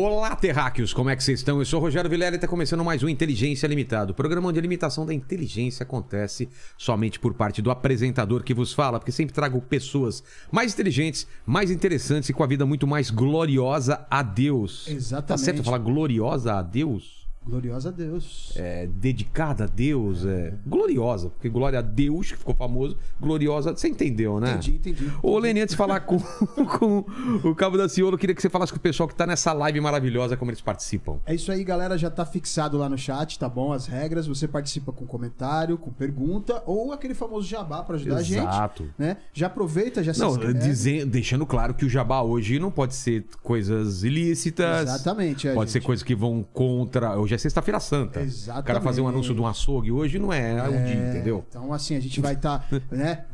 Olá, terráqueos, como é que vocês estão? Eu sou o Rogério Vilela e está começando mais um Inteligência Limitado, programa onde a limitação da inteligência acontece somente por parte do apresentador que vos fala, porque sempre trago pessoas mais inteligentes, mais interessantes e com a vida muito mais gloriosa a Deus. Exatamente. Tá certo falar gloriosa a Deus? Gloriosa a Deus. É, dedicada a Deus, é gloriosa, porque glória a Deus, que ficou famoso, gloriosa, você entendeu, né? Entendi, entendi. Ô, Leni, antes de falar com, com o Cabo da Ciolo, eu queria que você falasse com o pessoal que tá nessa live maravilhosa, como eles participam. É isso aí, galera. Já tá fixado lá no chat, tá bom? As regras. Você participa com comentário, com pergunta ou aquele famoso jabá pra ajudar Exato. a gente. Né? Já aproveita, já se Não, inscreve. deixando claro que o jabá hoje não pode ser coisas ilícitas. Exatamente, é, Pode ser gente. coisas que vão contra. É sexta-feira santa. Exatamente. O cara fazer um anúncio de um açougue hoje não é, é o dia, É, entendeu? Então, assim, a gente vai estar, né?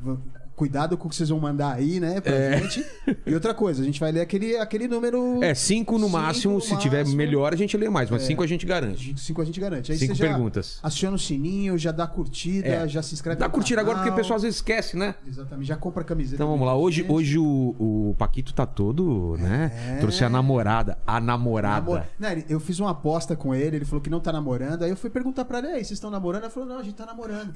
Cuidado com o que vocês vão mandar aí, né, pra gente. E outra coisa, a gente vai ler aquele, aquele número. É, cinco no Cinco máximo. no se tiver máximo. melhor, a gente lê mais. Mas cinco a gente garante. Cinco a gente garante. Aí Cinco perguntas. Aciona o sininho, já dá curtida, É. já se inscreve Dá no curtir agora porque o pessoal às vezes esquece, né? Exatamente, já compra a camiseta. Então vamos lá. Hoje, gente. hoje o, o Paquito tá todo, né? É. Trouxe a namorada. A namorada. Namor- Não, eu fiz uma aposta com ele, ele falou que não tá namorando. Aí eu fui perguntar pra ele, "E aí, vocês estão namorando? Ele falou, não, a gente tá namorando.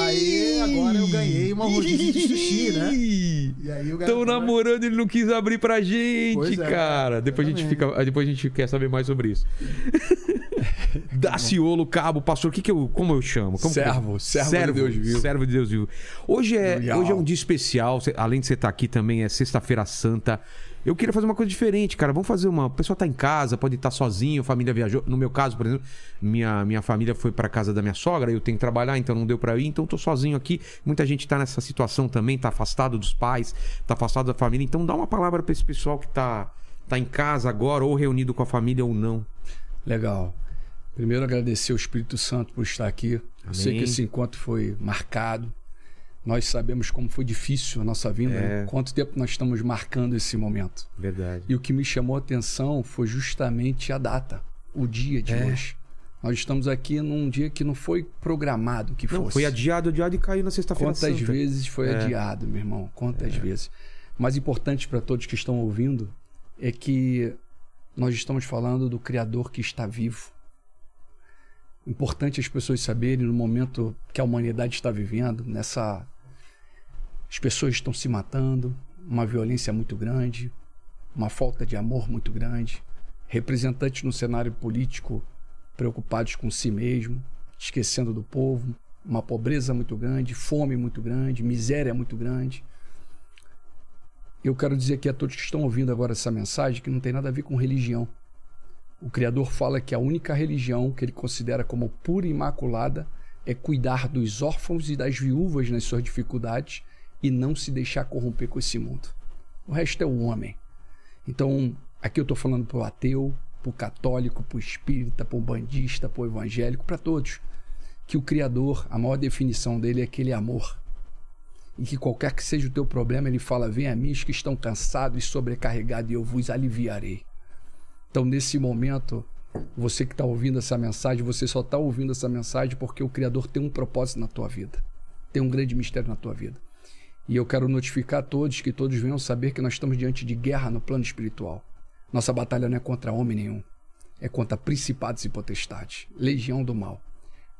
Aí agora eu ganhei uma rodízio de sushi, né? E aí o Estão namorando, ele não quis abrir pra gente, é, cara. Depois a, gente fica, depois a gente quer saber mais sobre isso. Daciolo, cabo, pastor, que que eu, como eu chamo? Como eu- Servo, servo de Deus vivo. Servo de Deus vivo. Hoje é, Legal. hoje é um dia especial, além de você estar aqui também, é sexta-feira santa. Eu queria fazer uma coisa diferente, cara. Vamos fazer uma. O pessoal tá em casa, pode estar sozinho, a família viajou. No meu caso, por exemplo, minha, minha família foi pra casa da minha sogra, eu tenho que trabalhar, então não deu pra ir, então tô sozinho aqui. Muita gente tá nessa situação também, tá afastado dos pais, tá afastado da família. Então dá uma palavra pra esse pessoal que tá, tá em casa agora, ou reunido com a família ou não. Legal. Primeiro agradecer ao Espírito Santo por estar aqui. Eu sei Amém. que esse encontro foi marcado. Nós sabemos como foi difícil a nossa vinda. É. né? Quanto tempo nós estamos marcando esse momento. Verdade. E o que me chamou a atenção foi justamente a data, o dia de É. hoje. Nós estamos aqui num dia que não foi programado que Não, fosse. foi adiado, adiado e caiu na sexta-feira Quantas santa. vezes foi É. adiado, meu irmão? Quantas vezes? Mais importante para todos que estão ouvindo é que nós estamos falando do Criador que está vivo. Importante as pessoas saberem no momento que a humanidade está vivendo, nessa as pessoas estão se matando, uma violência muito grande, uma falta de amor muito grande, representantes no cenário político preocupados com si mesmo, esquecendo do povo, uma pobreza muito grande, fome muito grande, miséria muito grande. Eu quero dizer aqui a todos que estão ouvindo agora essa mensagem que não tem nada a ver com religião. O Criador fala que a única religião que ele considera como pura e imaculada é cuidar dos órfãos e das viúvas nas suas dificuldades e não se deixar corromper com esse mundo. O resto é o homem. Então, aqui eu estou falando para o ateu, para o católico, para o espírita, para o bandista, para o evangélico, para todos. Que o Criador, a maior definição dele é aquele amor. E que qualquer que seja o teu problema, ele fala: Vem a mim os que estão cansados e sobrecarregados, e eu vos aliviarei. Então, nesse momento, você que está ouvindo essa mensagem, você só está ouvindo essa mensagem porque o Criador tem um propósito na tua vida, tem um grande mistério na tua vida. E eu quero notificar a todos que todos venham saber que nós estamos diante de guerra no plano espiritual. Nossa batalha não é contra homem nenhum, é contra principados e potestades, legião do mal.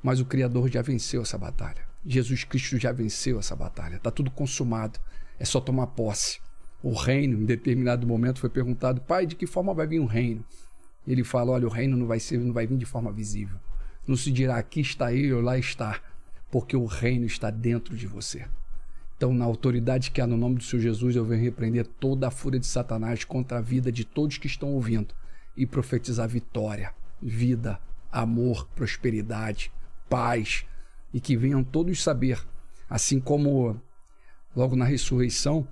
Mas o Criador já venceu essa batalha. Jesus Cristo já venceu essa batalha. Está tudo consumado. É só tomar posse. O reino, em determinado momento, foi perguntado: Pai, de que forma vai vir o reino? Ele fala: Olha, o reino não vai ser, não vai vir de forma visível. Não se dirá aqui está ele ou lá está, porque o reino está dentro de você. Então, na autoridade que há no nome do Senhor Jesus, eu venho repreender toda a fúria de Satanás contra a vida de todos que estão ouvindo e profetizar vitória, vida, amor, prosperidade, paz e que venham todos saber, assim como logo na ressurreição,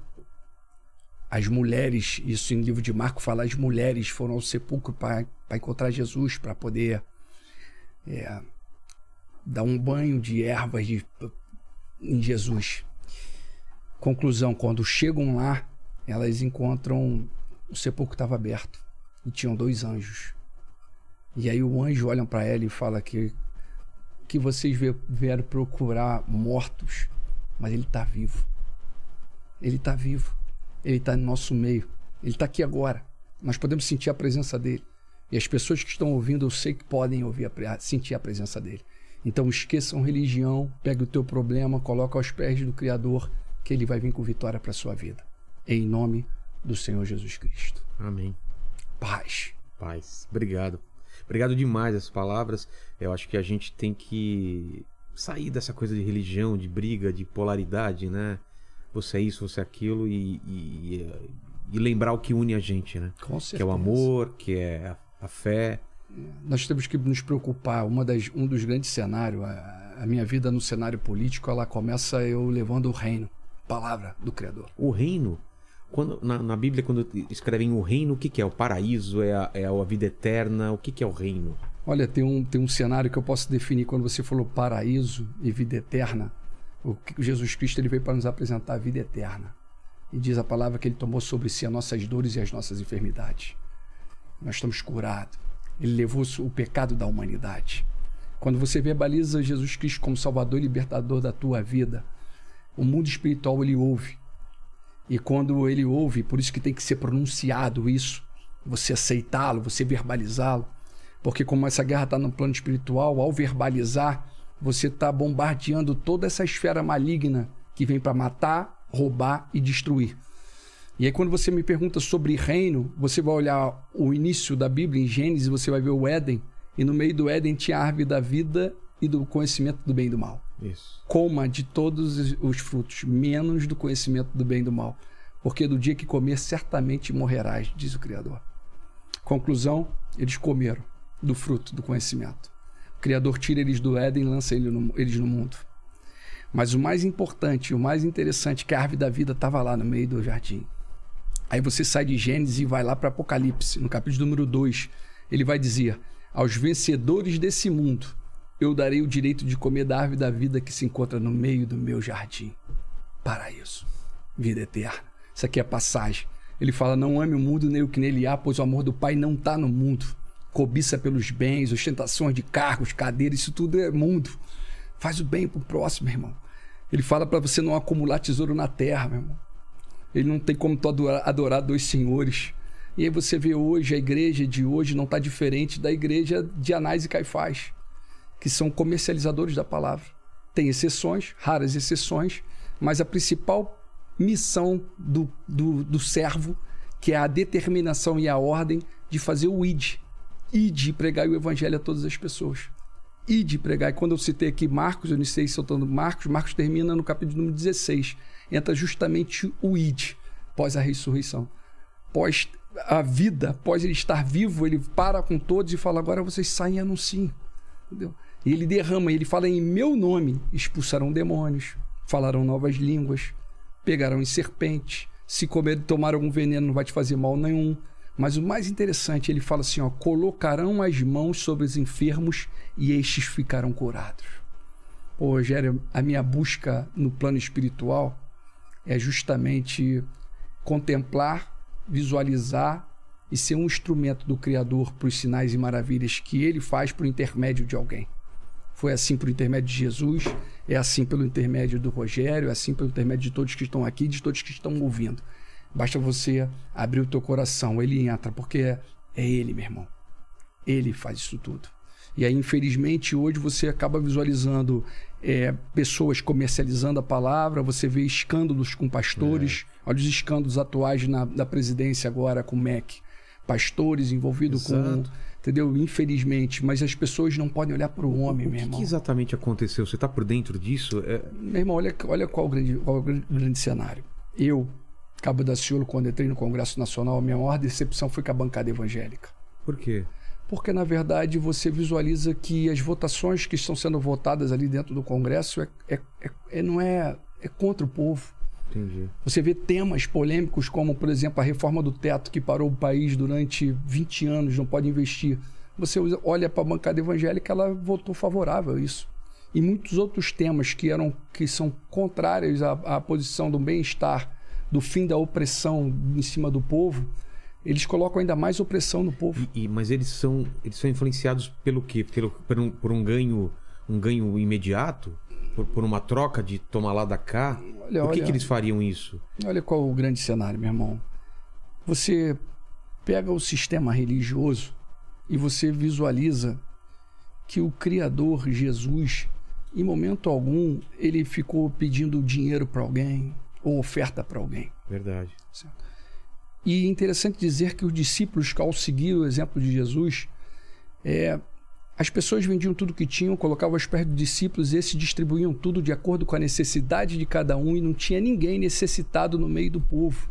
as mulheres, isso em livro de Marco fala, as mulheres foram ao sepulcro para encontrar Jesus, para poder é, dar um banho de ervas de, em Jesus. Conclusão: quando chegam lá, elas encontram o sepulcro estava aberto e tinham dois anjos. E aí o anjo olha para ela e fala que que vocês vieram procurar mortos, mas ele está vivo. Ele está vivo. Ele está no nosso meio. Ele está aqui agora. Nós podemos sentir a presença dele. E as pessoas que estão ouvindo, eu sei que podem ouvir a, sentir a presença dele. Então esqueçam religião, pegue o teu problema, coloca aos pés do Criador, que ele vai vir com vitória para sua vida. Em nome do Senhor Jesus Cristo. Amém. Paz. Paz. Obrigado. Obrigado demais essas palavras. Eu acho que a gente tem que sair dessa coisa de religião, de briga, de polaridade, né? Você é isso, você é aquilo e, e, e lembrar o que une a gente, né? Com certeza. Que é o amor, que é a fé. Nós temos que nos preocupar. Uma das, um dos grandes cenários, a, a minha vida no cenário político, ela começa eu levando o reino, palavra do Criador. O reino? Quando, na, na Bíblia, quando escrevem o reino, o que, que é? O paraíso? É a, é a vida eterna? O que, que é o reino? Olha, tem um, tem um cenário que eu posso definir quando você falou paraíso e vida eterna. O Jesus Cristo ele veio para nos apresentar a vida eterna. E diz a palavra que ele tomou sobre si as nossas dores e as nossas enfermidades. Nós estamos curados. Ele levou o pecado da humanidade. Quando você verbaliza Jesus Cristo como Salvador e Libertador da tua vida, o mundo espiritual ele ouve. E quando ele ouve, por isso que tem que ser pronunciado isso, você aceitá-lo, você verbalizá-lo. Porque como essa guerra está no plano espiritual, ao verbalizar, você está bombardeando toda essa esfera maligna que vem para matar, roubar e destruir. E aí, quando você me pergunta sobre reino, você vai olhar o início da Bíblia em Gênesis, você vai ver o Éden, e no meio do Éden tinha a árvore da vida e do conhecimento do bem e do mal. Isso. Coma de todos os frutos, menos do conhecimento do bem e do mal. Porque do dia que comer, certamente morrerás, diz o Criador. Conclusão: eles comeram do fruto do conhecimento. O Criador tira eles do Éden e lança eles no mundo. Mas o mais importante, o mais interessante, que a árvore da vida estava lá no meio do jardim. Aí você sai de Gênesis e vai lá para Apocalipse, no capítulo número 2. Ele vai dizer: Aos vencedores desse mundo, eu darei o direito de comer da árvore da vida que se encontra no meio do meu jardim. Paraíso, vida eterna. Isso aqui é passagem. Ele fala: Não ame o mundo nem o que nele há, pois o amor do Pai não está no mundo. Cobiça pelos bens, ostentações de cargos, cadeiras, isso tudo é mundo. Faz o bem pro próximo, irmão. Ele fala para você não acumular tesouro na terra, meu irmão. Ele não tem como tu adorar, adorar dois senhores. E aí você vê hoje, a igreja de hoje não está diferente da igreja de Anás e Caifás, que são comercializadores da palavra. Tem exceções, raras exceções, mas a principal missão do, do, do servo, que é a determinação e a ordem de fazer o id. Id, pregar o evangelho a todas as pessoas. Id, pregar. E quando eu citei aqui Marcos, eu iniciei soltando Marcos, Marcos termina no capítulo número 16 entra justamente o id, pós a ressurreição. Pós a vida, após ele estar vivo, ele para com todos e fala: agora vocês saem e anunciem. Entendeu? E ele derrama, ele fala: em meu nome expulsarão demônios, falarão novas línguas, pegarão em serpentes, se comer tomar algum veneno não vai te fazer mal nenhum. Mas o mais interessante, ele fala assim: ó, colocarão as mãos sobre os enfermos e estes ficarão curados. Pô, Rogério, a minha busca no plano espiritual é justamente contemplar, visualizar e ser um instrumento do Criador para os sinais e maravilhas que ele faz por intermédio de alguém. Foi assim por intermédio de Jesus, é assim pelo intermédio do Rogério, é assim pelo intermédio de todos que estão aqui, de todos que estão ouvindo. Basta você abrir o teu coração, ele entra, porque é, é ele, meu irmão. Ele faz isso tudo. E aí, infelizmente, hoje você acaba visualizando é, pessoas comercializando a palavra, você vê escândalos com pastores. É. Olha os escândalos atuais na, na presidência agora com o MEC. Pastores envolvidos com. Entendeu? Infelizmente. Mas as pessoas não podem olhar para o homem, o meu que irmão. O que exatamente aconteceu? Você está por dentro disso? É... Meu irmão, olha, olha qual, o grande, qual o grande cenário. Eu, Cabo da Ciolo, quando entrei no Congresso Nacional, a minha maior decepção foi com a bancada evangélica. Por quê? porque na verdade você visualiza que as votações que estão sendo votadas ali dentro do Congresso é, é, é, é não é, é contra o povo. Entendi. Você vê temas polêmicos como, por exemplo, a reforma do teto que parou o país durante 20 anos, não pode investir. Você olha para a bancada evangélica, ela votou favorável a isso. E muitos outros temas que eram que são contrários à, à posição do bem-estar do fim da opressão em cima do povo, eles colocam ainda mais opressão no povo. E- e- mas eles são, eles são influenciados pelo quê? Pelo, por, um, por um ganho um ganho imediato? Por, por uma troca de tomar lá da cá? Olha, por que, olha. que eles fariam isso? Olha qual o grande cenário, meu irmão. Você pega o sistema religioso e você visualiza que o Criador Jesus, em momento algum, ele ficou pedindo dinheiro para alguém ou oferta para alguém. Verdade. E é interessante dizer que os discípulos, ao seguir o exemplo de Jesus, é, as pessoas vendiam tudo que tinham, colocavam aos pés dos discípulos, e esses distribuíam tudo de acordo com a necessidade de cada um, e não tinha ninguém necessitado no meio do povo.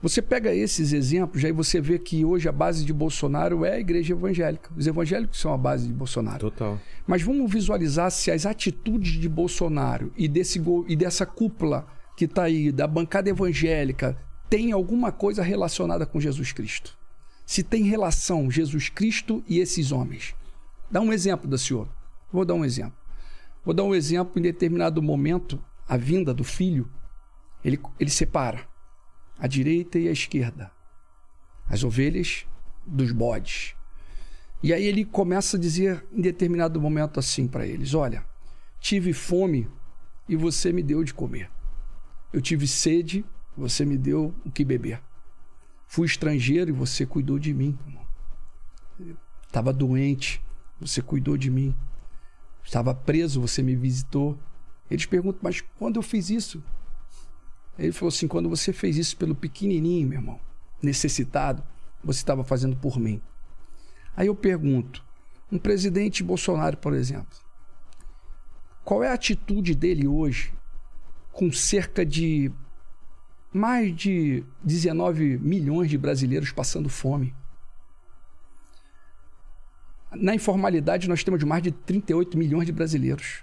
Você pega esses exemplos, aí você vê que hoje a base de Bolsonaro é a igreja evangélica. Os evangélicos são a base de Bolsonaro. Total. Mas vamos visualizar se as atitudes de Bolsonaro e, desse, e dessa cúpula que está aí, da bancada evangélica, tem alguma coisa relacionada com Jesus Cristo. Se tem relação Jesus Cristo e esses homens. Dá um exemplo da senhor. Vou dar um exemplo. Vou dar um exemplo em determinado momento, a vinda do filho, ele, ele separa a direita e a esquerda, as ovelhas dos bodes. E aí ele começa a dizer em determinado momento assim para eles: Olha, tive fome e você me deu de comer. Eu tive sede, você me deu o que beber. Fui estrangeiro e você cuidou de mim. Estava doente, você cuidou de mim. Estava preso, você me visitou. Eles perguntam: Mas quando eu fiz isso? Ele falou assim: Quando você fez isso pelo pequenininho, meu irmão, necessitado, você estava fazendo por mim. Aí eu pergunto: um presidente Bolsonaro, por exemplo, qual é a atitude dele hoje com cerca de mais de 19 milhões de brasileiros passando fome? Na informalidade, nós temos mais de 38 milhões de brasileiros.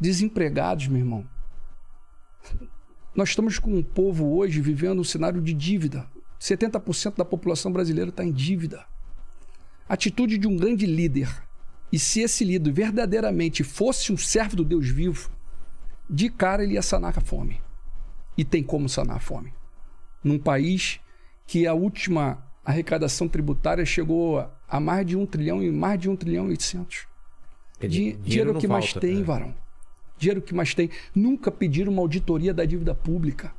Desempregados, meu irmão. Nós estamos com um povo hoje vivendo um cenário de dívida. 70% da população brasileira está em dívida. Atitude de um grande líder. E se esse líder verdadeiramente fosse um servo do Deus vivo, de cara ele ia sanar a fome. E tem como sanar a fome. Num país que a última arrecadação tributária chegou a mais de um trilhão e mais de um trilhão e oitocentos. Di- dinheiro não que mais falta, tem, é. varão. Dinheiro que mais tem. Nunca pediram uma auditoria da dívida pública.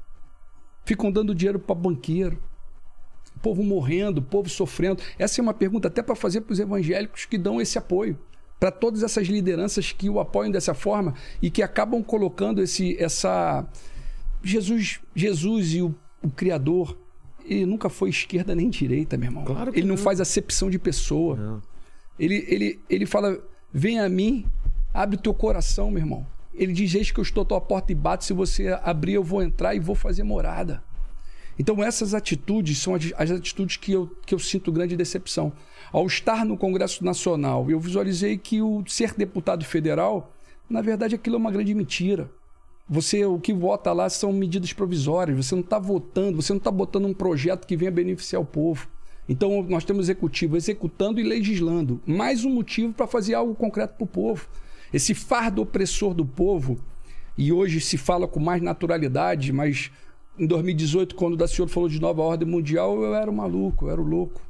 Ficam dando dinheiro para banqueiro. O povo morrendo, o povo sofrendo. Essa é uma pergunta até para fazer para os evangélicos que dão esse apoio. Para todas essas lideranças que o apoiam dessa forma e que acabam colocando esse, essa. Jesus, Jesus e o, o Criador, ele nunca foi esquerda nem direita, meu irmão. Claro ele não não. faz acepção de pessoa. Não. Ele, ele, ele fala: Vem a mim, abre o teu coração, meu irmão. Ele diz: Eis que eu estou à tua porta e bato. Se você abrir, eu vou entrar e vou fazer morada. Então, essas atitudes são as, as atitudes que eu, que eu sinto grande decepção. Ao estar no Congresso Nacional, eu visualizei que o ser deputado federal, na verdade, aquilo é uma grande mentira. Você, o que vota lá são medidas provisórias. Você não está votando, você não está botando um projeto que venha beneficiar o povo. Então, nós temos executivo executando e legislando. Mais um motivo para fazer algo concreto para o povo. Esse fardo opressor do povo, e hoje se fala com mais naturalidade, mas em 2018, quando o senhor falou de nova ordem mundial, eu era um maluco, eu era o louco.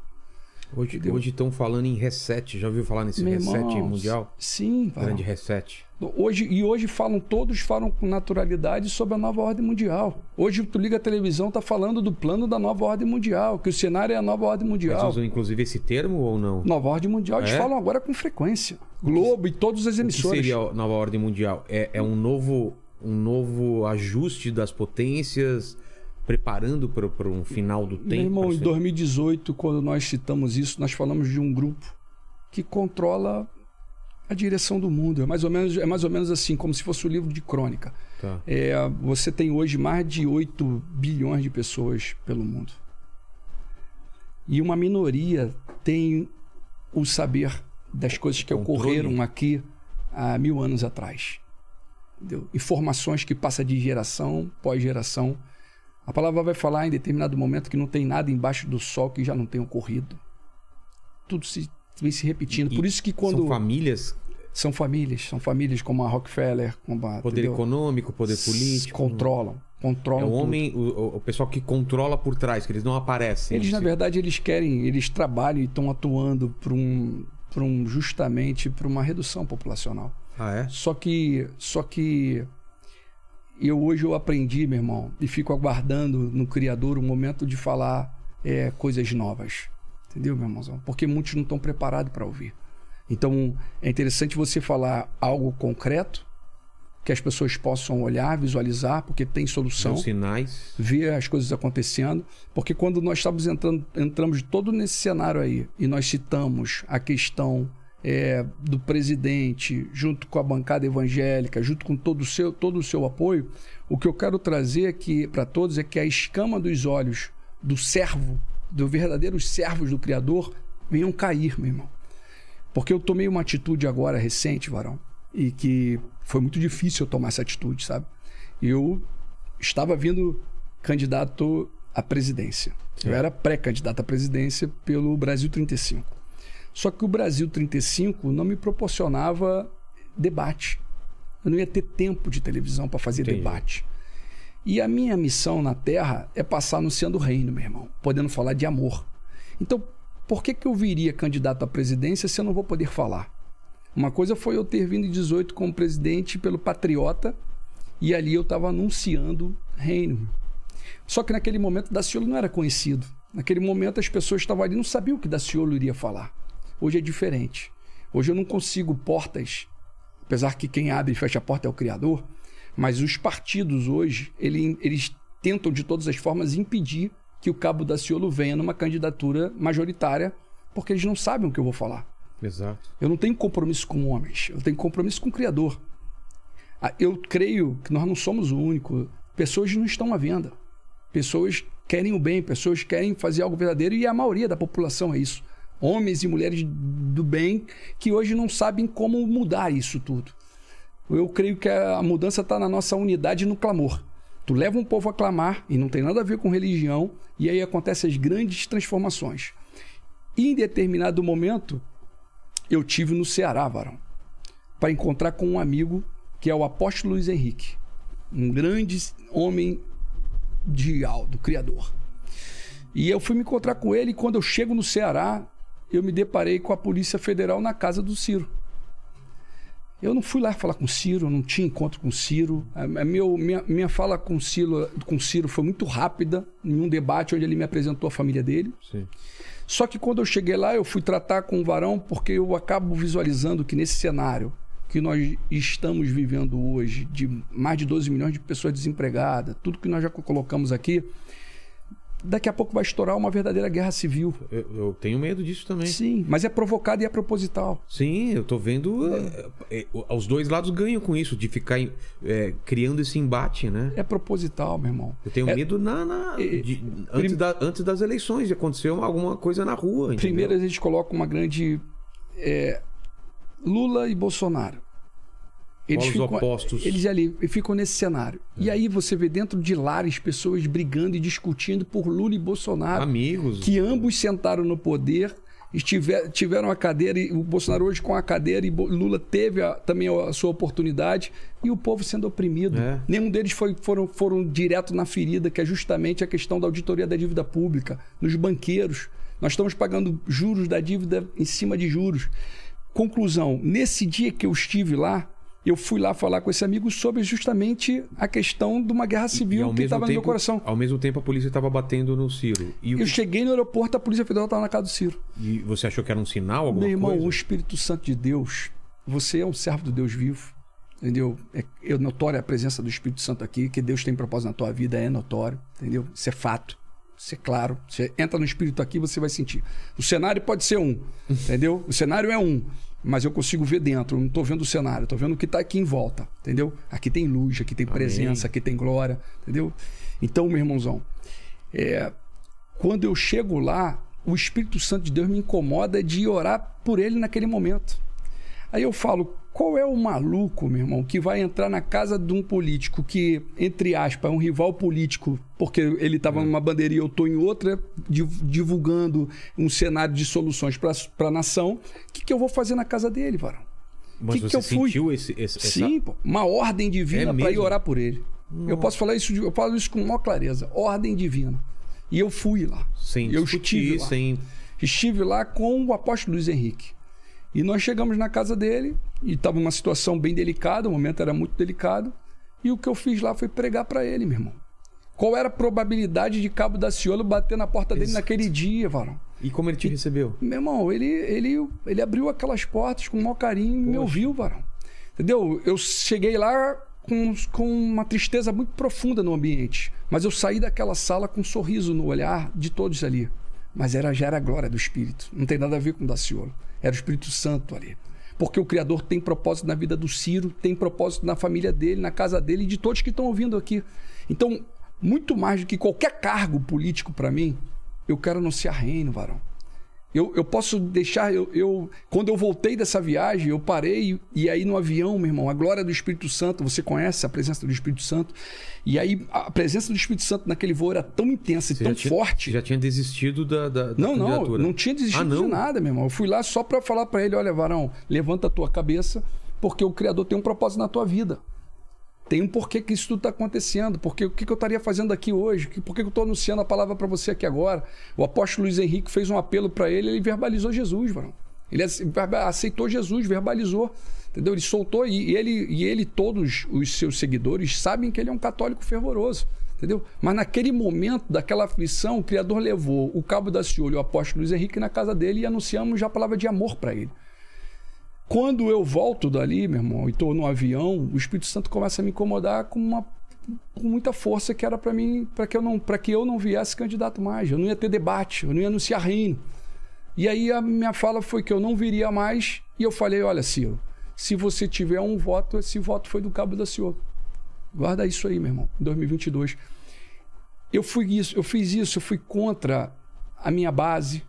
Hoje hoje estão falando em reset. Já ouviu falar nesse Meu reset irmão, mundial? Sim. Grande reset. Hoje, e hoje falam, todos falam com naturalidade sobre a nova ordem mundial. Hoje tu liga a televisão, tá falando do plano da nova ordem mundial, que o cenário é a nova ordem mundial. usam inclusive esse termo ou não? Nova ordem mundial, eles É? falam agora com frequência. Globo e todas as O que emissoras. seria a nova ordem mundial? É, é um novo um novo ajuste das potências preparando para um final do tempo? Meu irmão, em ser- 2018, quando nós citamos isso, nós falamos de um grupo que controla a direção do mundo. É mais ou menos, é mais ou menos assim, como se fosse o livro de crônica. Tá. É, você tem hoje mais de 8 bilhões de pessoas pelo mundo. E uma minoria tem o saber das coisas que Controle. ocorreram aqui há mil anos atrás. Entendeu? Informações que passam de geração pós geração. A palavra vai falar em determinado momento que não tem nada embaixo do sol que já não tenha ocorrido. Tudo se, vem se repetindo. E Por isso que quando. São famílias São famílias, são famílias como a Rockefeller, como a, Poder entendeu? econômico, poder político. Controlam, É controlam o tudo. homem, o, o- o pessoal que controla por trás, que eles não aparecem. Eles, na Sim. verdade, eles querem, eles trabalham e estão atuando para um, pra um, justamente para uma redução populacional. Ah, é? Só que, só que eu hoje eu aprendi, meu irmão, e fico aguardando no Criador o momento de falar é, coisas novas. Entendeu, meu irmãozão? Porque muitos não estão preparados para ouvir. Então, é interessante você falar algo concreto, que as pessoas possam olhar, visualizar, porque tem solução São sinais. ver as coisas acontecendo, porque quando nós estávamos entrando, entramos todo nesse cenário aí e nós citamos a questão é, do presidente junto com a bancada evangélica, junto com todo o seu, todo o seu apoio, o que eu quero trazer aqui para todos é que a escama dos olhos do servo, do verdadeiros servos do Criador, venham cair, meu irmão. Porque eu tomei uma atitude agora recente, varão, e que foi muito difícil eu tomar essa atitude, sabe? Eu estava vindo candidato à presidência. Eu era pré-candidato à presidência pelo Brasil 35. Só que o Brasil 35 não me proporcionava debate. Eu não ia ter tempo de televisão para fazer Entendi. debate. E a minha missão na Terra é passar anunciando o reino, meu irmão, podendo falar de amor. Então, por que, que eu viria candidato à presidência se eu não vou poder falar? Uma coisa foi eu ter vindo em 18 como presidente pelo Patriota e ali eu estava anunciando reino. Só que naquele momento Daciolo não era conhecido. Naquele momento as pessoas estavam ali não sabiam o que Daciolo iria falar. Hoje é diferente. Hoje eu não consigo portas, apesar que quem abre e fecha a porta é o Criador, mas os partidos hoje, ele- eles tentam de todas as formas impedir que o Cabo Daciolo venha numa candidatura majoritária, porque eles não sabem o que eu vou falar. Exato. Eu não tenho compromisso com homens, eu tenho compromisso com o Criador. Ah, Eu creio que nós não somos o único. Pessoas não estão à venda. Pessoas querem o bem, pessoas querem fazer algo verdadeiro e a maioria da população é isso. Homens e mulheres do bem que hoje não sabem como mudar isso tudo. Eu creio que a mudança está na nossa unidade no clamor. Tu leva um povo a clamar e não tem nada a ver com religião e aí acontecem as grandes transformações. E em determinado momento, eu tive no Ceará, varão, para encontrar com um amigo que é o apóstolo Luiz Henrique, um grande homem de alto, criador. E eu fui me encontrar com ele e quando eu chego no Ceará, eu me deparei com a Polícia Federal na casa do Ciro. Eu não fui lá falar com o Ciro, não tinha encontro com o Ciro. A, a meu, minha, minha fala com o, Ciro, com o Ciro foi muito rápida, em um debate onde ele me apresentou a família dele. Sim. Só que quando eu cheguei lá, eu fui tratar com o varão, porque eu acabo visualizando que nesse cenário que nós estamos vivendo hoje, de mais de 12 milhões de pessoas desempregadas, tudo que nós já colocamos aqui, daqui a pouco vai estourar uma verdadeira guerra civil. Eu, eu tenho medo disso também. Sim, mas é provocada e é proposital. Sim, eu tô vendo. é, é, os dois lados ganham com isso, de ficar é, criando esse embate, né? É proposital, meu irmão. Eu tenho É- medo na, na- é- de- antes, da- antes das eleições de acontecer uma- alguma coisa na rua. entendeu? Primeiro a gente coloca uma grande. é, Lula e Bolsonaro. Eles Polos ficam, opostos. eles ali ficam nesse cenário. E aí você vê dentro de lares pessoas brigando e discutindo por Lula e Bolsonaro. Amigos. Que ambos sentaram no poder, estiver, tiveram a cadeira, e o Bolsonaro hoje com a cadeira, e Lula teve a- também a sua oportunidade, e o povo sendo oprimido. É. Nenhum deles foi- foram, foram direto na ferida, que é justamente a questão da auditoria da dívida pública, nos banqueiros. Nós estamos pagando juros da dívida em cima de juros. Conclusão: nesse dia que eu estive lá, eu fui lá falar com esse amigo sobre justamente a questão de uma guerra civil que estava no meu coração. Ao mesmo tempo, a polícia estava batendo no Ciro. E, o- Eu cheguei no aeroporto, a Polícia Federal estava na casa do Ciro. e você achou que era um sinal, alguma Meu irmão, coisa? o Espírito Santo de Deus, você é um servo do Deus vivo. Entendeu? É, é notória a presença do Espírito Santo aqui, que Deus tem propósito na tua vida, é notório. Entendeu? Isso é fato. Isso é claro. Você entra no Espírito aqui, você vai sentir. O cenário pode ser um, entendeu? O cenário é um, mas eu consigo ver dentro. Não estou vendo o cenário, estou vendo o que está aqui em volta, entendeu? Aqui tem luz, aqui tem presença, aqui tem glória, entendeu? Então, meu irmãozão, é, quando eu chego lá, o Espírito Santo de Deus me incomoda de orar por ele naquele momento. Aí eu falo, qual é o maluco, meu irmão, que vai entrar na casa de um político que, entre aspas, é um rival político, porque ele estava numa bandeirinha, eu estou em outra, div- divulgando um cenário de soluções para a nação. O que, que eu vou fazer na casa dele, varão? Mas que, você que eu fui? sentiu esse, esse- essa- Sim, pô, uma ordem É divina para ir orar por ele. Eu posso falar isso, eu falo isso com maior clareza. Ordem divina. E eu fui lá. sem eu estive lá. sem... Estive lá com o apóstolo Luiz Henrique. E nós chegamos na casa dele e estava uma situação bem delicada, o momento era muito delicado. E o que eu fiz lá foi pregar para ele, meu irmão. Qual era a probabilidade de Cabo da Ciolo bater na porta dele Exato. naquele dia, varão? E como ele te recebeu? Meu irmão, ele, ele, ele abriu aquelas portas com o maior carinho e me ouviu, varão. Entendeu? Eu cheguei lá com, com uma tristeza muito profunda no ambiente. Mas eu saí daquela sala com um sorriso no olhar de todos ali. Mas era, já era a glória do Espírito. Não tem nada a ver com o Daciolo. Era o Espírito Santo ali. Porque o Criador tem propósito na vida do Ciro, tem propósito na família dele, na casa dele e de todos que estão ouvindo aqui. Então, muito mais do que qualquer cargo político para mim, eu quero anunciar reino, varão. Eu, eu posso deixar. Eu, eu- quando eu voltei dessa viagem, eu parei e aí no avião, meu irmão, a glória do Espírito Santo, você conhece a presença do Espírito Santo? E aí a presença do Espírito Santo naquele voo era tão intensa e Você tão já tinha- forte. Já tinha desistido da, da, da Não, não, não tinha desistido Ah, não? de nada, meu irmão. Eu fui lá só para falar para ele: olha, varão, levanta a tua cabeça, porque o Criador tem um propósito na tua vida. Tem um porquê que isso tudo está acontecendo. Porque o que, que eu estaria fazendo aqui hoje? Por que, eu estou anunciando a palavra para você aqui agora? O apóstolo Luiz Henrique fez um apelo para ele, ele verbalizou Jesus, varão. Ele aceitou Jesus, verbalizou. Entendeu? Ele soltou e ele e ele todos os seus seguidores sabem que ele é um católico fervoroso. Entendeu? Mas naquele momento daquela aflição, o Criador levou o cabo da e o apóstolo Luiz Henrique na casa dele e anunciamos já a palavra de amor para ele. Quando eu volto dali, meu irmão, e estou no avião, o Espírito Santo começa a me incomodar com uma com muita força que era para mim, para que eu não, para que eu não viesse candidato mais. Eu não ia ter debate, eu não ia anunciar reino. E aí a minha fala foi que eu não viria mais e eu falei, olha, Ciro, se você tiver um voto, esse voto foi do Cabo da Ciolo. Guarda isso aí, meu irmão, em 2022. Eu fui isso, eu fiz isso, eu fui contra a minha base,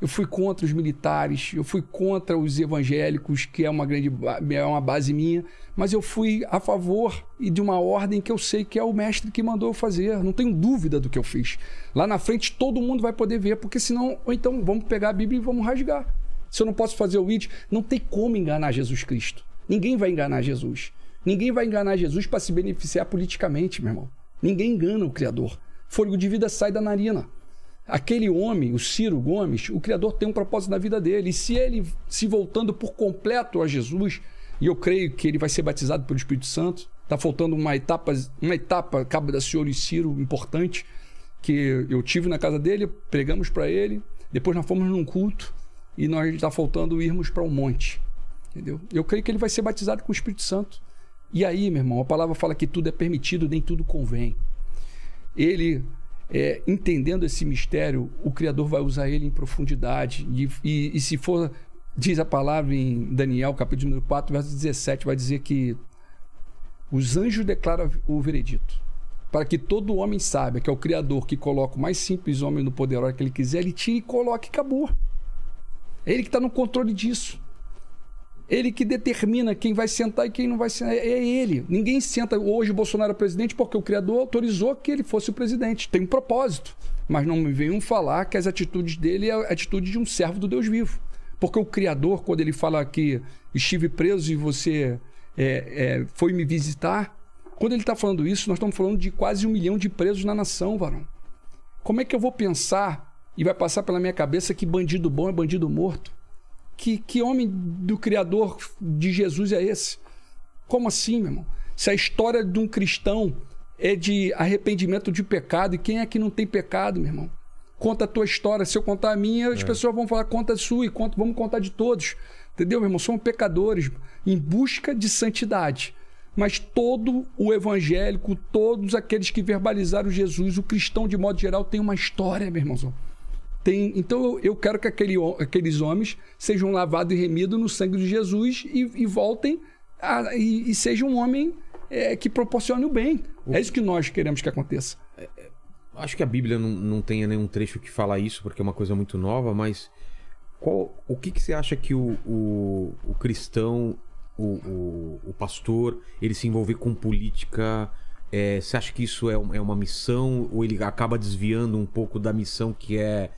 eu fui contra os militares, eu fui contra os evangélicos, que é uma grande é uma base minha, mas eu fui a favor e de uma ordem que eu sei que é o mestre que mandou eu fazer. Não tenho dúvida do que eu fiz. Lá na frente todo mundo vai poder ver, porque senão, ou então vamos pegar a Bíblia e vamos rasgar. Se eu não posso fazer o id, não tem como enganar Jesus Cristo. Ninguém vai enganar Jesus. Ninguém vai enganar Jesus para se beneficiar politicamente, meu irmão. Ninguém engana o Criador. Fôlego de vida sai da narina. Aquele homem, o Ciro Gomes, o Criador tem um propósito na vida dele. E se ele se voltando por completo a Jesus, e eu creio que ele vai ser batizado pelo Espírito Santo, está faltando uma etapa, uma etapa, Cabo da Senhor e Ciro, importante, que eu tive na casa dele, pregamos para ele, depois nós fomos num culto, e nós está faltando irmos para um monte. Entendeu? Eu creio que ele vai ser batizado com o Espírito Santo. E aí, meu irmão, a palavra fala que tudo é permitido, nem tudo convém. Ele, é, entendendo esse mistério, o Criador vai usar ele em profundidade. E, e- e se for, diz a palavra em Daniel, capítulo número 4, verso 17, vai dizer que os anjos declaram o veredito. Para que todo homem saiba que é o Criador que coloca o mais simples homem no poder a hora que ele quiser, ele tira e coloca e acabou. É ele que está no controle disso. Ele que determina quem vai sentar e quem não vai sentar. É é ele. Ninguém senta hoje o Bolsonaro é presidente porque o Criador autorizou que ele fosse o presidente. Tem um propósito. Mas não me venham falar que as atitudes dele é a atitude de um servo do Deus vivo. Porque o Criador, quando ele fala que estive preso e você é, é, foi me visitar, quando ele está falando isso, nós estamos falando de quase um milhão de presos na nação, varão. Como é que eu vou pensar e vai passar pela minha cabeça que bandido bom é bandido morto? Que, que homem do Criador de Jesus é esse? Como assim, meu irmão? Se a história de um cristão é de arrependimento de pecado, e quem é que não tem pecado, meu irmão? Conta a tua história. Se eu contar a minha, as pessoas vão falar, conta a sua, e conta, vamos contar de todos. Entendeu, meu irmão? Somos pecadores em busca de santidade. Mas todo o evangélico, todos aqueles que verbalizaram Jesus, o cristão de modo geral, tem uma história, meu irmãozão. Tem, então eu- eu quero que aquele aqueles homens sejam lavados e remidos no sangue de Jesus e, e voltem a- e, e sejam um homem é, que proporcione o bem. É isso que nós queremos que aconteça. Acho que a Bíblia não, não tenha nenhum trecho que fala isso, porque é uma coisa muito nova, mas qual, o que, que você acha que o, o, o cristão, o, o, o pastor, ele se envolver com política, é, você acha que isso é, é uma missão ou ele acaba desviando um pouco da missão que é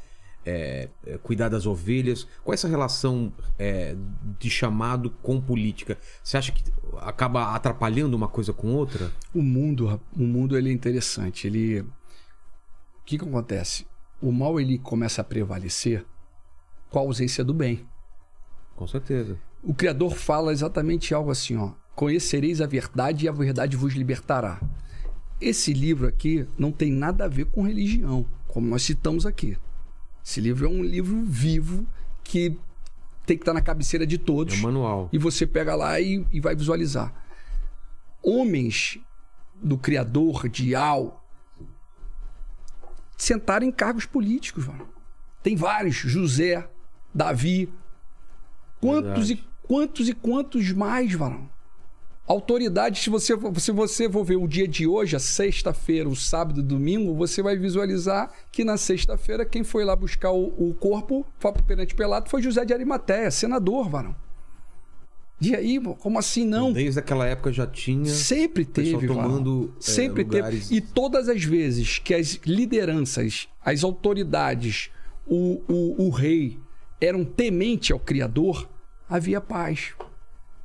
é, é, cuidar das ovelhas. Qual é essa relação é, de chamado com política? Você acha que acaba atrapalhando uma coisa com outra? O mundo, o mundo ele é interessante. Ele, o que, que acontece? O mal ele começa a prevalecer com a ausência do bem. Com certeza. O Criador fala exatamente algo assim, ó. Conhecereis a verdade e a verdade vos libertará. Esse livro aqui não tem nada a ver com religião, como nós citamos aqui. Esse livro é um livro vivo que tem que estar na cabeceira de todos. É um manual. E você pega lá e, e vai visualizar. Homens do Criador, de Al, sentaram em cargos políticos. Mano. Tem vários. José, Davi. Quantos Verdade. e quantos e quantos mais, varão? Autoridade, se você, se você for ver o dia de hoje, a sexta-feira, o sábado e domingo, você vai visualizar que na sexta-feira quem foi lá buscar o, o corpo perante Pelato foi José de Arimateia, senador, varão. E aí, como assim não? Desde aquela época já tinha. Sempre teve, tomando, é, Sempre lugares- teve. E todas as vezes que as lideranças, as autoridades, o, o, o rei eram temente ao Criador, havia paz.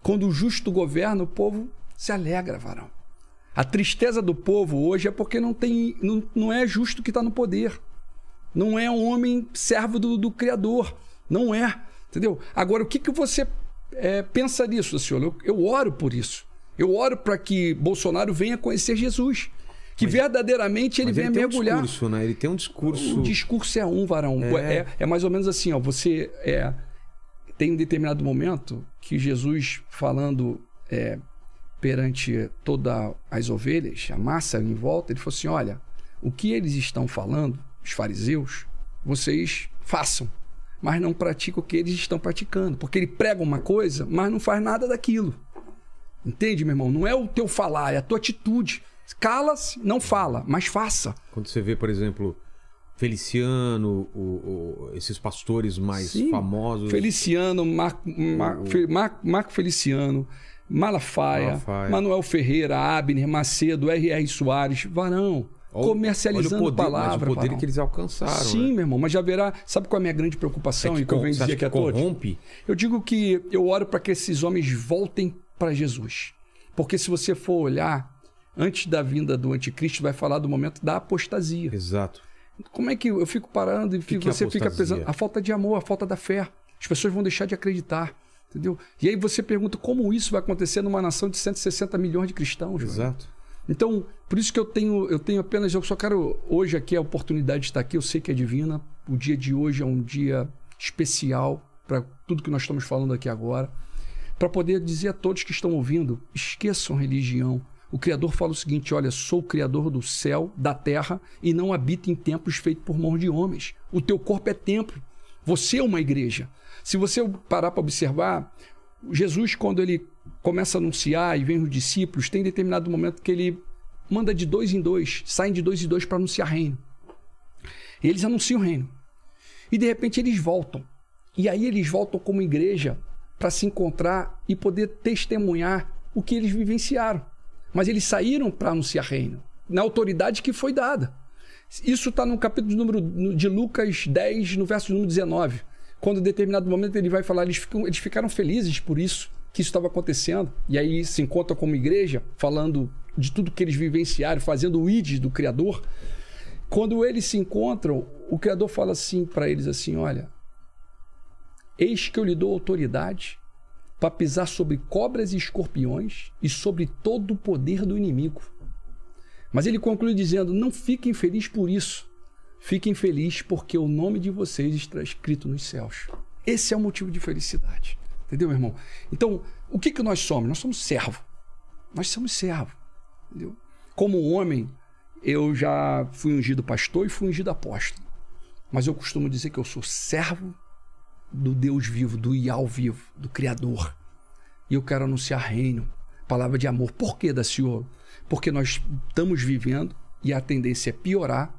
Quando o justo governa, o povo se alegra, varão. A tristeza do povo hoje é porque não tem, não, não é justo que está no poder. Não é um homem servo do, do Criador. Não é. Entendeu? Agora, o que, que você é, pensa nisso, senhor? Eu, eu oro por isso. Eu oro para que Bolsonaro venha conhecer Jesus. Que verdadeiramente ele Mas venha ele tem um mergulhar. discurso, né? Ele tem um discurso. O discurso é um, varão. É. É, é mais ou menos assim, ó. Você é, tem um determinado momento que Jesus falando é, perante todas as ovelhas, a massa em volta, ele falou assim: olha, o que eles estão falando, os fariseus, vocês façam, mas não praticam o que eles estão praticando, porque ele prega uma coisa, mas não faz nada daquilo. Entende, meu irmão? Não é o teu falar, é a tua atitude. Cala-se, não fala, mas faça. Quando você vê, por exemplo, Feliciano, o- o- esses pastores mais Sim. famosos. Feliciano, Mar, Mar- O- Mar- Marco Feliciano, Malafaia, Malafaia. Manuel Ferreira, Abner, Macedo, R.R. Soares, Varão, Olha- comercializando olha o poder, palavra. Mas o poder Varão. que eles alcançaram. Sim, né? meu irmão, mas já verá. Sabe qual é a minha grande preocupação É e que eu venho dizer aqui a que todos? corrompe? Eu digo que eu oro para que esses homens voltem para Jesus. Porque se você for olhar, antes da vinda do anticristo, vai falar do momento da apostasia. Exato. Como é que eu fico parando e fico- que é você fica pesando? A falta de amor, a falta da fé. As pessoas vão deixar de acreditar. Entendeu? E aí você pergunta como isso vai acontecer numa nação de 160 milhões de cristãos. velho? Exato. Então, por isso que eu tenho, eu tenho apenas, eu só quero hoje aqui a oportunidade de estar aqui, eu sei que é divina. O dia de hoje é um dia especial para tudo que nós estamos falando aqui agora, para poder dizer a todos que estão ouvindo, esqueçam religião. O Criador fala o seguinte: olha, sou o Criador do céu, da terra, e não habito em templos feitos por mãos de homens. O teu corpo é templo. Você é uma igreja. Se você parar para observar, Jesus, quando ele começa a anunciar e vem os discípulos, tem determinado momento que ele manda de dois em dois, saem de dois em dois para anunciar reino. E eles anunciam o reino. E de repente eles voltam. E aí eles voltam como igreja para se encontrar e poder testemunhar o que eles vivenciaram. Mas eles saíram para anunciar reino, na autoridade que foi dada. Isso está no capítulo de número de Lucas 10, no verso número 19. Quando em determinado momento ele vai falar, eles, ficam, eles ficaram felizes por isso, que isso estava acontecendo. E aí se encontra como igreja, falando de tudo que eles vivenciaram, fazendo o id do Criador. Quando eles se encontram, o Criador fala assim para eles assim, olha, eis que eu lhe dou autoridade para pisar sobre cobras e escorpiões e sobre todo o poder do inimigo. Mas ele conclui dizendo: Não fiquem felizes por isso. Fiquem felizes porque o nome de vocês está escrito nos céus. Esse é o motivo de felicidade. Entendeu, meu irmão? Então, o que, que nós somos? Nós somos servo. Nós somos servo. Entendeu? Como homem, eu já fui ungido pastor e fui ungido apóstolo. Mas eu costumo dizer que eu sou servo do Deus vivo, do Ial vivo, do Criador. E eu quero anunciar reino, palavra de amor. Por que, da Senhor? Porque nós estamos vivendo e a tendência é piorar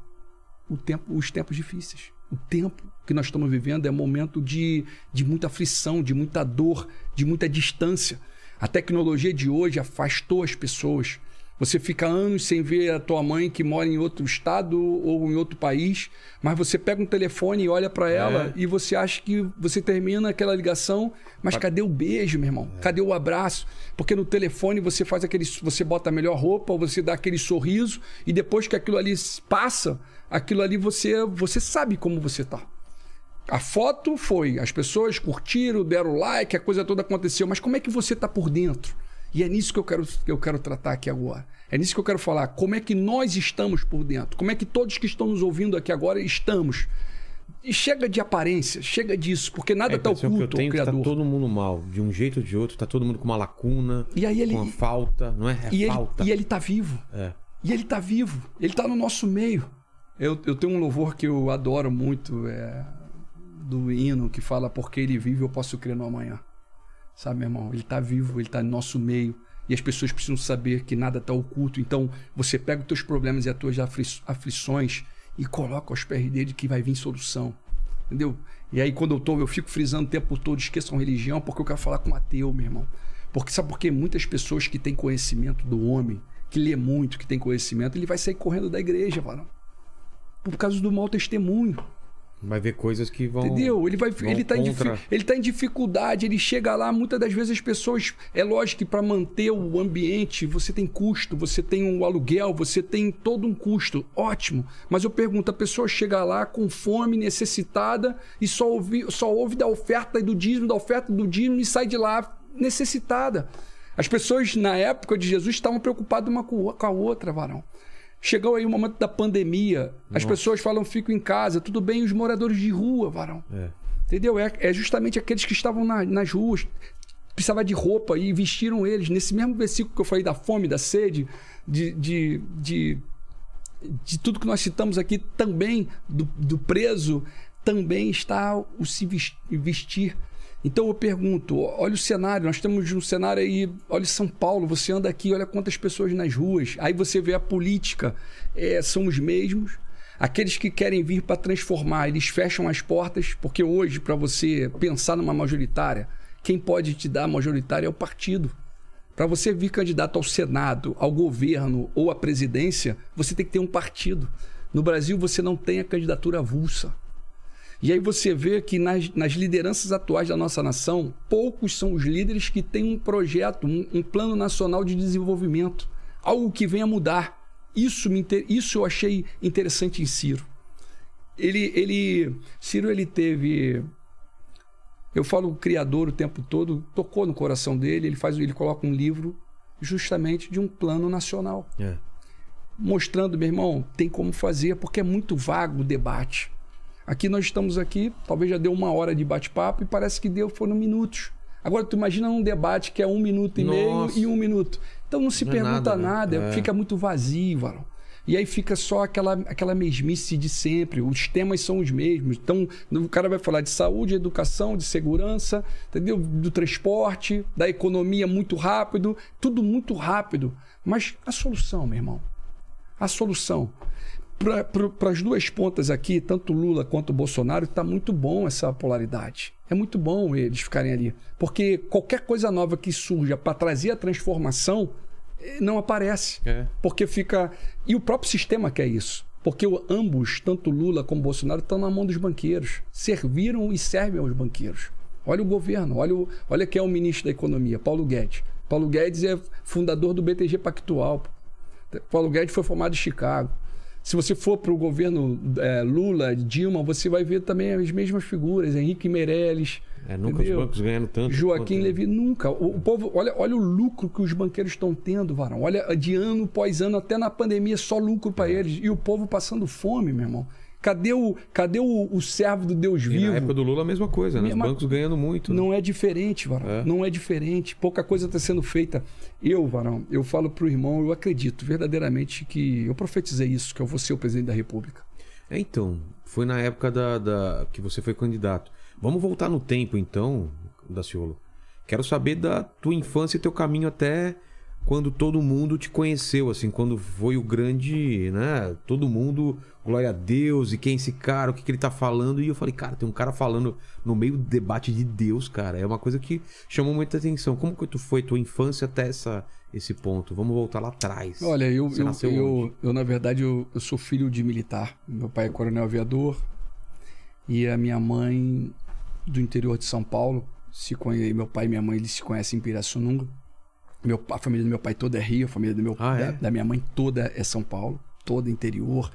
tempo, os tempos difíceis. O tempo que nós estamos vivendo é um momento de, de muita aflição, de muita dor, de muita distância. A tecnologia de hoje afastou as pessoas. Você fica anos sem ver a tua mãe que mora em outro estado ou em outro país, mas você pega um telefone e olha para ela É. e você acha que você termina aquela ligação, mas cadê o beijo, meu irmão? Cadê o abraço? Porque no telefone você faz aquele, você bota a melhor roupa, você dá aquele sorriso e depois que aquilo ali passa, aquilo ali você, você sabe como você tá. A foto foi, as pessoas curtiram, deram like, a coisa toda aconteceu, mas como é que você tá por dentro? E é nisso que eu quero, que eu quero tratar aqui agora. É nisso que eu quero falar. Como é que nós estamos por dentro? Como é que todos que estão nos ouvindo aqui agora estamos? E chega de aparência, chega disso, porque nada É, a está impressão que eu oculto ao tenho é tá Criador. todo mundo mal. De um jeito ou de outro, tá todo mundo com uma lacuna, E aí ele- com uma falta, não é? É e, ele, falta. e ele tá vivo. É. E ele tá vivo. Ele tá no nosso meio. Eu, eu tenho um louvor que eu adoro muito, é, do hino, que fala porque ele vive, eu posso crer no amanhã. Sabe, meu irmão? Ele tá vivo, ele tá no nosso meio. E as pessoas precisam saber que nada tá oculto. Então, você pega os teus problemas e as tuas afli- aflições e coloca aos pés dele que vai vir solução. Entendeu? E aí, quando eu tô, eu fico frisando o tempo todo, esqueçam religião, porque eu quero falar com um ateu, meu irmão. Porque sabe por quê? Muitas pessoas que têm conhecimento do homem, que lê muito, que tem conhecimento, ele vai sair correndo da igreja, varão. Por causa do mau testemunho. Vai ver coisas que vão. Entendeu? Ele vai, ele tá, em, contra- difi- ele tá em dificuldade, ele chega lá, muitas das vezes as pessoas. É lógico que para manter o ambiente você tem custo, você tem um aluguel, você tem todo um custo. Ótimo. Mas eu pergunto: a pessoa chega lá com fome, necessitada, e só ouve, só ouve da oferta e do dízimo, da oferta do dízimo e sai de lá necessitada. As pessoas na época de Jesus estavam preocupadas uma com a outra, varão. Chegou aí o momento da pandemia, as pessoas falam fico em casa, tudo bem, os moradores de rua, varão. É. Entendeu? É, é justamente aqueles que estavam na- nas ruas, precisavam de roupa e vestiram eles. Nesse mesmo versículo que eu falei da fome, da sede, de, de, de, de tudo que nós citamos aqui, também do, do preso, também está o se ves- vestir. Então eu pergunto, olha o cenário, nós temos um cenário aí, olha São Paulo, você anda aqui, olha quantas pessoas nas ruas, aí você vê a política, é, são os mesmos. Aqueles que querem vir para transformar, eles fecham as portas, porque hoje, para você pensar numa majoritária, quem pode te dar a majoritária é o partido. Para você vir candidato ao Senado, ao governo ou à presidência, você tem que ter um partido. No Brasil, você não tem a candidatura avulsa. E aí você vê que nas, nas lideranças atuais da nossa nação, poucos são os líderes que têm um projeto, um, um plano nacional de desenvolvimento, algo que venha mudar. Isso, me, inter- isso eu achei interessante em Ciro. Ele, ele, Ciro ele teve, eu falo o criador o tempo todo, tocou no coração dele. Ele faz, ele coloca um livro justamente de um plano nacional É. mostrando, meu irmão, tem como fazer, porque é muito vago o debate. Aqui nós estamos aqui, talvez já deu uma hora de bate-papo e parece que deu foram minutos. Agora tu imagina um debate que é um minuto e Nossa. meio e um minuto. Então não se Não é pergunta nada, né? nada, É. fica muito vazio, varão. E aí fica só aquela, aquela mesmice de sempre. Os temas são os mesmos. Então, o cara vai falar de saúde, educação, de segurança, entendeu? Do transporte, da economia muito rápido, tudo muito rápido. Mas a solução, meu irmão, a solução. Para as duas pontas aqui, tanto Lula quanto Bolsonaro, está muito bom essa polaridade. É muito bom eles ficarem ali. Porque qualquer coisa nova que surja para trazer a transformação eh, não aparece. É. Porque fica. E o próprio sistema quer isso. Porque ambos, tanto Lula como Bolsonaro, estão na mão dos banqueiros. Serviram e servem aos banqueiros. Olha o governo, olha, o, olha quem é o ministro da Economia, Paulo Guedes. Paulo Guedes é fundador do BTG Pactual. Paulo Guedes foi formado em Chicago. Se você for para o governo eh, Lula, Dilma, você vai ver também as mesmas figuras. Henrique Meirelles. É, nunca entendeu? os bancos ganharam tanto. Joaquim quanto- Levi, nunca. O, o povo, olha, olha o lucro que os banqueiros estão tendo, varão. Olha, de ano após ano, até na pandemia, só lucro É. para eles. E o povo passando fome, meu irmão. Cadê o, cadê o, o servo do Deus E vivo? na época do Lula a mesma coisa, né? Os bancos ganhando muito. né? Não é diferente, Varão. É. Não é diferente. Pouca coisa está sendo feita. Eu, Varão, eu falo pro irmão, eu acredito verdadeiramente que eu profetizei isso, que eu vou ser o presidente da República. É, então, foi na época da, da- que você foi candidato. Vamos voltar no tempo, então, Daciolo. Quero saber da tua infância e teu caminho até quando todo mundo te conheceu, assim, quando foi o grande, né? Todo mundo, glória a Deus, e quem é esse cara, o que, que ele tá falando. E eu falei, cara, tem um cara falando no meio do debate de Deus, cara. É uma coisa que chamou muita atenção. Como que tu foi tua infância até essa, esse ponto? Vamos voltar lá atrás. Olha, eu, eu, eu, onde? eu, na verdade, eu, eu sou filho de militar. Meu pai é coronel aviador e a minha mãe do interior de São Paulo. Se conhe... Meu pai e minha mãe eles se conhecem em Pirassununga. Meu, a família do meu pai toda é Rio, a família do meu, Ah, da, é? da minha mãe toda é São Paulo, toda interior.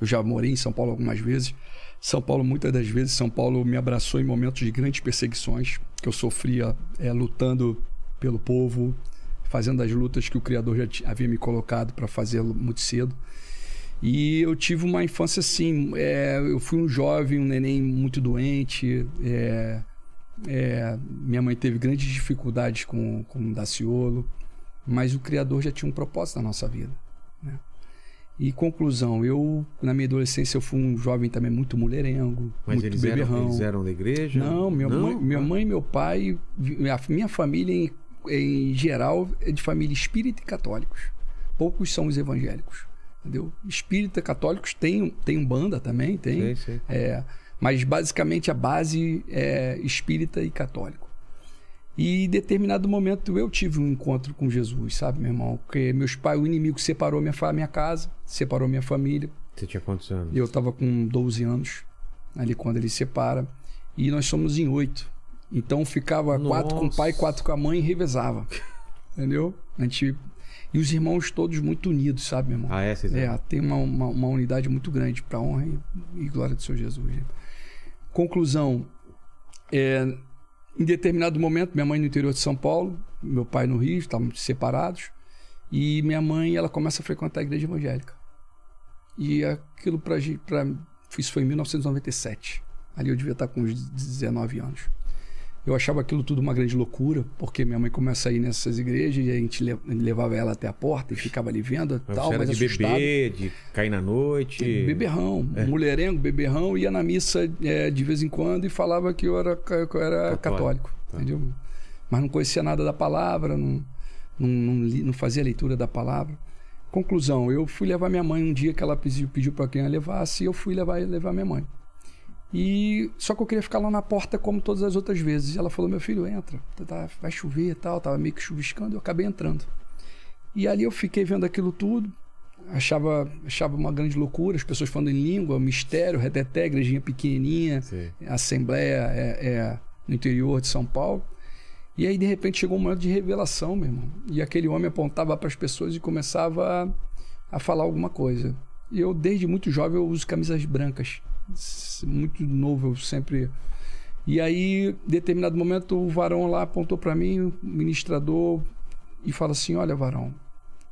Eu já morei em São Paulo algumas vezes. São Paulo, muitas das vezes, São Paulo me abraçou em momentos de grandes perseguições que eu sofria é, lutando pelo povo, fazendo as lutas que o Criador já havia me colocado para fazer muito cedo. E eu tive uma infância assim. é, eu fui um jovem, um neném muito doente. é, é, minha mãe teve grandes dificuldades com, com o Daciolo, mas o Criador já tinha um propósito na nossa vida. né? E conclusão, eu, na minha adolescência, eu fui um jovem também muito mulherengo, Mas muito eles beberrão. eram, eles eram da igreja? Não, minha, Mãe, minha mãe meu pai, minha, minha família em, em geral é de família espírita e católicos. Poucos são os evangélicos, entendeu? Espírita, católicos tem, tem um banda também, tem. Sei, sei. É, mas basicamente a base é espírita e católico. E em determinado momento eu tive um encontro com Jesus, sabe, meu irmão? Porque meus pais, o inimigo separou minha, minha casa, separou minha família. Você tinha quantos anos? Eu estava com 12 anos, ali quando ele separa. E nós somos em oito. Então ficava quatro com o pai, Nossa. quatro com a mãe e revezava. Entendeu? A gente... E os irmãos todos muito unidos, sabe, meu irmão? Ah, é? É, tem uma, uma, uma unidade muito grande para honra e, e glória do Senhor Jesus. né? Conclusão: é, em determinado momento, minha mãe no interior de São Paulo, meu pai no Rio, estavam separados, e minha mãe ela começa a frequentar a igreja evangélica. E aquilo para isso foi em 1997. Ali eu devia estar com uns 19 anos. Eu achava aquilo tudo uma grande loucura, porque minha mãe começa a ir nessas igrejas e a gente le- levava ela até a porta e ficava ali vendo Mas tal, mas de assustado. beber, de cair na noite. Beberrão, mulherengo, beberrão, ia na missa é, de vez em quando e falava que eu era, que eu era Católico. católico, entendeu? Mas não conhecia nada da palavra, não, não, não, li- não fazia leitura da palavra. Conclusão, eu fui levar minha mãe um dia que ela pediu, pediu para quem a levasse e eu fui levar, levar minha mãe. E só que eu queria ficar lá na porta como todas as outras vezes. E ela falou: "Meu filho, entra. Tá- vai chover e tal". Tava meio que chuviscando, eu acabei entrando. E ali eu fiquei vendo aquilo tudo, achava, achava uma grande loucura, as pessoas falando em língua, mistério, reteté, igrejinha pequenininha, Sei. assembleia é, é, no interior de São Paulo. E aí, de repente, chegou um momento de revelação, meu irmão. E aquele homem apontava para as pessoas e começava a, a falar alguma coisa. E eu, desde muito jovem, eu uso camisas brancas. Muito novo, eu sempre. E aí, determinado momento, o varão lá apontou para mim, o ministrador, e fala assim: Olha, varão,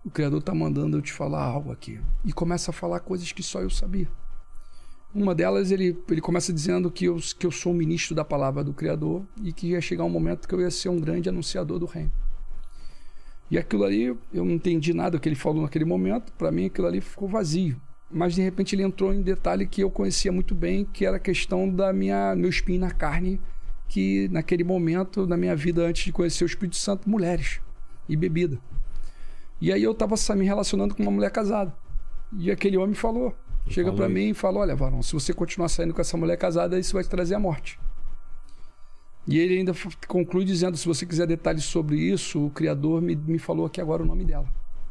o Criador está mandando eu te falar algo aqui. E começa a falar coisas que só eu sabia. Uma delas, ele, ele começa dizendo que eu, que eu sou o ministro da palavra do Criador e que ia chegar um momento que eu ia ser um grande anunciador do reino. E aquilo ali, eu não entendi nada que ele falou naquele momento, para mim aquilo ali ficou vazio. Mas de repente ele entrou em detalhe que eu conhecia muito bem, que era a questão da minha meu espinho na carne, que naquele momento na minha vida antes de conhecer o Espírito Santo, mulheres e bebida. E aí eu estava me relacionando com uma mulher casada. E aquele homem falou, chega para mim e fala: "Olha, varão, se você continuar saindo com essa mulher casada, isso vai te trazer a morte". E ele ainda conclui dizendo: se você quiser detalhes sobre isso, o Criador me, me falou aqui agora o nome dela.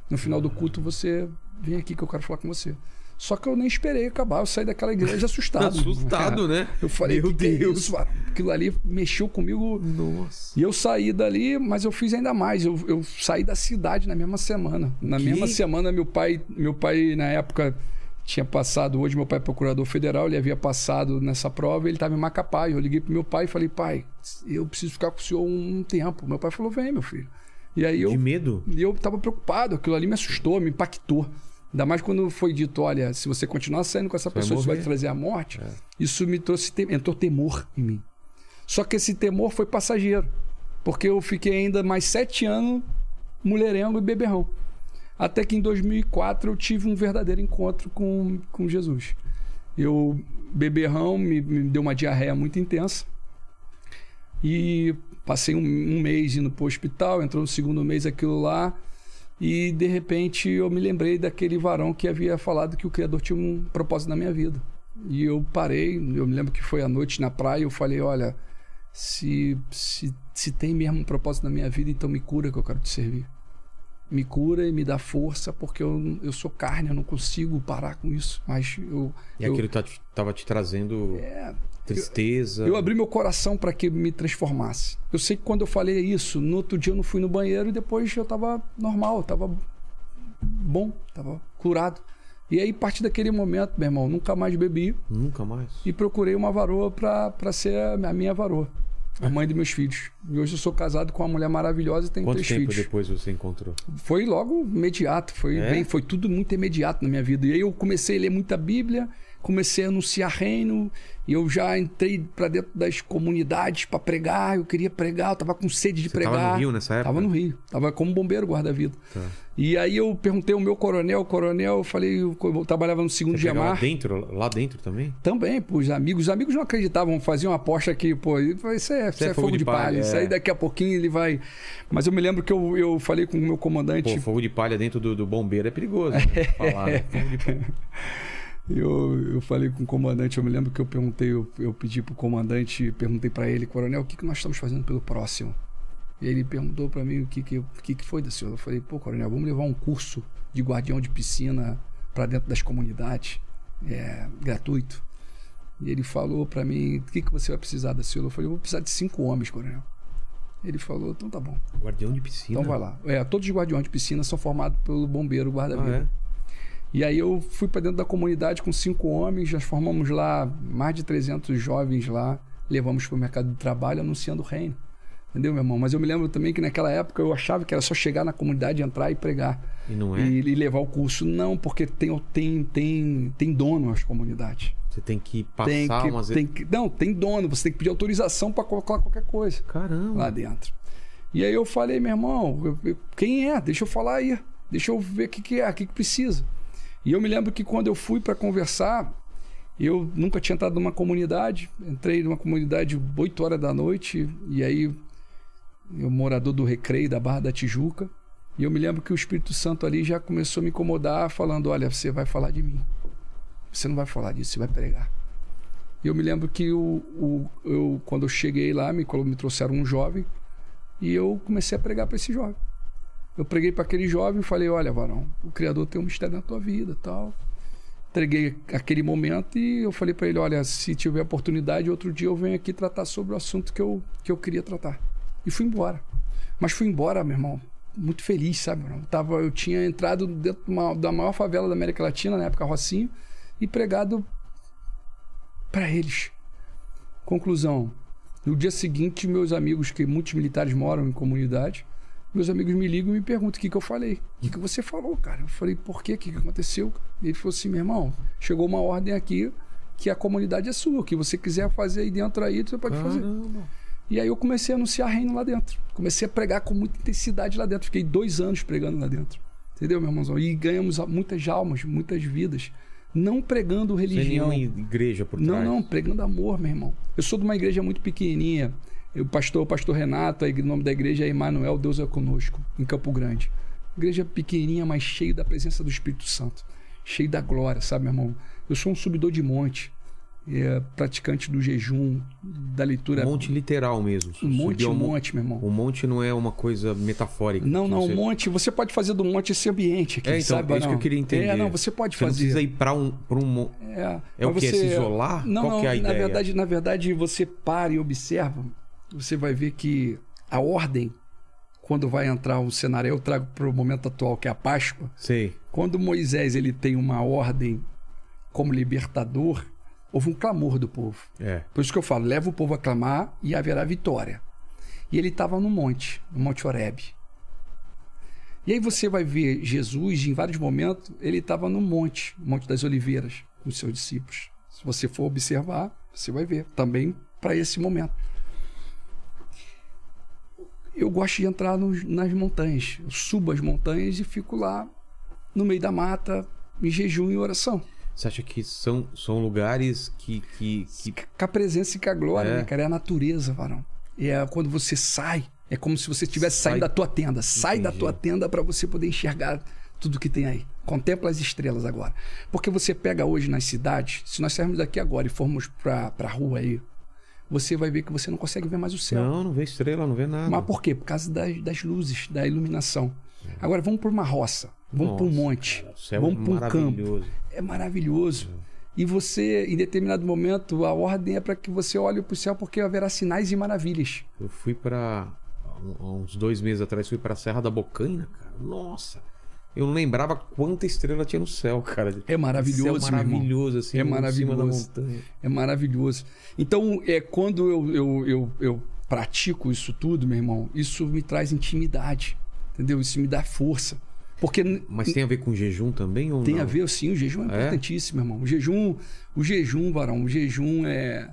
No final do culto, você vem aqui que eu quero falar com você. Só que eu nem esperei acabar, eu saí daquela igreja assustado. Assustado, né? Eu falei, Meu que que é Deus. isso, varão? Aquilo ali mexeu comigo. Nossa. E eu saí dali, mas eu fiz ainda mais. Eu, eu saí da cidade na mesma semana. Na Que? mesma semana, meu pai, meu pai, na época, tinha passado. Hoje, meu pai é procurador federal, ele havia passado nessa prova e ele estava em Macapá. Eu liguei pro meu pai e falei, pai, eu preciso ficar com o senhor um tempo. Meu pai falou, vem, meu filho. E aí eu, De medo? e eu tava preocupado, aquilo ali me assustou, me impactou. Ainda mais quando foi dito, olha, se você continuar saindo com essa vai pessoa, isso vai morrer. te trazer a morte. Isso me trouxe, entrou temor em mim. Só que esse temor foi passageiro, porque eu fiquei ainda mais sete anos mulherengo e beberrão. Até que em 2004 eu tive um verdadeiro encontro com, com Jesus. Eu, beberrão, me, me deu uma diarreia muito intensa. E passei um, um mês indo pro hospital, entrou no segundo mês aquilo lá. E de repente eu me lembrei daquele varão que havia falado que o Criador tinha um propósito na minha vida. E eu parei, eu me lembro que foi à noite na praia, eu falei, olha, se, se, se tem mesmo um propósito na minha vida, então me cura que eu quero te servir. me cura e me dá força, porque eu, eu sou carne, eu não consigo parar com isso. Mas eu. E eu, aquilo tá te- tava te trazendo é, tristeza. eu abri meu coração para que me transformasse. Eu sei que quando eu falei isso, no outro dia eu não fui no banheiro e depois eu tava normal, eu tava bom, tava curado. E aí, a partir daquele momento, meu irmão, nunca mais bebi Nunca mais. e procurei uma varoa pra ser a minha varoa, a mãe dos meus filhos. E hoje eu sou casado com uma mulher maravilhosa e tenho Quanto três tempo filhos. depois você encontrou? Foi logo imediato, foi É? bem, foi tudo muito imediato na minha vida. E aí eu comecei a ler muita Bíblia, comecei a anunciar reino, e eu já entrei para dentro das comunidades para pregar, eu queria pregar, eu tava com sede de Você pregar. tava no Rio nessa época? Tava no Rio, tava como bombeiro guarda-vida. Tá. E aí eu perguntei ao meu coronel, coronel, eu falei, eu trabalhava no segundo Você pegava Giamar. dentro, lá dentro também? Também, pros amigos. Os amigos não acreditavam, faziam uma aposta que, pô, isso é, isso é fogo, de palha. Isso é. aí daqui a pouquinho ele vai. Mas eu me lembro que eu, eu falei com o meu comandante. Pô, fogo de palha dentro do, do bombeiro é perigoso. né? Falar, né? Fogo de palha. Eu, eu falei com o comandante, eu me lembro que eu perguntei, eu, eu pedi pro comandante, perguntei para ele, coronel, o que, que nós estamos fazendo pelo próximo? E ele perguntou para mim o que que, o que que foi da senhora. Eu falei, pô, coronel, vamos levar um curso de guardião de piscina para dentro das comunidades, é, gratuito. E ele falou para mim, o que, que você vai precisar da senhora? Eu falei, eu vou precisar de cinco homens, coronel. Ele falou, então tá bom. Guardião de piscina. Então vai lá. É, todos os guardiões de piscina são formados pelo bombeiro guarda-vida. Ah, é? E aí eu fui para dentro da comunidade com cinco homens, nós formamos lá mais de 300 jovens lá, levamos para o mercado de trabalho anunciando o reino. Entendeu, meu irmão? Mas eu me lembro também que naquela época eu achava que era só chegar na comunidade, entrar e pregar. E não é? E, e levar o curso. Não, porque tem, tem, tem, tem dono as comunidades. Você tem que passar Tem que, umas... tem que, não, tem dono. Você tem que pedir autorização para colocar qualquer coisa Caramba. lá dentro. E aí eu falei, meu irmão, eu- eu- quem é? Deixa eu falar aí. Deixa eu ver o que, que é, o que, que precisa. E eu me lembro que quando eu fui para conversar, eu nunca tinha entrado numa comunidade. Entrei numa comunidade 8 horas da noite, e aí eu morador do Recreio, da Barra da Tijuca. E eu me lembro que o Espírito Santo ali já começou a me incomodar, falando: Olha, você vai falar de mim. Você não vai falar disso, você vai pregar. E eu me lembro que o, o, eu, quando eu cheguei lá, me, me trouxeram um jovem e eu comecei a pregar para esse jovem. Eu preguei para aquele jovem e falei: Olha, varão, o Criador tem um mistério na tua vida tal. Entreguei aquele momento e eu falei para ele: Olha, se tiver oportunidade, outro dia eu venho aqui tratar sobre o assunto que eu, que eu queria tratar. E fui embora. Mas fui embora, meu irmão, muito feliz, sabe? Eu, tava, eu tinha entrado dentro de uma- da maior favela da América Latina, na época Rocinho, e pregado para eles. Conclusão: no dia seguinte, meus amigos, que muitos militares moram em comunidade, meus amigos me ligam e me perguntam o que, que eu falei. O que, que você falou, cara? Eu falei, por quê? O que, que aconteceu? E ele falou assim: meu irmão, chegou uma ordem aqui que a comunidade é sua. O que você quiser fazer aí dentro aí, você pode fazer. Caramba. E aí eu comecei a anunciar reino lá dentro. Comecei a pregar com muita intensidade lá dentro. Fiquei dois anos pregando lá dentro. Entendeu, meu irmãozão? E ganhamos muitas almas, muitas vidas. Não pregando Sem religião. nenhuma igreja por Não, trás. não, pregando amor, meu irmão. Eu sou de uma igreja muito pequenininha. O pastor, o pastor Renato, o nome da igreja é Emanuel, Deus é conosco, em Campo Grande. Igreja pequenininha, mas cheio da presença do Espírito Santo. Cheio da glória, sabe, meu irmão? Eu sou um subidor de monte, é, praticante do jejum, da leitura. Monte literal mesmo. Um monte, um mon- monte, meu irmão. O monte não é uma coisa metafórica. Não, não, você... um monte. Você pode fazer do monte esse ambiente aqui, É, então, sabe? é isso não? que eu queria entender. É, não, você pode Você não fazer. precisa ir pra um, pra um É, É o que? É se isolar? Não, Qual não, que é a na ideia? verdade, na verdade, você para e observa, você vai ver que a ordem, quando vai entrar o cenário, eu trago para o momento atual, que é a Páscoa, Sei. quando Moisés ele tem uma ordem como libertador, houve um clamor do povo. É. Por isso que eu falo, leva o povo a clamar e haverá vitória. E ele estava no monte, no Monte Horeb. E aí você vai ver Jesus, em vários momentos, ele estava no monte, Monte das Oliveiras, com os seus discípulos. Se você for observar, você vai ver também para esse momento. Eu gosto de entrar nos- nas montanhas. Eu subo as montanhas e fico lá no meio da mata, em jejum e oração. Você acha que são, são lugares que, que, que Com a presença e com a glória, É. né, cara? É a natureza, varão. É quando você sai, é como se você estivesse Sai- saindo da tua tenda. Sai da Entendi. tua tenda para você poder enxergar tudo que tem aí. Contempla as estrelas agora. Porque você pega hoje nas cidades, se nós sairmos daqui agora e formos pra, pra rua aí, você vai ver que você não consegue ver mais o céu. Não, não vê estrela, não vê nada. Mas por quê? Por causa das, das luzes, da iluminação. Agora vamos para uma roça, vamos para um monte, cara, céu vamos é para um campo. maravilhoso. É maravilhoso. E você, em determinado momento, a ordem é para que você olhe para o céu porque haverá sinais e maravilhas. Eu fui há uns dois meses atrás, fui pra Serra da Bocaina, cara. Nossa! Eu não lembrava quanta estrela tinha no céu, cara. É maravilhoso, Céu meu maravilhoso, assim, É em cima da maravilhoso. montanha. É maravilhoso. Então, é quando eu, eu, eu, eu pratico isso tudo, meu irmão, isso me traz intimidade. Entendeu? Isso me dá força. Porque Mas tem a ver com jejum também ou tem não? a ver, sim, o jejum é É? importantíssimo, irmão. O jejum, o jejum, varão, o jejum é.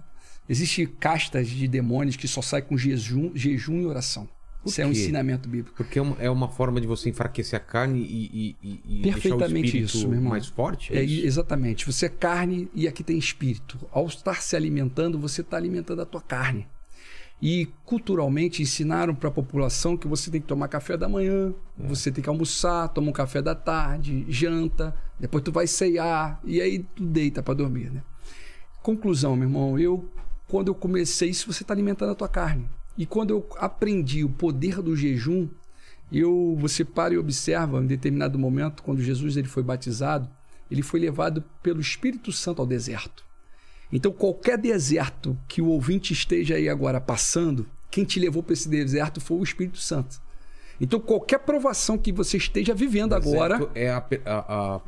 Existe castas de demônios que só saem com jejum, jejum e oração. Por Isso é um ensinamento bíblico. Porque é uma, é uma forma de você enfraquecer a carne e, e, e- e deixar o Perfeitamente espírito isso, meu irmão. mais forte? É, isso? exatamente. Você é carne e aqui tem espírito. Ao estar se alimentando, você está alimentando a tua carne. E culturalmente ensinaram para a população que você tem que tomar café da manhã, É. você tem que almoçar, toma um café da tarde, janta, depois tu vai ceiar e aí tu deita para dormir, né? Conclusão, meu irmão, eu quando eu comecei isso, você está alimentando a tua carne. E quando eu aprendi o poder do jejum, eu você para e observa em determinado momento quando Jesus ele foi batizado, ele foi levado pelo Espírito Santo ao deserto. Então qualquer deserto que o ouvinte esteja aí agora passando, quem te levou para esse deserto foi o Espírito Santo. Então qualquer provação que você esteja vivendo agora, É a, a,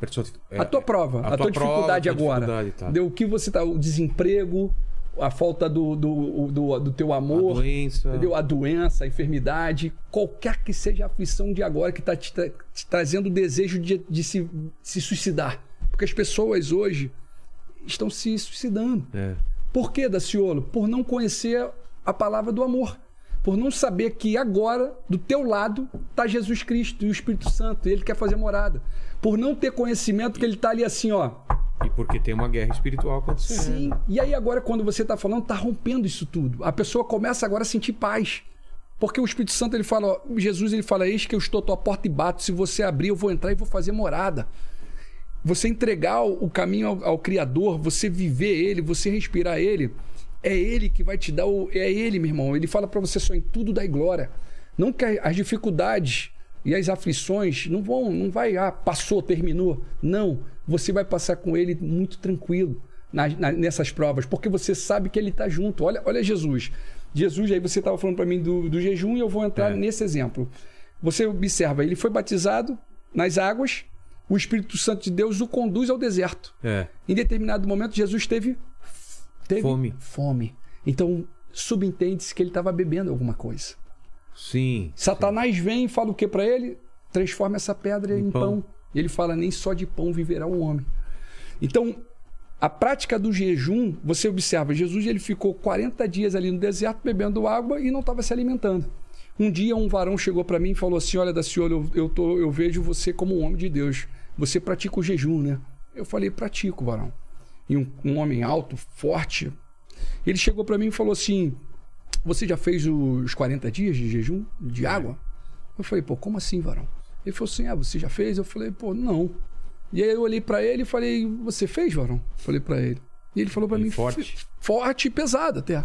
é- a tua prova, a, tua, prova, dificuldade a tua agora. dificuldade, tá. O que você tá, o desemprego, a falta do, do, do, do teu a amor, doença. entendeu? A doença, a enfermidade, qualquer que seja a aflição de agora que está te, tra- te trazendo o desejo de, de se, se suicidar. Porque as pessoas hoje estão se suicidando. É. Por que, Daciolo? Por não conhecer a palavra do amor. Por não saber que agora, do teu lado, está Jesus Cristo e o Espírito Santo. E ele quer fazer morada. Por não ter conhecimento que ele está ali assim, ó. E porque tem uma guerra espiritual acontecendo. Sim. E aí agora, quando você está falando, está rompendo isso tudo. A pessoa começa agora a sentir paz. Porque o Espírito Santo, ele fala, ó, Jesus, ele fala, eis que eu estou à tua porta e bato. Se você abrir, eu vou entrar e vou fazer morada. Você entregar o caminho ao, ao Criador, você viver Ele, você respirar Ele, é Ele que vai te dar o. É Ele, meu irmão. Ele fala para você só em tudo dar glória. Não que as dificuldades e as aflições não vão, não vai, ah, passou, terminou. Não. Você vai passar com Ele muito tranquilo na- na- nessas provas, porque você sabe que Ele está junto. Olha, olha Jesus. Jesus, aí você estava falando para mim do, do jejum e eu vou entrar É. nesse exemplo. Você observa, ele foi batizado nas águas, o Espírito Santo de Deus o conduz ao deserto. É. Em determinado momento, Jesus teve, teve Fome. fome. Então, subentende-se que ele estava bebendo alguma coisa. Sim. Satanás vem e fala o que para ele? Transforma essa pedra em, Em pão. pão. E ele fala: nem só de pão viverá o homem. Então, a prática do jejum, você observa, Jesus ele ficou 40 dias ali no deserto bebendo água e não estava se alimentando. Um dia um varão chegou para mim e falou assim: Olha, Daciolo, eu, eu, tô, eu vejo você como um homem de Deus. Você pratica o jejum, né? Eu falei: Pratico, varão. E um, um homem alto, forte. Ele chegou para mim e falou assim: Você já fez os 40 dias de jejum de água? Eu falei: Pô, como assim, varão? Ele falou assim: Ah, você já fez? Eu falei: Pô, não. E aí eu olhei para ele e falei: Você fez, varão? Falei para ele. E ele falou para mim: forte? "Fi- Forte e pesado até.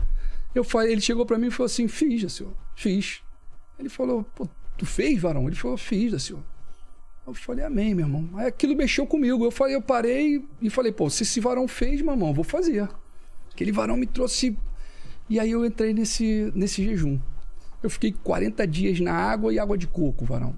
Eu falei, ele chegou para mim e falou assim: Fiz, senhor. Fiz. Ele falou: Pô, tu fez, varão? Ele falou: Fiz, senhor. Eu falei: Amém, meu irmão. Aí aquilo mexeu comigo. Eu falei: Eu parei e falei: Pô, se esse varão fez, eu vou fazer. Aquele varão me trouxe. E aí eu entrei nesse, nesse jejum. Eu fiquei 40 dias na água e água de coco, varão.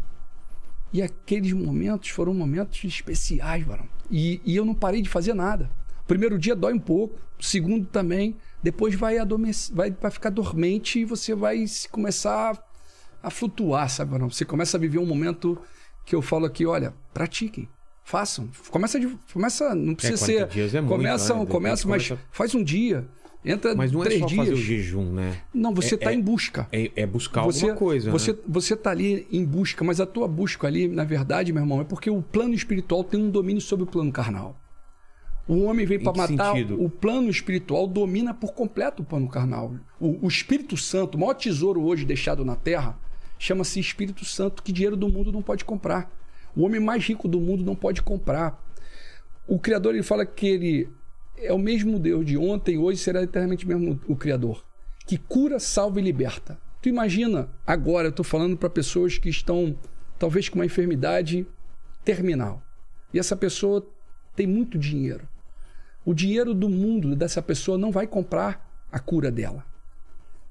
E aqueles momentos foram momentos especiais, varão. E, e eu não parei de fazer nada. Primeiro dia dói um pouco, segundo também. Depois vai, adormecer, vai, vai ficar dormente e você vai começar a, a flutuar, sabe, varão? Você começa a viver um momento que eu falo aqui, olha, pratiquem. Façam. Começa de. Começa. Não precisa 40 ser. dias é muito, começa, né? Começa, mas começa- faz um dia. Entra Mas não é três só dias. fazer o jejum, né? Não, você É- está é- em busca É, é buscar você, alguma coisa, você, né? Você tá ali em busca, mas a tua busca ali, na verdade, meu irmão, é porque o plano espiritual tem um domínio sobre o plano carnal. O homem veio para matar, sentido? o plano espiritual domina por completo o plano carnal. O, o Espírito Santo, o maior tesouro hoje deixado na terra, chama-se Espírito Santo, que dinheiro do mundo não pode comprar. O homem mais rico do mundo não pode comprar. O Criador ele fala que ele é o mesmo Deus de ontem, hoje será eternamente mesmo o Criador, que cura, salva e liberta. Tu imagina agora, eu estou falando para pessoas que estão talvez com uma enfermidade terminal. E essa pessoa tem muito dinheiro. O dinheiro do mundo dessa pessoa não vai comprar a cura dela.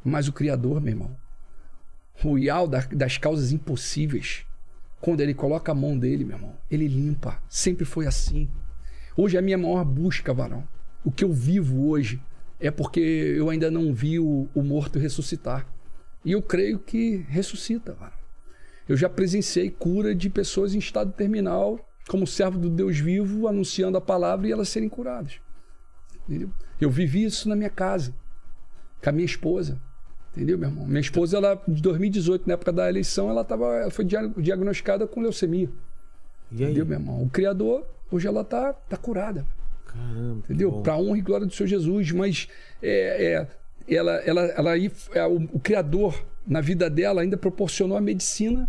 Mas o Criador, meu irmão, o Ial das causas impossíveis, quando ele coloca a mão dele, meu irmão, ele limpa. Sempre foi assim. Hoje é a minha maior busca, varão. O que eu vivo hoje é porque eu ainda não vi o, o morto ressuscitar. E eu creio que ressuscita. Eu já presenciei cura de pessoas em estado terminal, como servo do Deus vivo, anunciando a palavra e elas serem curadas. Entendeu? Eu vivi isso na minha casa, com a minha esposa. Entendeu, meu irmão? Minha esposa, ela, de 2018, na época da eleição, ela, tava, ela foi diagnosticada com leucemia. E aí? Entendeu, meu irmão? O Criador, hoje ela tá, tá curada. Caramba. Entendeu? Para honra e glória do Senhor Jesus. Mas é, é, ela, ela, ela, é, o, o Criador, na vida dela, ainda proporcionou a medicina.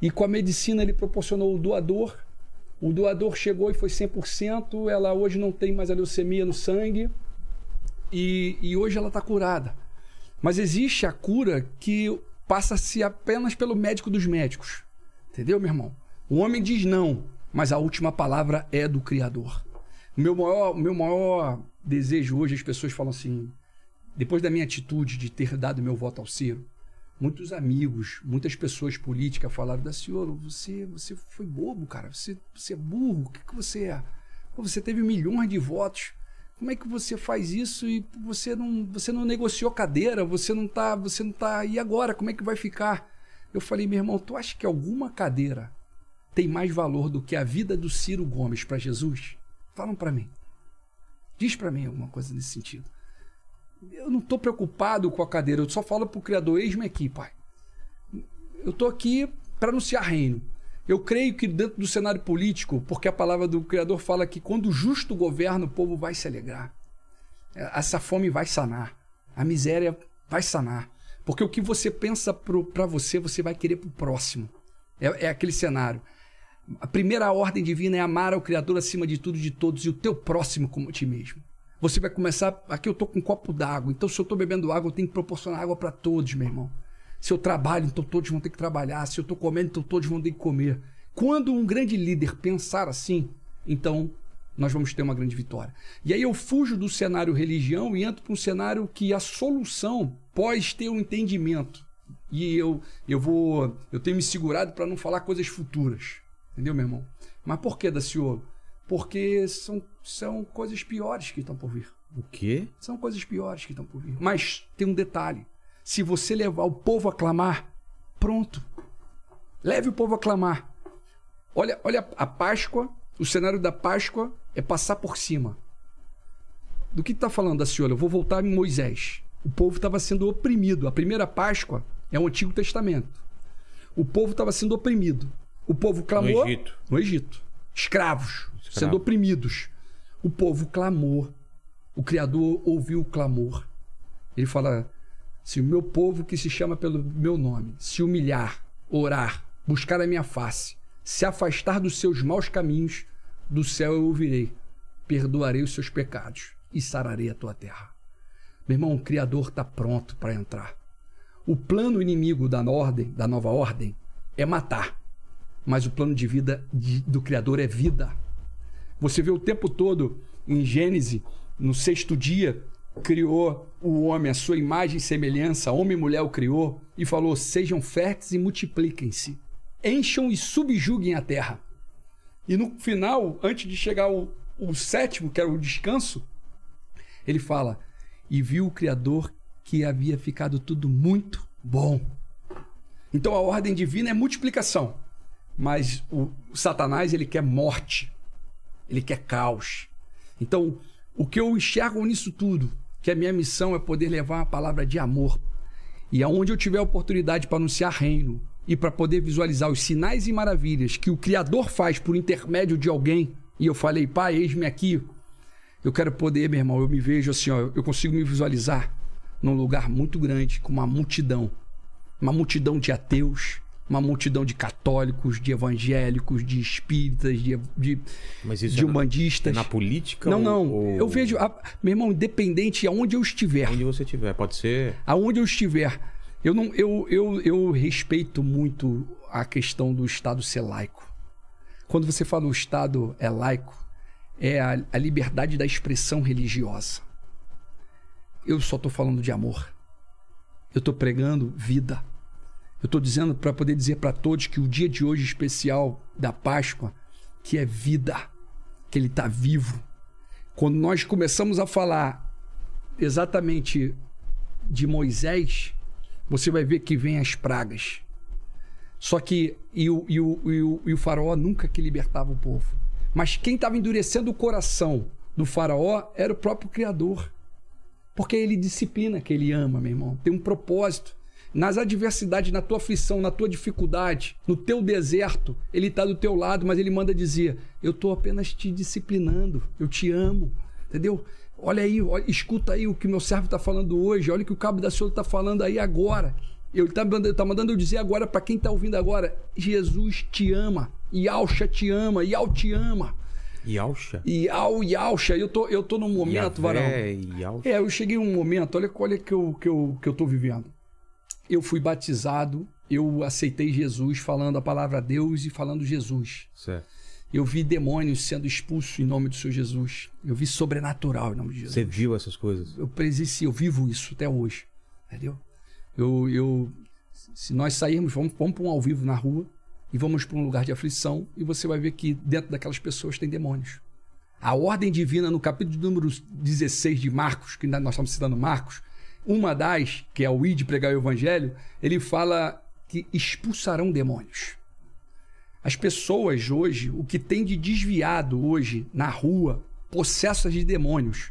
E com a medicina, ele proporcionou o doador. O doador chegou e foi 100%. Ela hoje não tem mais a leucemia no sangue. E, e hoje ela está curada. Mas existe a cura que passa-se apenas pelo médico dos médicos. Entendeu, meu irmão? O homem diz não, mas a última palavra é do Criador. O meu maior, meu maior desejo hoje, as pessoas falam assim, depois da minha atitude de ter dado meu voto ao Ciro, muitos amigos, muitas pessoas políticas falaram da senhora, você, você foi bobo, cara, você, você é burro, o que, que você é? Você teve milhões de votos. Como é que você faz isso e você não, você não negociou cadeira, você não tá, você não tá. E agora, como é que vai ficar? Eu falei, meu irmão, tu acha que alguma cadeira tem mais valor do que a vida do Ciro Gomes para Jesus? Falam para mim. Diz para mim alguma coisa nesse sentido. Eu não estou preocupado com a cadeira, eu só falo para o Criador, eis-me aqui, pai. Eu estou aqui para anunciar reino. Eu creio que dentro do cenário político, porque a palavra do Criador fala que quando o justo governa, o povo vai se alegrar. Essa fome vai sanar. A miséria vai sanar. Porque o que você pensa para você, você vai querer para o próximo. É, é aquele cenário. A primeira ordem divina é amar ao Criador acima de tudo e de todos e o teu próximo como ti mesmo. Você vai começar. Aqui eu estou com um copo d'água, então se eu estou bebendo água, eu tenho que proporcionar água para todos, meu irmão. Se eu trabalho, então todos vão ter que trabalhar. Se eu estou comendo, então todos vão ter que comer. Quando um grande líder pensar assim, então nós vamos ter uma grande vitória. E aí eu fujo do cenário religião e entro para um cenário que a solução pode ter um entendimento. E eu, eu vou. Eu tenho me segurado para não falar coisas futuras. Entendeu, meu irmão? Mas por que, Daciolo? Porque são, são coisas piores que estão por vir. O quê? São coisas piores que estão por vir. Mas tem um detalhe. Se você levar o povo a clamar, pronto. Leve o povo a clamar. Olha, olha a Páscoa, o cenário da Páscoa é passar por cima. Do que está falando, Daciolo? Eu vou voltar em Moisés. O povo estava sendo oprimido. A primeira Páscoa é o Antigo Testamento. O povo estava sendo oprimido. O povo clamou. No Egito. No Egito. Escravos, Escravo. sendo oprimidos. O povo clamou. O Criador ouviu o clamor. Ele fala: se o meu povo que se chama pelo meu nome se humilhar, orar, buscar a minha face, se afastar dos seus maus caminhos, do céu eu ouvirei, perdoarei os seus pecados e sararei a tua terra. Meu irmão, o Criador está pronto para entrar. O plano inimigo da ordem, da nova ordem, é matar mas o plano de vida de, do Criador é vida. Você vê o tempo todo em Gênesis, no sexto dia, criou o homem, a sua imagem e semelhança, homem e mulher o criou, e falou: sejam férteis e multipliquem-se, encham e subjuguem a terra. E no final, antes de chegar o, o sétimo, que era o descanso, ele fala: e viu o Criador que havia ficado tudo muito bom. Então a ordem divina é multiplicação. Mas o Satanás, ele quer morte. Ele quer caos. Então, o que eu enxergo nisso tudo, que a minha missão é poder levar uma palavra de amor. E aonde eu tiver oportunidade para anunciar reino e para poder visualizar os sinais e maravilhas que o Criador faz por intermédio de alguém, e eu falei, pai, eis-me aqui. Eu quero poder, meu irmão, eu me vejo assim, ó, eu consigo me visualizar num lugar muito grande, com uma multidão. Uma multidão de ateus, uma multidão de católicos, de evangélicos, de espíritas, de, de, de é. Na, na política? Não, não. Ou... Eu vejo, a, meu irmão, independente aonde eu estiver. Onde você estiver, pode ser. Aonde eu estiver. Eu, não, eu, eu, eu respeito muito a questão do Estado ser laico. Quando você fala o Estado é laico, é a, a liberdade da expressão religiosa. Eu só estou falando de amor. Eu estou pregando vida. Eu estou dizendo para poder dizer para todos que o dia de hoje especial da Páscoa, que é vida, que ele está vivo. Quando nós começamos a falar exatamente de Moisés, você vai ver que vem as pragas. Só que e o, e o, e o, e o faraó nunca que libertava o povo. Mas quem estava endurecendo o coração do faraó era o próprio Criador. Porque ele disciplina que ele ama, meu irmão. Tem um propósito. Nas adversidades, na tua aflição, na tua dificuldade, no teu deserto, ele está do teu lado, mas ele manda dizer: Eu estou apenas te disciplinando, eu te amo. Entendeu? Olha aí, olha, escuta aí o que meu servo está falando hoje, olha o que o cabo da senhor está falando aí agora. Ele está tá mandando eu dizer agora para quem está ouvindo agora: Jesus te ama, Yalcha te ama, Yal te ama. Yalcha? Yal, Yalcha. Eu tô, eu tô num momento, Varão. Yalcha. É, eu cheguei num momento, olha, olha que eu, que, eu, que eu tô vivendo. Eu fui batizado, eu aceitei Jesus falando a palavra Deus e falando Jesus. Certo. Eu vi demônios sendo expulsos em nome do Senhor Jesus. Eu vi sobrenatural em nome de Jesus. Você viu essas coisas? Eu presenciei, eu vivo isso até hoje. Entendeu? Eu, eu, se nós sairmos, vamos, vamos para um ao vivo na rua e vamos para um lugar de aflição e você vai ver que dentro daquelas pessoas tem demônios. A ordem divina, no capítulo número 16 de Marcos, que nós estamos citando Marcos, uma das, que é o ID pregar o evangelho, ele fala que expulsarão demônios. As pessoas hoje, o que tem de desviado hoje na rua, possessas de demônios,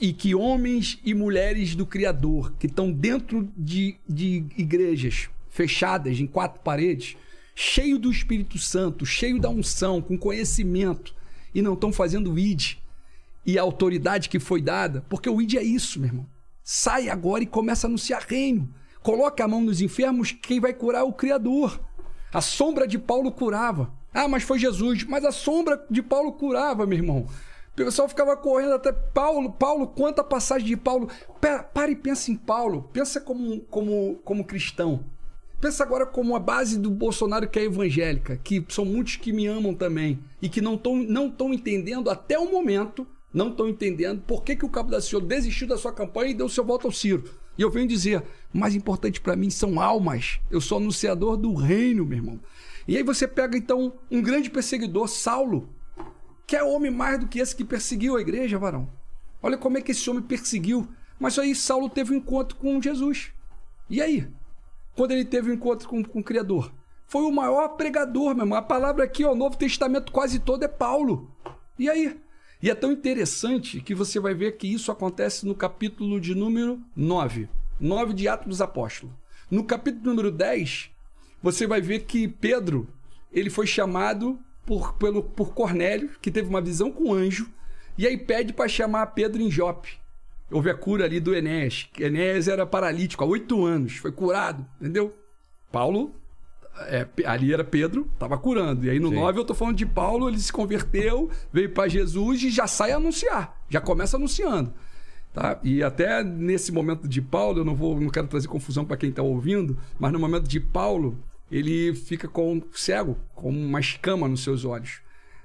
e que homens e mulheres do Criador, que estão dentro de, de igrejas fechadas em quatro paredes, cheio do Espírito Santo, cheio da unção, com conhecimento, e não estão fazendo ID e a autoridade que foi dada, porque o ID é isso, meu irmão. Sai agora e começa a anunciar reino. Coloca a mão nos enfermos, quem vai curar é o Criador. A sombra de Paulo curava. Ah, mas foi Jesus. Mas a sombra de Paulo curava, meu irmão. O pessoal ficava correndo até Paulo. Paulo, quanta passagem de Paulo. Pera, para e pensa em Paulo. Pensa como, como, como cristão. Pensa agora como a base do Bolsonaro que é evangélica, que são muitos que me amam também e que não estão não entendendo até o momento, não estão entendendo por que, que o Cabo da Ciolo desistiu da sua campanha e deu seu voto ao Ciro. E eu venho dizer, mais importante para mim são almas. Eu sou anunciador do reino, meu irmão. E aí você pega então um grande perseguidor, Saulo, que é homem mais do que esse que perseguiu a igreja, varão. Olha como é que esse homem perseguiu. Mas aí Saulo teve um encontro com Jesus. E aí? Quando ele teve um encontro com, com o Criador? Foi o maior pregador, meu irmão. A palavra aqui, ó, o Novo Testamento quase todo é Paulo. E aí? E é tão interessante que você vai ver que isso acontece no capítulo de número 9. 9 de Atos dos Apóstolos. No capítulo número 10, você vai ver que Pedro ele foi chamado por, pelo, por Cornélio, que teve uma visão com o anjo, e aí pede para chamar Pedro em Jope. Houve a cura ali do Enéas. Enéas era paralítico há oito anos, foi curado, entendeu? Paulo é, ali era Pedro, estava curando. E aí no Sim. 9 eu tô falando de Paulo, ele se converteu, veio para Jesus e já sai a anunciar, já começa anunciando. Tá? E até nesse momento de Paulo, eu não vou, não quero trazer confusão para quem está ouvindo, mas no momento de Paulo, ele fica com cego, com uma escama nos seus olhos.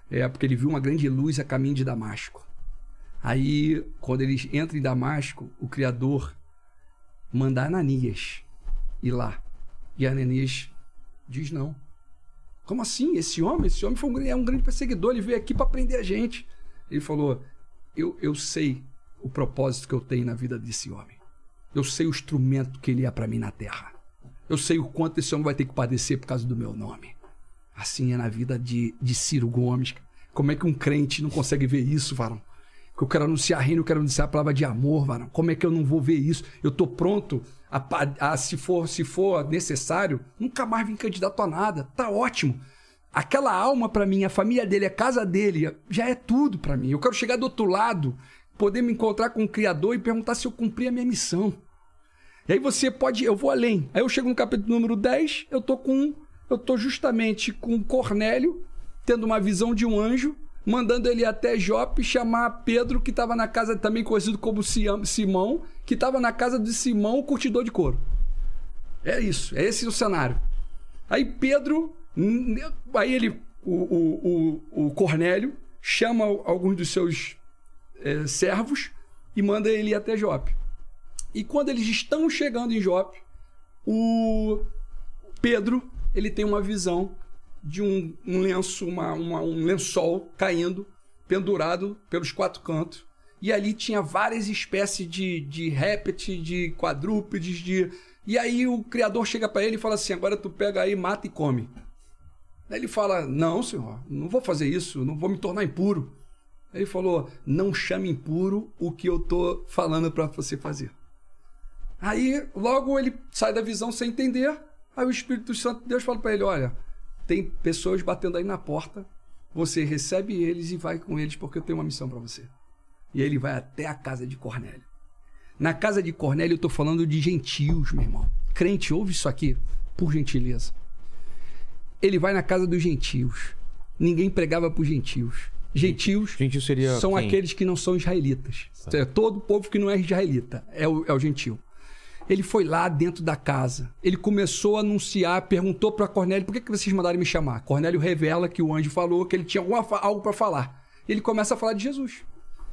É porque ele viu uma grande luz a caminho de Damasco. Aí, quando ele entra em Damasco, o Criador manda Ananias ir lá. E Ananias Diz não. Como assim? Esse homem? Esse homem foi um, é um grande perseguidor, ele veio aqui para prender a gente. Ele falou: eu, eu sei o propósito que eu tenho na vida desse homem. Eu sei o instrumento que ele é para mim na terra. Eu sei o quanto esse homem vai ter que padecer por causa do meu nome. Assim é na vida de, de Ciro Gomes. Como é que um crente não consegue ver isso, varão? Que eu quero anunciar reino, eu quero anunciar a palavra de amor, varão. Como é que eu não vou ver isso? Eu tô pronto a, a, se, for, se for necessário, nunca mais vim candidato a nada. Tá ótimo. Aquela alma para mim, a família dele, a casa dele, já é tudo para mim. Eu quero chegar do outro lado, poder me encontrar com o Criador e perguntar se eu cumpri a minha missão. E aí você pode, eu vou além. Aí eu chego no capítulo número 10, eu tô com eu tô justamente com Cornélio tendo uma visão de um anjo mandando ele até Jope chamar Pedro, que estava na casa, também conhecido como Simão, que estava na casa de Simão, o curtidor de couro. É isso, é esse o cenário. Aí Pedro, aí ele, o, o, o, o Cornélio, chama alguns dos seus eh, servos e manda ele ir até Jope. E quando eles estão chegando em Jope, o Pedro ele tem uma visão de um, um lenço, uma, uma- um lençol caindo, pendurado pelos quatro cantos. E ali tinha várias espécies de, de de quadrúpedes, de. E aí o criador chega para ele e fala assim: agora tu pega aí, mata e come. Aí ele fala: Não, senhor, não vou fazer isso, não vou me tornar impuro. Aí ele falou: Não chame impuro o que eu tô falando para você fazer. Aí logo ele sai da visão sem entender. Aí o Espírito Santo de Deus fala para ele: Olha, tem pessoas batendo aí na porta. Você recebe eles e vai com eles porque eu tenho uma missão para você. E ele vai até a casa de Cornélio. Na casa de Cornélio eu tô falando de gentios, meu irmão. Crente, ouve isso aqui, por gentileza. Ele vai na casa dos gentios. Ninguém pregava para os gentios. Gentios Gentil são quem? aqueles que não são israelitas. É todo povo que não é israelita é o, é o gentil. Ele foi lá dentro da casa. Ele começou a anunciar, perguntou para Cornélio: por que, que vocês mandaram me chamar? Cornélio revela que o anjo falou que ele tinha alguma algo para falar. Ele começa a falar de Jesus.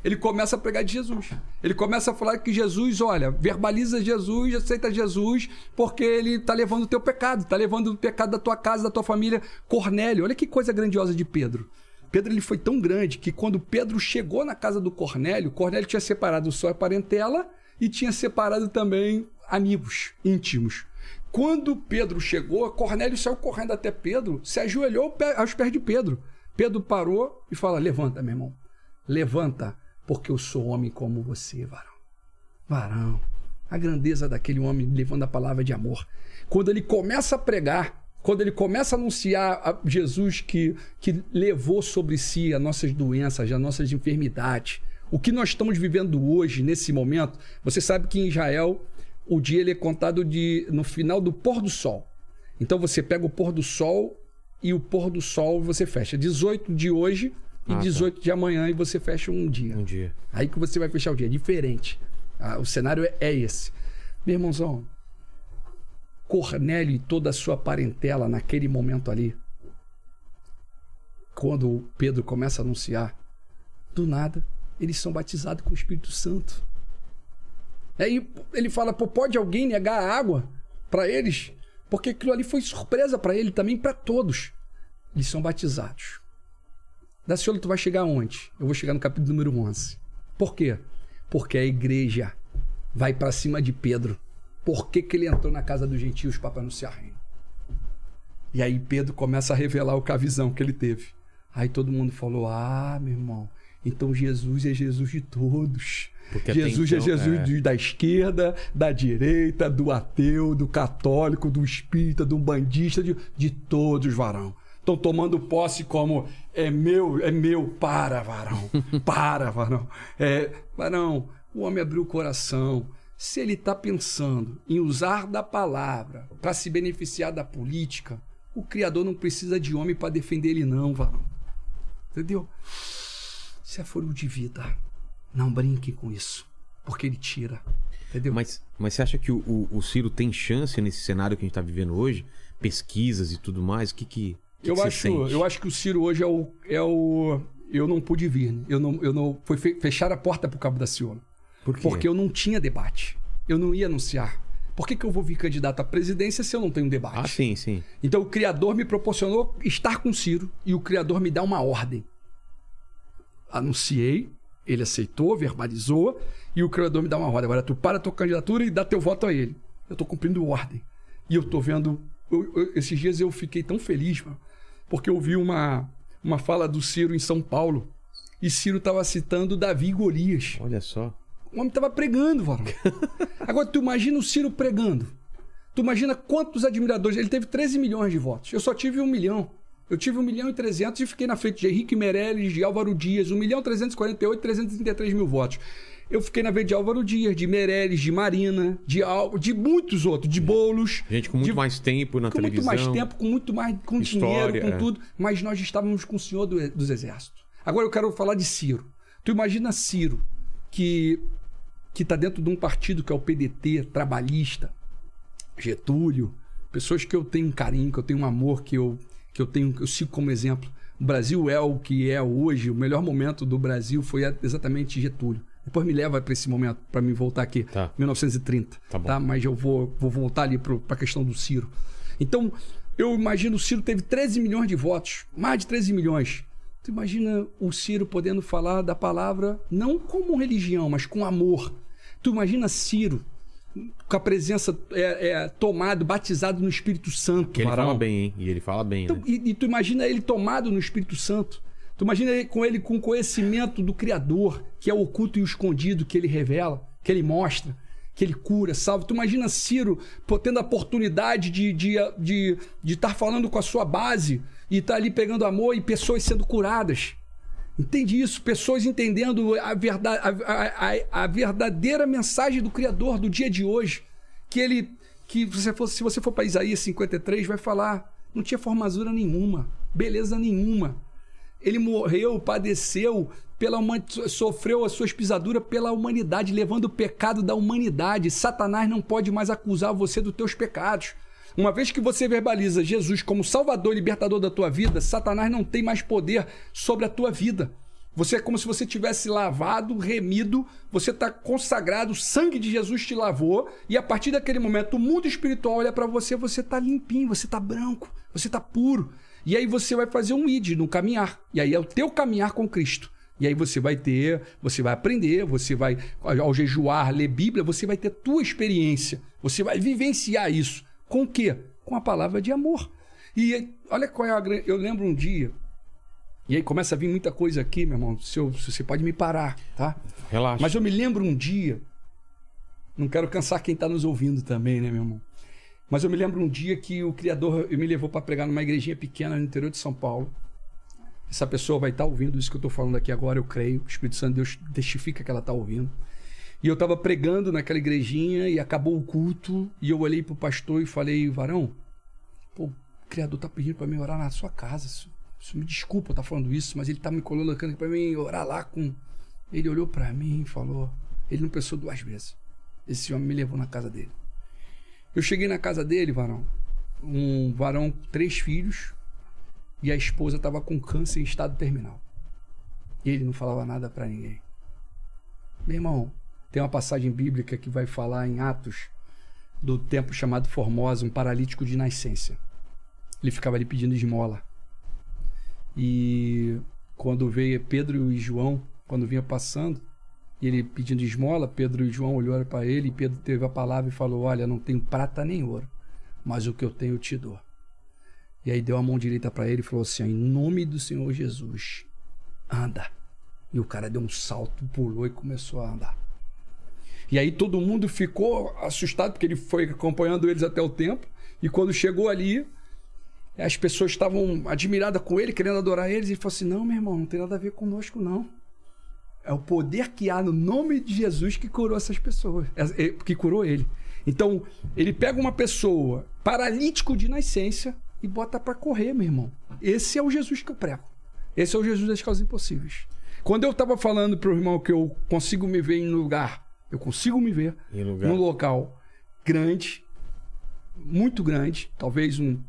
Ele começa a pregar de Jesus. Ele começa a falar que Jesus, olha, verbaliza Jesus, aceita Jesus, porque ele está levando o teu pecado, está levando o pecado da tua casa, da tua família. Cornélio, olha que coisa grandiosa de Pedro. Pedro ele foi tão grande que quando Pedro chegou na casa do Cornélio, Cornélio tinha separado só a parentela e tinha separado também amigos íntimos. Quando Pedro chegou, Cornélio saiu correndo até Pedro, se ajoelhou aos pés de Pedro. Pedro parou e fala: Levanta, meu irmão. Levanta, porque eu sou homem como você, varão. Varão. A grandeza daquele homem levando a palavra de amor. Quando ele começa a pregar, quando ele começa a anunciar a Jesus que, que levou sobre si as nossas doenças, as nossas enfermidades, o que nós estamos vivendo hoje, nesse momento, você sabe que em Israel o dia ele é contado de, no final do pôr do sol. Então você pega o pôr do sol e o pôr do sol você fecha 18 de hoje e Ah, tá. 18 de amanhã e você fecha um dia. Um dia. Aí que você vai fechar o dia. É diferente. Ah, o cenário é, é esse. Meu irmãozão, Cornélio e toda a sua parentela naquele momento ali, quando Pedro começa a anunciar, do nada, eles são batizados com o Espírito Santo. Aí ele fala, pô, pode alguém negar a água para eles? Porque aquilo ali foi surpresa para ele também, para todos. Eles são batizados. Daciolo, tu vai chegar onde? Eu vou chegar no capítulo número 11. Por quê? Porque a igreja vai para cima de Pedro. Por que, que ele entrou na casa dos gentios para anunciar reino? E aí Pedro começa a revelar o que a visão que ele teve. Aí todo mundo falou: Ah, meu irmão, então Jesus é Jesus de todos. Porque Jesus então, é Jesus é. de- da esquerda, da direita, do ateu, do católico, do espírita, do bandista, de, de todos, varão. Estão tomando posse como é meu, é meu, para, varão. Para, varão. É, varão, o homem abriu o coração. Se ele está pensando em usar da palavra para se beneficiar da política, o Criador não precisa de homem para defender ele, não, varão. Entendeu? Isso é foro de vida. Não brinque com isso. Porque ele tira. Entendeu? Mas, mas você acha que o, o- o Ciro tem chance nesse cenário que a gente tá vivendo hoje? Pesquisas e tudo mais? O que que. que eu, que você acho, sente? eu acho que o Ciro hoje é o. É o eu não pude vir. né? Eu não, eu não. Foi fe- fechar a porta pro Cabo da Ciolo. Por quê? Porque eu não tinha debate. Eu não ia anunciar. Por que, que eu vou vir candidato à presidência se eu não tenho debate? Ah, sim, sim. Então o Criador me proporcionou estar com o Ciro e o Criador me dá uma ordem. Anunciei, ele aceitou, verbalizou e o Criador me dá uma ordem. Agora tu para a tua candidatura e dá teu voto a ele. Eu estou cumprindo ordem. E eu estou vendo. eu- eu- esses dias eu fiquei tão feliz, mano, porque eu vi uma, uma fala do Ciro em São Paulo e Ciro estava citando Davi e Golias. Olha só. O homem tava pregando, varão. Agora, tu imagina o Ciro pregando. Tu imagina quantos admiradores. Ele teve 13 milhões de votos. Eu só tive um milhão. Eu tive 1 milhão e 300 e fiquei na frente de Henrique Meirelles, de Álvaro Dias, 1 milhão 348 333 mil votos. Eu fiquei na frente de Álvaro Dias, de Meirelles, de Marina, de Al... de muitos outros, de Boulos. Gente com muito de... mais tempo na com muito televisão. mais tempo, com muito mais com História, dinheiro, com é. tudo. Mas nós estávamos com o senhor do- dos exércitos. Agora eu quero falar de Ciro. Tu imagina Ciro, que que está dentro de um partido que é o PDT, trabalhista, Getúlio, pessoas que eu tenho um carinho, que eu tenho um amor, que eu, que eu tenho, eu sigo como exemplo. O Brasil é o que é hoje. O melhor momento do Brasil foi exatamente Getúlio. Depois me leva para esse momento, para me voltar aqui. Tá. 1930. Tá. Tá? Mas eu vou, vou voltar ali para a questão do Ciro. Então, eu imagino o Ciro teve 13 milhões de votos. Mais de 13 milhões. Tu imagina o Ciro podendo falar da palavra não como religião, mas com amor. Tu imagina Ciro com a presença é, é, tomado, batizado no Espírito Santo. Que ele fala bem, hein? E ele fala bem, Então, né? e, e tu imagina ele tomado no Espírito Santo. Tu imagina ele, com ele com conhecimento do Criador, que é o oculto e o escondido que ele revela, que ele mostra, que ele cura, salva. Tu imagina Ciro tendo a oportunidade de estar de, de, de estar falando com a sua base e estar ali pegando amor e pessoas sendo curadas. Entende isso? Pessoas entendendo a, verdade, a, a, a verdadeira mensagem do Criador do dia de hoje. Que ele. Que você for, se você for para Isaías 53, vai falar. Não tinha formosura nenhuma, beleza nenhuma. Ele morreu, padeceu, pela human... sofreu as suas pisaduras pela humanidade, levando o pecado da humanidade. Satanás não pode mais acusar você dos teus pecados. Uma vez que você verbaliza Jesus como Salvador e libertador da tua vida, Satanás não tem mais poder sobre a tua vida. Você é como se você tivesse lavado, remido, você está consagrado, o sangue de Jesus te lavou, e a partir daquele momento o mundo espiritual olha para você, você está limpinho, você está branco, você está puro. E aí você vai fazer um id no caminhar. E aí é o teu caminhar com Cristo. E aí você vai ter, você vai aprender, você vai, ao jejuar, ler Bíblia, você vai ter tua experiência. Você vai vivenciar isso. Com o quê? Com a palavra de amor. E olha qual é a grande. Eu lembro um dia. E aí começa a vir muita coisa aqui, meu irmão. Se eu- se você pode me parar, tá? Relaxa. Mas eu me lembro um dia. Não quero cansar quem está nos ouvindo também, né, meu irmão? Mas eu me lembro um dia que o Criador me levou para pregar numa igrejinha pequena no interior de São Paulo. Essa pessoa vai estar ouvindo isso que eu estou falando aqui agora, eu creio. O Espírito Santo de Deus testifica que ela está ouvindo. E eu estava pregando naquela igrejinha e acabou o culto. E eu olhei pro pastor e falei, varão, pô, o Criador tá pedindo para mim orar na sua casa. Isso, isso me desculpa eu estar falando isso, mas ele tá me colocando para mim orar lá com. Ele olhou para mim e falou. Ele não pensou duas vezes. Esse homem me levou na casa dele. Eu cheguei na casa dele, varão. Um varão com três filhos e a esposa estava com câncer em estado terminal. E ele não falava nada para ninguém. Meu irmão, tem uma passagem bíblica que vai falar em Atos do tempo chamado Formosa, um paralítico de nascença. Ele ficava ali pedindo esmola. E quando veio Pedro e João, quando vinha passando, e ele pedindo esmola, Pedro e João olharam para ele e Pedro teve a palavra e falou: Olha, não tenho prata nem ouro, mas o que eu tenho eu te dou. E aí deu a mão direita para ele e falou assim: Em nome do Senhor Jesus, anda. E o cara deu um salto, pulou e começou a andar. E aí todo mundo ficou assustado, porque ele foi acompanhando eles até o tempo. E quando chegou ali, as pessoas estavam admiradas com ele, querendo adorar eles. E ele falou assim: Não, meu irmão, não tem nada a ver conosco, não. É o poder que há no nome de Jesus que curou essas pessoas, é, é, que curou ele. Então, ele pega uma pessoa paralítico de nascença e bota para correr, meu irmão. Esse é o Jesus que eu prego. Esse é o Jesus das causas impossíveis. Quando eu estava falando para o irmão que eu consigo me ver em lugar, eu consigo me ver lugar. num local grande, muito grande, talvez um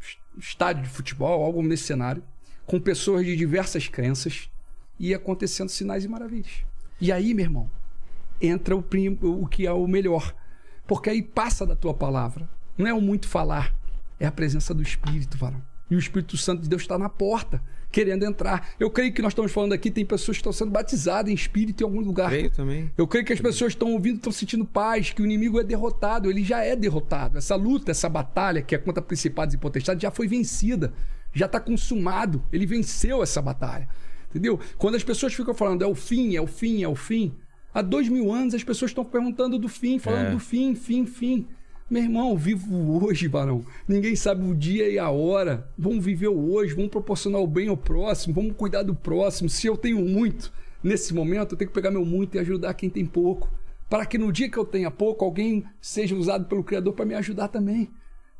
es- estádio de futebol, algo nesse cenário, com pessoas de diversas crenças e acontecendo sinais e maravilhas. E aí, meu irmão, entra o, prim- o que é o melhor. Porque aí passa da tua palavra. Não é o muito falar, é a presença do Espírito, varão. E o Espírito Santo de Deus está na porta, querendo entrar. Eu creio que nós estamos falando aqui, tem pessoas que estão sendo batizadas em Espírito em algum lugar. Veio também. Eu creio que as pessoas estão ouvindo, estão sentindo paz, que o inimigo é derrotado, ele já é derrotado. Essa luta, essa batalha que é contra principados e potestades já foi vencida, já está consumado, ele venceu essa batalha. Entendeu? Quando as pessoas ficam falando é o fim, é o fim, é o fim, há dois mil anos as pessoas estão perguntando do fim, falando É. do fim, fim, fim. Meu irmão, vivo hoje, varão. Ninguém sabe o dia e a hora. Vamos viver hoje, vamos proporcionar o bem ao próximo, vamos cuidar do próximo. Se eu tenho muito nesse momento, eu tenho que pegar meu muito e ajudar quem tem pouco. Para que no dia que eu tenha pouco, alguém seja usado pelo Criador para me ajudar também.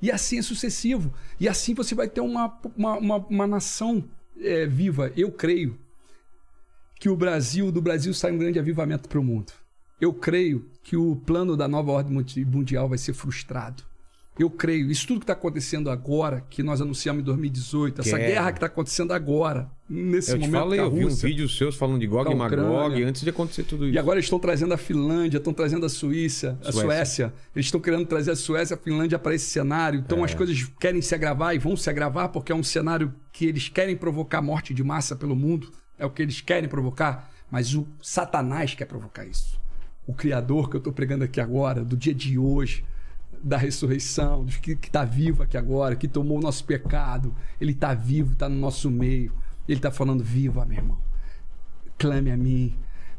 E assim é sucessivo. E assim você vai ter uma, uma, uma, uma nação é, viva. Eu creio que o Brasil, do Brasil sai um grande avivamento para o mundo. Eu creio que o plano da nova ordem mundi- mundial vai ser frustrado. Eu creio. Isso tudo que está acontecendo agora, que nós anunciamos em 2018, essa Guerra. guerra que está acontecendo agora, nesse Eu momento falei, com a eu vi um Rússia. vídeo seus falando de Gog e Magog antes de acontecer tudo isso. E agora eles estão trazendo a Finlândia, estão trazendo a Suíça, a Suécia. Suécia. Eles estão querendo trazer a Suécia e a Finlândia para esse cenário. Então É. as coisas querem se agravar e vão se agravar porque é um cenário que eles querem provocar morte de massa pelo mundo. É o que eles querem provocar. Mas o Satanás quer provocar isso. O Criador que eu estou pregando aqui agora, do dia de hoje, da ressurreição, do que está vivo aqui agora, que tomou o nosso pecado, ele está vivo, está no nosso meio. Ele está falando: viva, meu irmão clame a mim.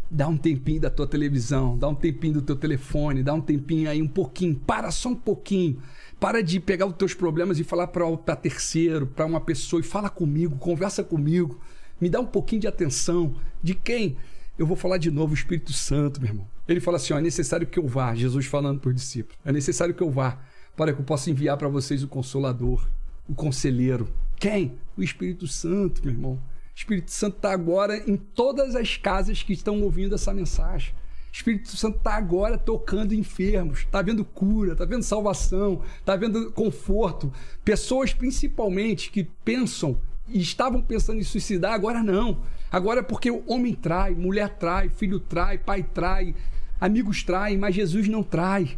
Dá um tempinho da tua televisão, dá um tempinho do teu telefone, dá um tempinho aí, um pouquinho, para só um pouquinho. Para de pegar os teus problemas e falar para terceiro, para uma pessoa e fala comigo, conversa comigo. Me dá um pouquinho de atenção. De quem? Eu vou falar de novo, o Espírito Santo, meu irmão. Ele fala assim: ó, é necessário que eu vá, Jesus falando para os discípulos, é necessário que eu vá para que eu possa enviar para vocês o Consolador, o Conselheiro. Quem? O Espírito Santo, meu irmão. O Espírito Santo está agora em todas as casas que estão ouvindo essa mensagem. O Espírito Santo está agora tocando enfermos, está vendo cura, está vendo salvação, está vendo conforto. Pessoas, principalmente, que pensam e estavam pensando em suicidar, agora não. Agora é porque o homem trai, mulher trai, filho trai, pai trai, amigos traem, mas Jesus não trai.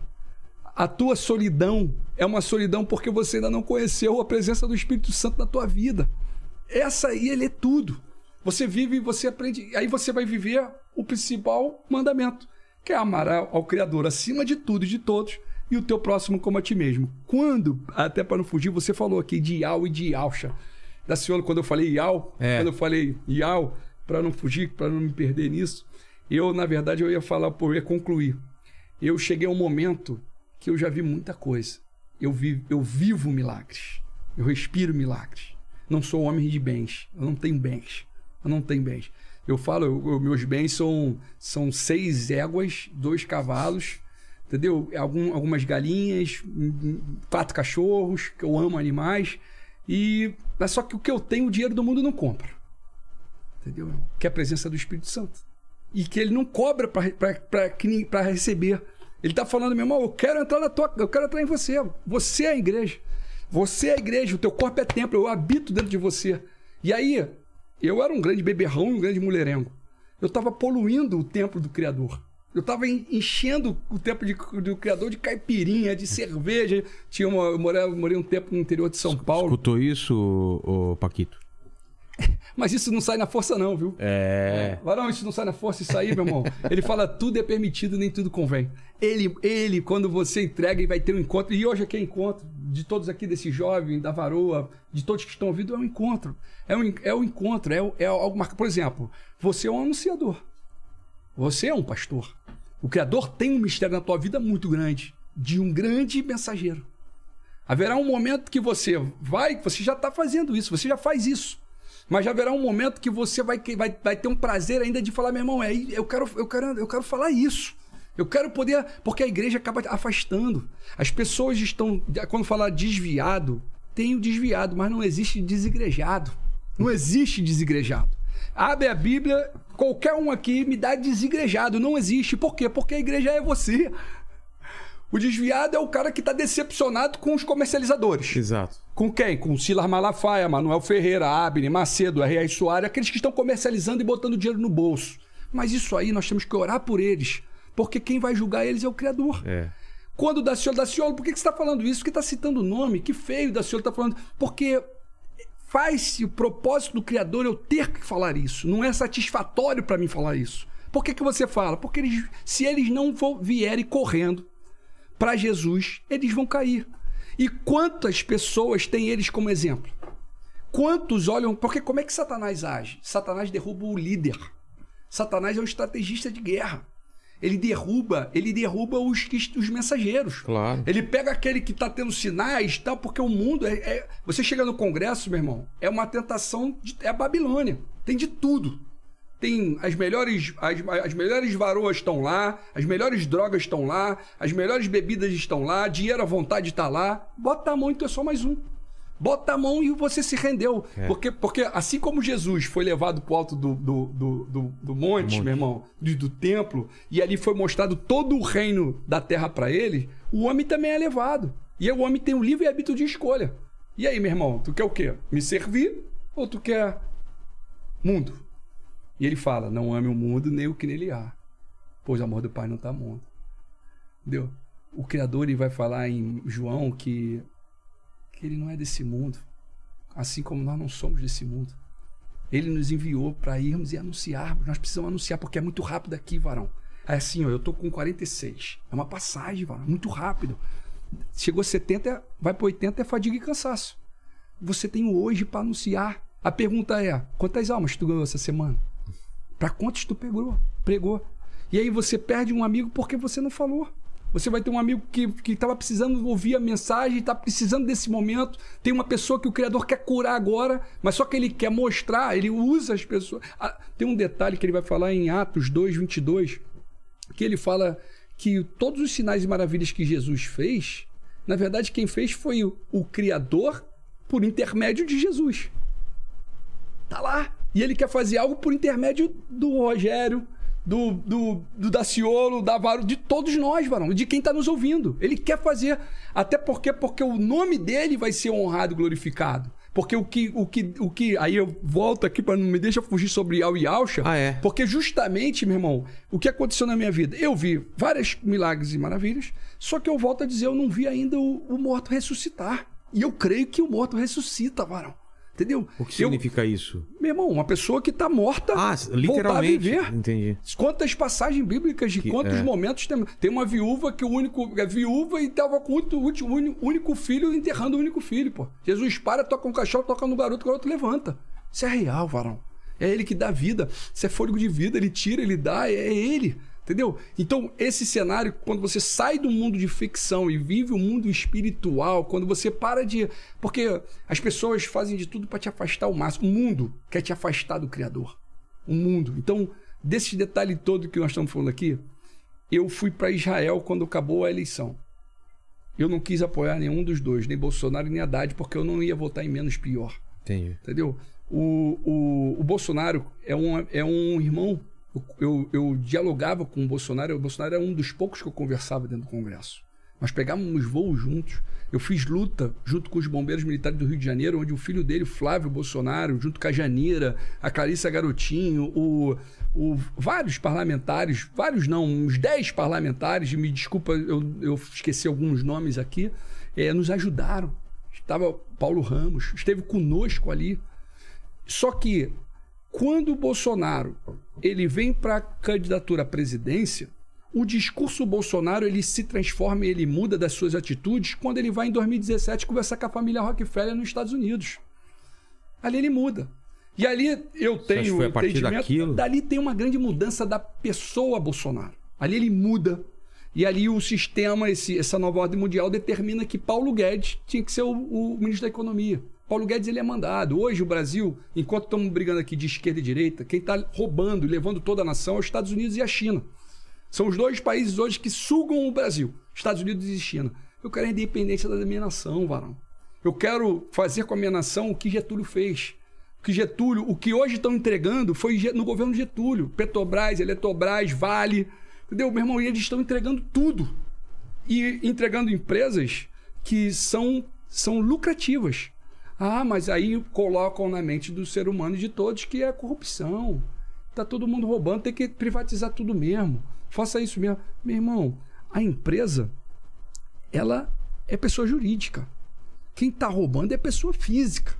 A tua solidão é uma solidão porque você ainda não conheceu a presença do Espírito Santo na tua vida. Essa aí, ele é tudo. Você vive e você aprende. Aí você vai viver o principal mandamento, que é amar ao Criador acima de tudo e de todos e o teu próximo como a ti mesmo. Quando, até para não fugir, você falou aqui de Iau e de Iauxa. Da senhora, quando eu falei Iau, É. quando eu falei Iau, para não fugir, para não me perder nisso, eu, na verdade, eu ia falar, eu ia concluir. Eu cheguei a um momento que eu já vi muita coisa. Eu, vi, eu vivo milagres. Eu respiro milagres. Não sou homem de bens. Eu não tenho bens. Eu não tenho bens. Eu falo, eu- eu- meus bens são, são seis éguas, dois cavalos, entendeu? Algum, algumas galinhas, quatro cachorros, que eu amo animais. E mas só que o que eu tenho, o dinheiro do mundo não compra. Entendeu? Que é a presença do Espírito Santo. E que ele não cobra para receber. Ele está falando, meu irmão, eu quero entrar na tua, eu quero entrar em você. Você é a igreja. Você é a igreja, o teu corpo é templo, eu habito dentro de você. E aí, eu era um grande beberrão e um grande mulherengo. Eu estava poluindo o templo do Criador. Eu estava enchendo o templo de- do Criador de caipirinha, de cerveja. Tinha uma, eu morei, eu morei um tempo no interior de São Paulo. Escutou isso, ô, Paquito? Mas isso não sai na força, não, viu? É. Varão, isso não sai na força, isso aí, meu irmão. Ele fala, tudo é permitido, nem tudo convém. Ele, ele, quando você entrega, ele vai ter um encontro. E hoje aqui é encontro de todos aqui, desse jovem, da varoa, de todos que estão ouvindo, é um encontro. É um, é um encontro, é, é algo marcado. Por exemplo, você é um anunciador. Você é um pastor. O Criador tem um mistério na tua vida muito grande, de um grande mensageiro. Haverá um momento que você vai, você já está fazendo isso, você já faz isso. Mas já haverá um momento que você vai, vai, vai ter um prazer ainda de falar, meu irmão, é, eu, quero, eu, quero, eu quero falar isso. Eu quero poder. Porque a igreja acaba afastando. As pessoas estão. Quando falar desviado, tem o desviado, mas não existe desigrejado. Não existe desigrejado. Abre a Bíblia, qualquer um aqui me dá desigrejado. Não existe. Por quê? Porque a igreja é você. O desviado é o cara que está decepcionado com os comercializadores. Exato. Com quem? Com Silas Malafaia, Manuel Ferreira, Abner, Macedo, R.A. Soares, aqueles que estão comercializando e botando dinheiro no bolso. Mas isso aí nós temos que orar por eles, porque quem vai julgar eles é o Criador. É. Quando o Daciolo, Daciolo, por que que você está falando isso? Porque está citando o nome, que feio o Daciolo está falando. Porque faz-se o propósito do Criador eu ter que falar isso. Não é satisfatório para mim falar isso. Por que, que você fala? Porque eles, se eles não vierem correndo para Jesus, eles vão cair. E quantas pessoas têm eles como exemplo? Quantos olham. Porque como é que Satanás age? Satanás derruba o líder. Satanás é um estrategista de guerra. Ele derruba, ele derruba os, os mensageiros. Claro. Ele pega aquele que está tendo sinais, tal, porque o mundo é, é- Você chega no Congresso, meu irmão, é uma tentação. De, é a Babilônia. Tem de tudo. Tem as melhores, as, as melhores varoas estão lá, as melhores drogas estão lá, as melhores bebidas estão lá, dinheiro à vontade está lá. Bota a mão e tu é só mais um. Bota a mão e você se rendeu. É. Porque, porque assim como Jesus foi levado para o alto do, do, do, do, do monte, monte. meu irmão, do, do templo, e ali foi mostrado todo o reino da terra para ele, o homem também é levado. E aí o homem tem o livre hábito de escolha. E aí, meu irmão, tu quer o quê? Me servir ou tu quer mundo? E ele fala: Não ame o mundo nem o que nele há, pois o amor do Pai não está mundo. Entendeu? O Criador ele vai falar em João que, que ele não é desse mundo, assim como nós não somos desse mundo. Ele nos enviou para irmos e anunciarmos. Nós precisamos anunciar, porque é muito rápido aqui, varão. É assim, ó, eu tô com 46. É uma passagem, varão, muito rápido. Chegou 70, vai para 80 é fadiga e cansaço. Você tem hoje para anunciar. A pergunta é: quantas almas tu ganhou essa semana? Para quantos tu pegou? Pregou. E aí você perde um amigo porque você não falou. Você vai ter um amigo que estava precisando ouvir a mensagem, está precisando desse momento. Tem uma pessoa que o Criador quer curar agora, mas só que ele quer mostrar, ele usa as pessoas. Ah, tem um detalhe que ele vai falar em Atos 2, 22, que ele fala que todos os sinais e maravilhas que Jesus fez, na verdade, quem fez foi o, o Criador por intermédio de Jesus. Tá lá. E ele quer fazer algo por intermédio do Rogério, do, do, do Daciolo, da Varo, de todos nós, varão, de quem está nos ouvindo. Ele quer fazer. Até porque, porque o nome dele vai ser honrado e glorificado. Porque o que, o que, o que. Aí eu volto aqui para não me deixa fugir sobre Yau e Alcha. Ah, é? Porque justamente, meu irmão, o que aconteceu na minha vida? Eu vi vários milagres e maravilhas, só que eu volto a dizer, eu não vi ainda o, o morto ressuscitar. E eu creio que o morto ressuscita, varão. Entendeu? O que significa eu, isso? Meu irmão, uma pessoa que está morta. Ah, literalmente. Voltar a viver. Entendi. Quantas passagens bíblicas de Que- quantos é. momentos tem. Tem uma viúva que o único. É viúva e estava com o último, único, filho enterrando o único filho, pô. Jesus para, toca um cachorro, toca no garoto, o garoto levanta. Isso é real, varão. É ele que dá vida. Isso é fôlego de vida, ele tira, ele dá, é ele. Entendeu? Então, esse cenário, quando você sai do mundo de ficção e vive o mundo espiritual, quando você para de. Porque as pessoas fazem de tudo para te afastar ao máximo. O mundo quer te afastar do Criador. O mundo. Então, desse detalhe todo que nós estamos falando aqui, eu fui para Israel quando acabou a eleição. Eu não quis apoiar nenhum dos dois, nem Bolsonaro nem Haddad, porque eu não ia votar em menos pior. Entendi. Entendeu? O, o, o Bolsonaro é um, é um irmão. Eu, eu, dialogava com o Bolsonaro. O Bolsonaro é um dos poucos que eu conversava dentro do Congresso. Nós pegávamos voos juntos. Eu fiz luta junto com os bombeiros militares do Rio de Janeiro, onde o filho dele, Flávio Bolsonaro, junto com a Janira, a Clarissa Garotinho, o, o, vários parlamentares, vários não, uns 10 parlamentares, me desculpa, eu, eu esqueci alguns nomes aqui, eh, nos ajudaram. Estava Paulo Ramos, esteve conosco ali. Só que quando o Bolsonaro ele vem para a candidatura à presidência, o discurso Bolsonaro ele se transforma e ele muda das suas atitudes quando ele vai em 2017 conversar com a família Rockefeller nos Estados Unidos. Ali ele muda. E ali eu tenho foi a partir entendimento. daquilo? Dali tem uma grande mudança da pessoa Bolsonaro. Ali ele muda. E ali o sistema, esse, essa nova ordem mundial, determina que Paulo Guedes tinha que ser o, o ministro da Economia. Paulo Guedes ele é mandado. Hoje o Brasil, enquanto estamos brigando aqui de esquerda e direita, quem está roubando e levando toda a nação é os Estados Unidos e a China. São os dois países hoje que sugam o Brasil. Estados Unidos e China. Eu quero a independência da minha nação, varão. Eu quero fazer com a minha nação o que Getúlio fez. O que Getúlio, o que hoje estão entregando foi no governo Getúlio. Petrobras, Eletrobras, Vale. Entendeu? Meu irmão, eles estão entregando tudo. E entregando empresas que são, são lucrativas. Ah, mas aí colocam na mente do ser humano e de todos que é corrupção. Tá todo mundo roubando, tem que privatizar tudo mesmo. Faça isso mesmo. Meu irmão, a empresa, ela é pessoa jurídica. Quem está roubando é pessoa física.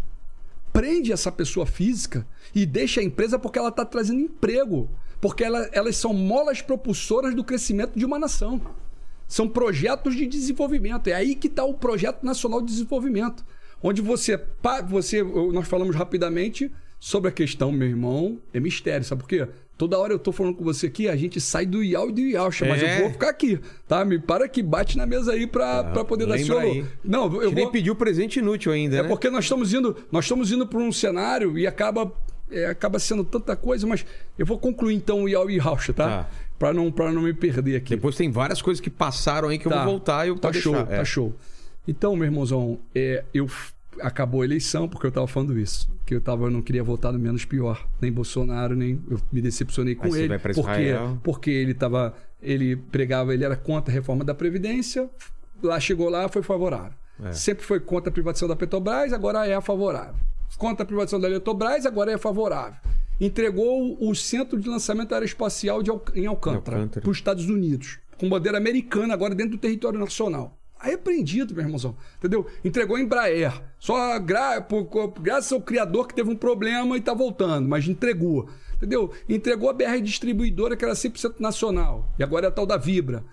Prende essa pessoa física e deixa a empresa porque ela está trazendo emprego. Porque ela- elas são molas propulsoras do crescimento de uma nação. São projetos de desenvolvimento. É aí que está o Projeto Nacional de Desenvolvimento. Onde você, você. Nós falamos rapidamente sobre a questão, meu irmão, é mistério. Sabe por quê? Toda hora eu tô falando com você aqui, a gente sai do IAL e do IALcha, mas É. eu vou ficar aqui, tá? Me para que bate na mesa aí pra, pra poder dar aí. Não, eu gente nem vou. pediu presente inútil ainda, É né? porque nós estamos indo, nós estamos indo para um cenário e acaba, é, acaba sendo tanta coisa, mas eu vou concluir então o IAL e IALcha, tá? Tá. Pra não, pra não me perder aqui. Depois tem várias coisas que passaram aí que eu Tá. vou voltar e eu Tá show, deixar. É. tá show. Então, meu irmãozão, é, eu acabou a eleição porque eu tava falando isso, que eu tava eu não queria votar no menos pior, nem Bolsonaro, nem eu me decepcionei com ele, porque porque ele tava ele pregava, ele era contra a reforma da previdência, lá chegou lá, foi favorável. É. Sempre foi contra a privatização da Petrobras, agora é a favorável. Contra a privatização da Eletrobras, agora é favorável. Entregou o centro de lançamento aeroespacial de Al- em Alcântara, Alcântara. para os Estados Unidos, com bandeira americana agora dentro do território nacional. Aí prendido, meu irmãozão. Entendeu? Entregou a Embraer. Só gra... graças ao criador que teve um problema e tá voltando, mas entregou. Entendeu? Entregou a BR Distribuidora, que era 100% nacional. E agora é a tal da Vibra.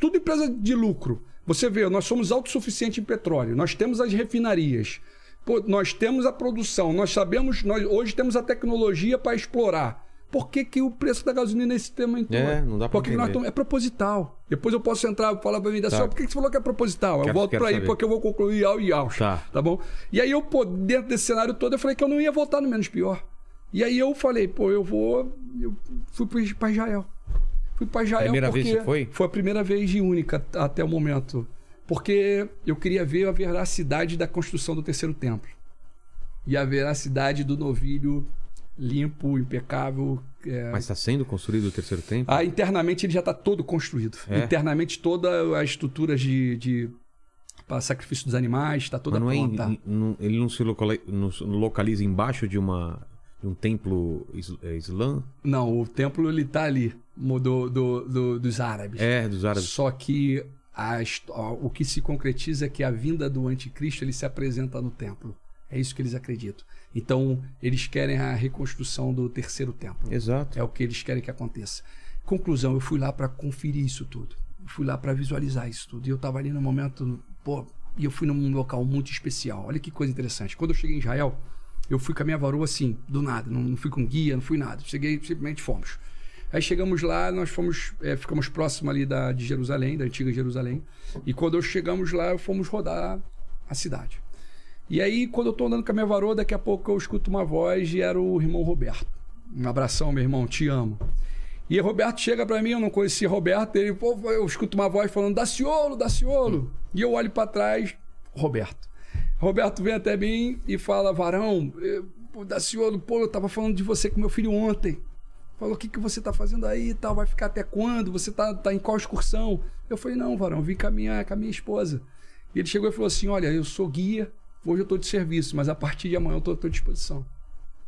Tudo empresa de lucro. Você vê, nós somos autossuficientes em petróleo. Nós temos as refinarias. Pô, nós temos a produção. Nós sabemos, nós hoje temos a tecnologia para explorar. Por que, que o preço da gasolina é esse tema em É, não dá pra Porque nós entender. tamo- é proposital. Depois eu posso entrar e falar pra mim da Tá. por que que você falou que é proposital? eu Quero- volto quero pra aí saber. porque eu vou concluir iau e iau. Tá. Tá bom? E aí eu, pô, dentro desse cenário todo, eu falei que eu não ia voltar no menos pior. E aí eu falei, pô, eu vou. Eu fui pra Israel. Fui pra Israel. Primeira porque vez você foi? Foi a primeira vez e única até o momento. Porque eu queria ver a veracidade da construção do terceiro templo. E a veracidade do novilho limpo, impecável. é, Mas está sendo construído o terceiro templo? ah, internamente ele já está todo construído. É? Internamente toda a estrutura de, de para sacrifício dos animais está toda Mas não é pronta. não- ele não se não localiza embaixo de uma de um templo é, islã? Não, o templo ele tá ali, do, do, do- dos árabes. É, dos árabes. Só que a o que se concretiza é que a vinda do anticristo ele se apresenta no templo. É isso que eles acreditam. Então, eles querem a reconstrução do terceiro templo. Exato. É o que eles querem que aconteça. Conclusão, eu fui lá para conferir isso tudo. Eu fui lá para visualizar isso tudo. E eu tava ali no momento, pô, e eu fui num local muito especial. Olha que coisa interessante. Quando eu cheguei em Israel, eu fui com a minha varoa assim, do nada. Não, não fui com guia, não fui nada. Cheguei, simplesmente fomos. Aí chegamos lá, nós fomos, é, ficamos próximo ali da, de Jerusalém, da antiga Jerusalém. E quando chegamos lá, fomos rodar a cidade. E aí, quando eu tô andando com a minha varoa, daqui a pouco eu escuto uma voz e era o irmão Roberto. Um abração, meu irmão, te amo. E Roberto chega pra mim, eu não conhecia Roberto, ele, pô, eu escuto uma voz falando, Daciolo, Daciolo. E eu olho pra trás, Roberto. Roberto vem até mim e fala, varão, eh, Daciolo, pô, eu tava falando de você com meu filho ontem. Falou, o que, que você tá fazendo aí e tal? Vai ficar até quando? Você tá, tá em qual excursão? Eu falei, não, varão, vim com a minha, com a minha esposa. E ele chegou e falou assim, olha, eu sou guia, hoje eu tô de serviço, mas a partir de amanhã eu tô à tua disposição.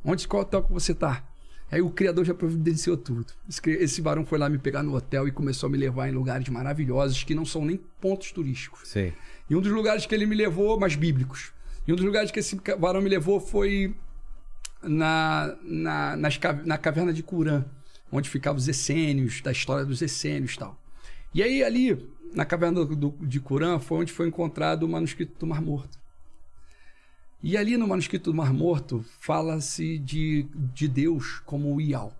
Onde, qual hotel que você tá? Aí o criador já providenciou tudo. Esse, varão foi lá me pegar no hotel e começou a me levar em lugares maravilhosos que não são nem pontos turísticos. Sei. E um dos lugares que ele me levou, mais bíblicos. E um dos lugares que esse varão me levou foi na, na, nas na caverna de Curã, onde ficavam os essênios, da história dos essênios e tal. E aí, ali, na caverna do- de Curã, foi onde foi encontrado o manuscrito do Mar Morto. E ali no manuscrito do Mar Morto, fala-se de, de Deus como Ial.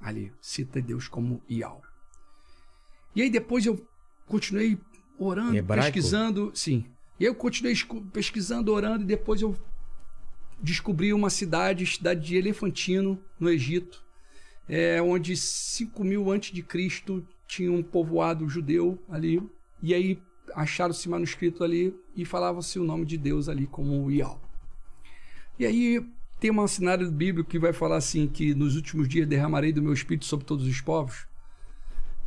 Ali, cita Deus como Ial. E aí depois eu continuei orando, pesquisando, sim. E aí eu continuei pesquisando, orando, e depois eu descobri uma cidade, cidade de Elefantino, no Egito, é, onde 5 mil antes de Cristo tinha um povoado judeu ali, e aí acharam-se manuscrito ali e falava-se o nome de Deus ali como Ial. E aí tem uma cenário bíblico que vai falar assim que nos últimos dias derramarei do meu espírito sobre todos os povos.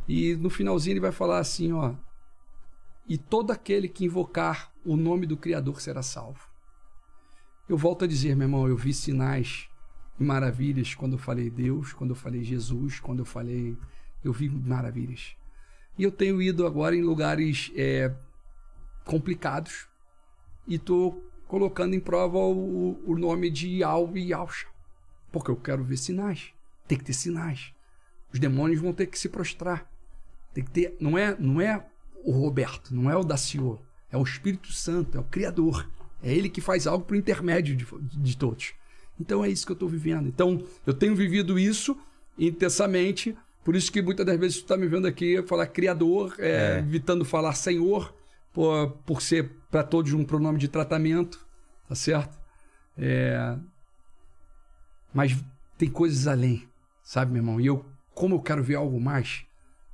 E no finalzinho ele vai falar assim, ó, e todo aquele que invocar o nome do Criador será salvo. Eu volto a dizer, meu irmão, eu vi sinais e maravilhas quando eu falei Deus, quando eu falei Jesus, quando eu falei. Eu vi maravilhas. E eu tenho ido agora em lugares é, complicados e estou colocando em prova o, o nome de Al e Alcha. Porque eu quero ver sinais. Tem que ter sinais. Os demônios vão ter que se prostrar. Tem que ter. Não é, não é o Roberto, não é o Daciolo. É o Espírito Santo, é o Criador. É ele que faz algo por intermédio de, de todos. Então é isso que eu estou vivendo. Então eu tenho vivido isso intensamente. Por isso que muitas das vezes tu está me vendo aqui falar Criador, é, É. evitando falar Senhor, por, por ser para todos um pronome de tratamento, tá certo? É, mas tem coisas além, sabe, meu irmão? E eu, como eu quero ver algo mais,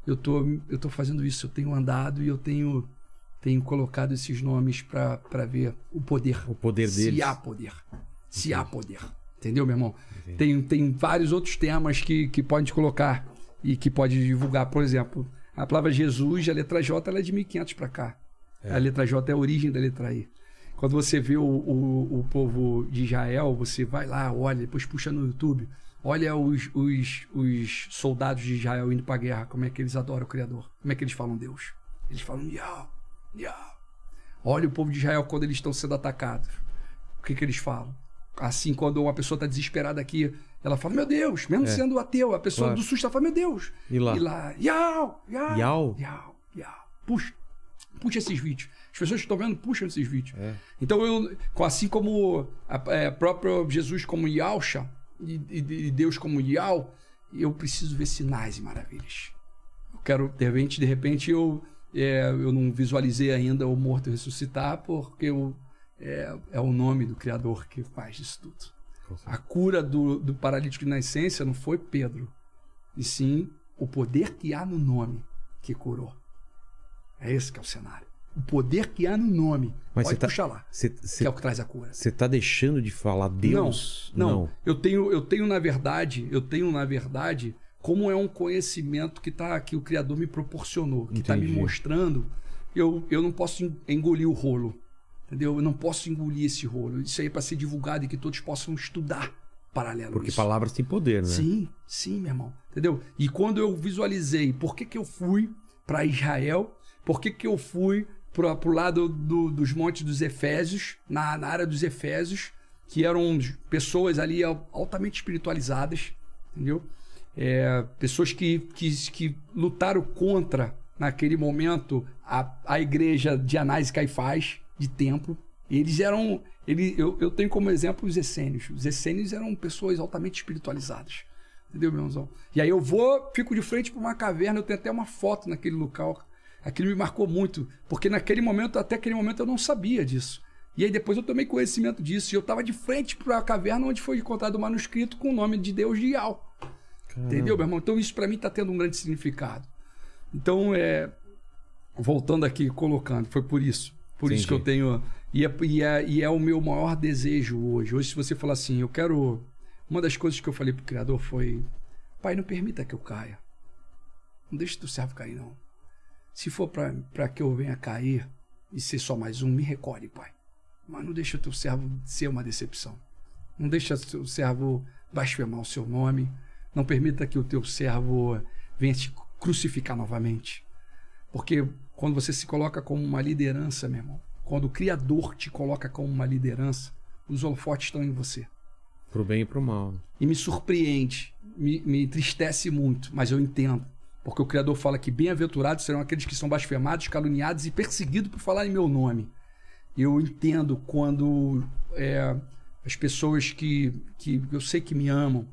eu tô, eu tô fazendo isso. Eu tenho andado e eu tenho, tenho colocado esses nomes para ver o poder. O poder Se deles. há poder. Se há poder. Entendeu, meu irmão? Tem, tem vários outros temas que, que pode colocar e que pode divulgar. Por exemplo, A palavra Jesus, a letra J, ela é de 1500 para cá. A letra J é a origem da letra I. Quando você vê o, o, o povo de Israel, você vai lá, olha, depois puxa no YouTube, olha os, os, os soldados de Israel indo para guerra, como é que eles adoram o Criador, como é que eles falam Deus. Eles falam Yah, Yah. Olha o povo de Israel quando eles estão sendo atacados. O que, que eles falam? Assim, quando uma pessoa está desesperada aqui, ela fala, meu Deus, mesmo É. sendo ateu, a pessoa Claro. do susto ela fala, meu Deus. E lá? E lá, Yau, Yau, Yau? Yau, Yau. Puxa, puxa esses vídeos. As pessoas que estão vendo, puxam esses vídeos. É. Então, eu, assim como a, é, próprio Jesus como Yalcha e, e- e Deus como Yau, eu preciso ver sinais e maravilhas. Eu quero, de repente, de repente eu, é, eu não visualizei ainda o morto ressuscitar, porque eu, é, é o nome do Criador que faz isso tudo. A cura do, do paralítico de nascença não foi Pedro, e sim o poder que há no nome que curou. É esse que é o cenário. O poder que há no nome. Mas Pode você tá- puxar lá, Você que é o que traz a cura. tá deixando de falar Deus? Não, não. Eu tenho, eu tenho na verdade, eu tenho na verdade, como é um conhecimento que tá que o criador me proporcionou, que está me mostrando, eu, eu não posso en- engolir o rolo. Entendeu? Eu não posso engolir esse rolo. Isso aí é para ser divulgado e que todos possam estudar paralelo Porque palavras têm poder, né? Sim, sim, meu irmão. Entendeu? E quando eu visualizei por que, que eu fui para Israel, por que, que eu fui para o lado do- dos montes dos Efésios, na, na área dos Efésios, que eram pessoas ali al- altamente espiritualizadas, entendeu? É, pessoas que, que, que lutaram contra, naquele momento, a, a igreja de Anás e Caifás, de templo. Eles eram. Ele, eu, eu tenho como exemplo os essênios. Os essênios eram pessoas altamente espiritualizadas. Entendeu, meu irmãozão? E aí eu vou, fico de frente para uma caverna, eu tenho até uma foto naquele local. Aquilo me marcou muito, porque naquele momento, até aquele momento, eu não sabia disso. E aí depois eu tomei conhecimento disso. E eu estava de frente para a caverna onde foi encontrado o manuscrito com o nome de Deus de Ial. Entendeu, meu irmão? Então isso para mim está tendo um grande significado. Então, é, voltando aqui, colocando, foi por isso. Por isso que eu tenho. E é, e, é, e é o meu maior desejo hoje. Hoje, se você falar assim, eu quero. Uma das coisas que eu falei pro Criador foi: Pai, não permita que eu caia. Não deixe teu servo cair, não. Se for para que eu venha cair e ser só mais um, me recolhe, Pai. Mas não deixe o teu servo ser uma decepção. Não deixe o teu servo blasfemar o seu nome. Não permita que o teu servo venha te crucificar novamente. Porque quando você se coloca como uma liderança, meu irmão, quando o Criador te coloca como uma liderança, os holofotes estão em você. Pro bem e pro mal. E me surpreende, me, me entristece muito, mas eu entendo. Porque o Criador fala que bem-aventurados serão aqueles que são blasfemados, caluniados e perseguidos por falar em meu nome. Eu entendo quando é, as pessoas que, que eu sei que me amam,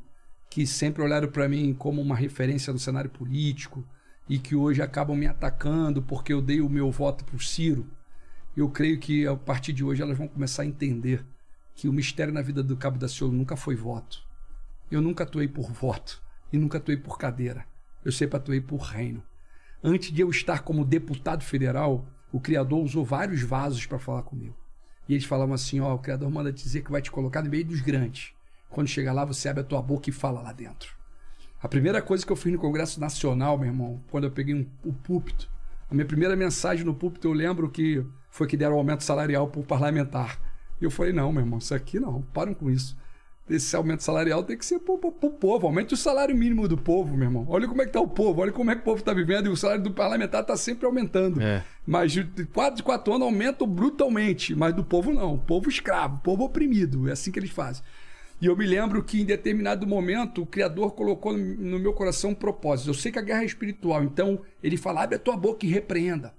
que sempre olharam para mim como uma referência no cenário político e que hoje acabam me atacando porque eu dei o meu voto para o Ciro, eu creio que a partir de hoje elas vão começar a entender que o mistério na vida do Cabo da Ciolo nunca foi voto. Eu nunca atuei por voto e nunca atuei por cadeira. Eu sempre atuei por reino. Antes de eu estar como deputado federal, o Criador usou vários vasos para falar comigo. E eles falavam assim: Ó, o Criador manda dizer que vai te colocar no meio dos grandes. Quando chegar lá, você abre a tua boca e fala lá dentro. A primeira coisa que eu fiz no Congresso Nacional, meu irmão, quando eu peguei um, o púlpito, a minha primeira mensagem no púlpito, eu lembro que foi que deram aumento salarial para o parlamentar. E eu falei: não, meu irmão, isso aqui não, param com isso. Esse aumento salarial tem que ser pro, pro, pro povo. Aumente o salário mínimo do povo, meu irmão. Olha como é que tá o povo, olha como é que o povo está vivendo e o salário do parlamentar está sempre aumentando. É. Mas de 4 de 4 anos aumentam brutalmente, mas do povo não. O povo escravo, o povo oprimido. É assim que eles fazem. E eu me lembro que em determinado momento o Criador colocou no meu coração um propósito. Eu sei que a guerra é espiritual, então ele fala: abre a tua boca e repreenda.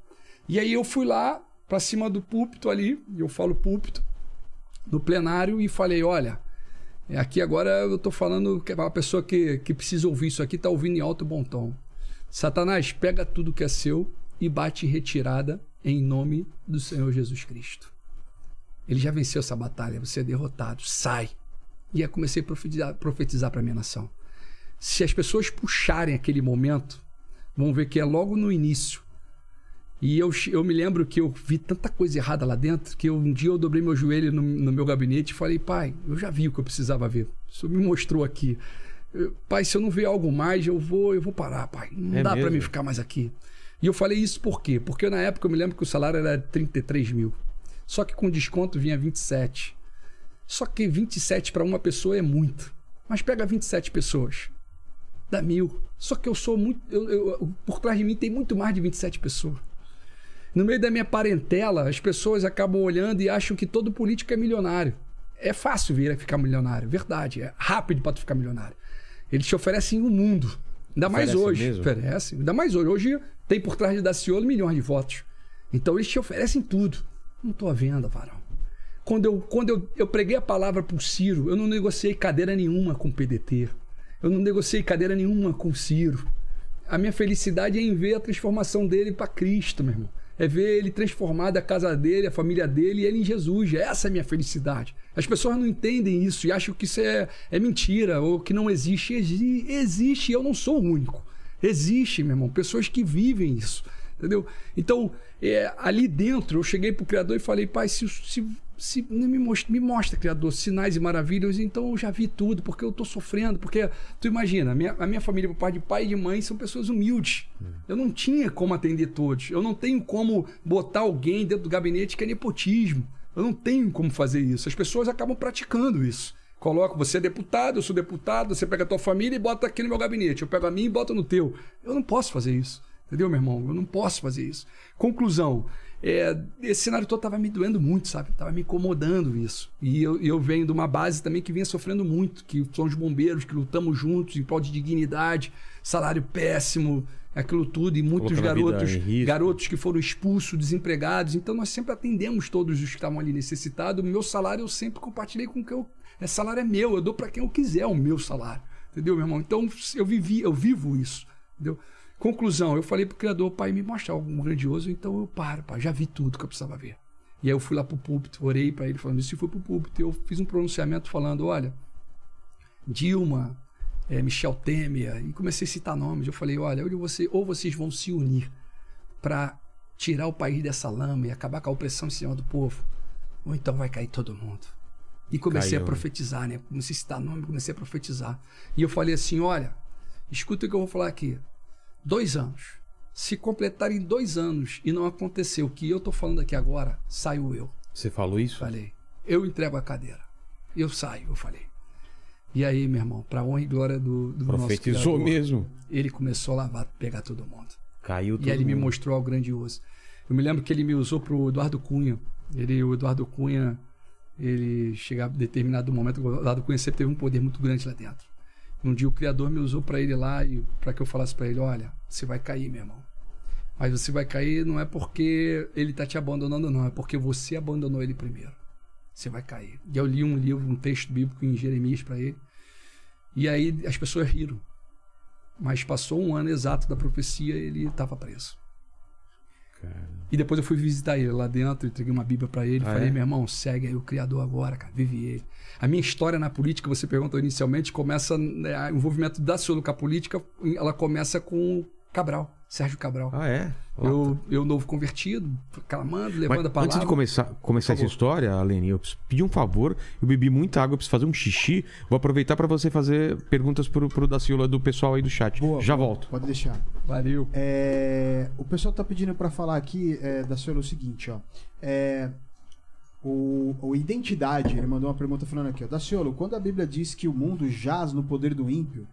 E aí eu fui lá para cima do púlpito ali, e eu falo púlpito, no plenário, e falei: olha, é, aqui agora eu tô falando que a pessoa que, que precisa ouvir isso aqui tá ouvindo em alto bom tom. Satanás, pega tudo que é seu e bate retirada em nome do Senhor Jesus Cristo. Ele já venceu essa batalha, você é derrotado, sai. E aí comecei a profetizar, profetizar para minha nação. Se as pessoas puxarem aquele momento, vão ver que é logo no início. E eu, eu me lembro que eu vi tanta coisa errada lá dentro que eu, um dia eu dobrei meu joelho no, no meu gabinete e falei, pai, eu já vi o que eu precisava ver. O senhor me mostrou aqui. Eu, pai, se eu não ver algo mais, eu vou, eu vou parar, pai. Não É dá para mim ficar mais aqui. E eu falei isso por quê? Porque na época eu me lembro que o salário era 33 mil. Só que com desconto vinha 27. Só que 27 para uma pessoa é muito. Mas pega 27 pessoas. Dá mil. Só que eu sou muito. Eu, eu, por trás de mim tem muito mais de 27 pessoas. No meio da minha parentela, as pessoas acabam olhando e acham que todo político é milionário. É fácil vir a ficar milionário, verdade. É rápido para tu ficar milionário. Eles te oferecem o um mundo. Ainda mais Oferece hoje. mesmo? Oferecem. Ainda mais hoje. Hoje tem por trás de Daciolo milhões de votos. Então eles te oferecem tudo. Não estou à venda, varão. Quando eu, quando eu, eu preguei a palavra para o Ciro, eu não negociei cadeira nenhuma com o PDT. Eu não negociei cadeira nenhuma com o Ciro. A minha felicidade é em ver a transformação dele para Cristo, meu irmão. É ver ele transformado, a casa dele, a família dele e ele em Jesus. Essa é a minha felicidade. As pessoas não entendem isso e acham que isso é, é mentira ou que não existe. Exi existe, eu não sou o único. Existe, meu irmão, pessoas que vivem isso. Entendeu? Então, é, ali dentro, eu cheguei pro Criador e falei, pai, se, se, se me, mostra, me mostra, Criador, sinais e maravilhas, então eu já vi tudo, porque eu tô sofrendo. Porque, tu imagina, a minha, a minha família, por parte de pai e de mãe, são pessoas humildes. Eu não tinha como atender todos. Eu não tenho como botar alguém dentro do gabinete que é nepotismo. Eu não tenho como fazer isso. As pessoas acabam praticando isso. Coloca, você é deputado, eu sou deputado, você pega a tua família e bota aqui no meu gabinete. Eu pego a minha e boto no teu. Eu não posso fazer isso. Entendeu, meu irmão? Eu não posso fazer isso. Conclusão. É, esse cenário todo estava me doendo muito, sabe? Tava me incomodando isso. E eu, eu venho de uma base também que vinha sofrendo muito, que são os bombeiros, que lutamos juntos em prol de dignidade, salário péssimo, aquilo tudo, e muitos Colocando garotos, garotos que foram expulsos, desempregados. Então nós sempre atendemos todos os que estavam ali necessitados. O meu salário eu sempre compartilhei com quem eu. Esse salário é meu, eu dou para quem eu quiser o meu salário. Entendeu, meu irmão? Então eu vivi, eu vivo isso. Entendeu? Conclusão, eu falei pro criador, pai, me mostra algo grandioso, então eu paro, pai, já vi tudo que eu precisava ver. E aí eu fui lá pro púlpito, orei para ele falando isso e fui pro púlpito. Eu fiz um pronunciamento falando, olha, Dilma, é, Michel Temer, e comecei a citar nomes. Eu falei, olha, ou, você, ou vocês vão se unir para tirar o país dessa lama e acabar com a opressão em cima do povo, ou então vai cair todo mundo. E comecei Caiu, a né? profetizar, né? Comecei a citar nome, comecei a profetizar. E eu falei assim, olha, escuta o que eu vou falar aqui. Dois anos. Se completarem dois anos e não acontecer o que eu tô falando aqui agora, saio eu. Você falou isso? Falei. Eu entrego a cadeira. Eu saio, eu falei. E aí, meu irmão, pra honra e glória do, do nosso Profetizou Criador, mesmo. ele começou a lavar, pegar todo mundo. Caiu todo E aí ele me mundo. mostrou algo grandioso. Eu me lembro que ele me usou pro Eduardo Cunha. Ele, o Eduardo Cunha, ele chegava a determinado momento, o Eduardo Cunha sempre teve um poder muito grande lá dentro. Um dia o Criador me usou para ele lá e para que eu falasse para ele, olha, você vai cair, meu irmão. Mas você vai cair não é porque ele tá te abandonando não, é porque você abandonou ele primeiro. Você vai cair. E eu li um livro, um texto bíblico em Jeremias para ele. E aí as pessoas riram. Mas passou um ano exato da profecia ele estava preso. Cara. E depois eu fui visitar ele lá dentro, entreguei uma Bíblia pra ele, Ah, falei, é? meu irmão, segue aí o Criador agora, cara, vive ele. A minha história na política, você perguntou inicialmente, começa, né, o envolvimento da Ciolo com a política, ela começa com o Cabral, Sérgio Cabral. Ah, é? Eu, eu novo convertido, clamando, levando Mas a palavra. antes de começar, começar essa história, Alene, eu preciso pedir um favor. Eu bebi muita água, eu preciso fazer um xixi. Vou aproveitar para você fazer perguntas pro, pro Daciolo do pessoal aí do chat. Boa, Já boa. volto. Pode deixar. Valeu. É, o pessoal tá pedindo pra falar aqui é, da senhora o seguinte, ó. É, o, o Identidade, ele mandou uma pergunta falando aqui, ó. Daciolo, quando a Bíblia diz que o mundo jaz no poder do ímpio,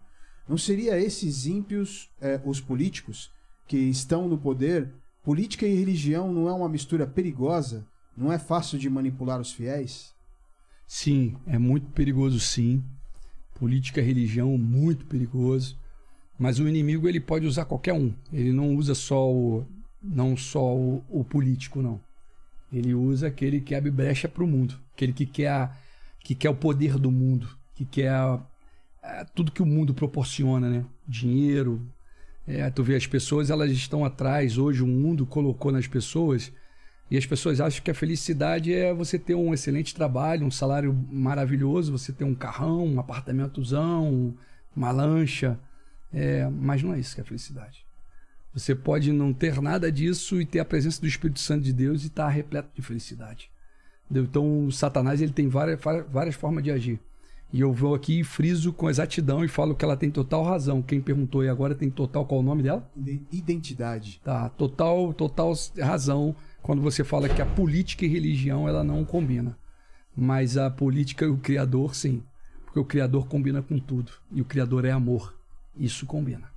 não seria esses ímpios é, os políticos que estão no poder? Política e religião não é uma mistura perigosa? Não é fácil de manipular os fiéis? Sim, é muito perigoso sim. Política, religião, muito perigoso. Mas o inimigo ele pode usar qualquer um. Ele não usa só o não só o, o político não. Ele usa aquele que abre brecha para o mundo, aquele que quer que quer o poder do mundo, que quer tudo que o mundo proporciona, né? Dinheiro. É, tu vê as pessoas, elas estão atrás hoje. O mundo colocou nas pessoas e as pessoas acham que a felicidade é você ter um excelente trabalho, um salário maravilhoso, você ter um carrão, um apartamentozão, uma lancha. É, mas não é isso que é felicidade. Você pode não ter nada disso e ter a presença do Espírito Santo de Deus e estar repleto de felicidade. Então, Satanás ele tem várias, várias formas de agir. E eu vou aqui e friso com exatidão e falo que ela tem total razão. Quem perguntou e agora tem total qual o nome dela? Identidade. Tá, total, total razão quando você fala que a política e religião ela não combina. Mas a política e o criador sim, porque o criador combina com tudo e o criador é amor. Isso combina.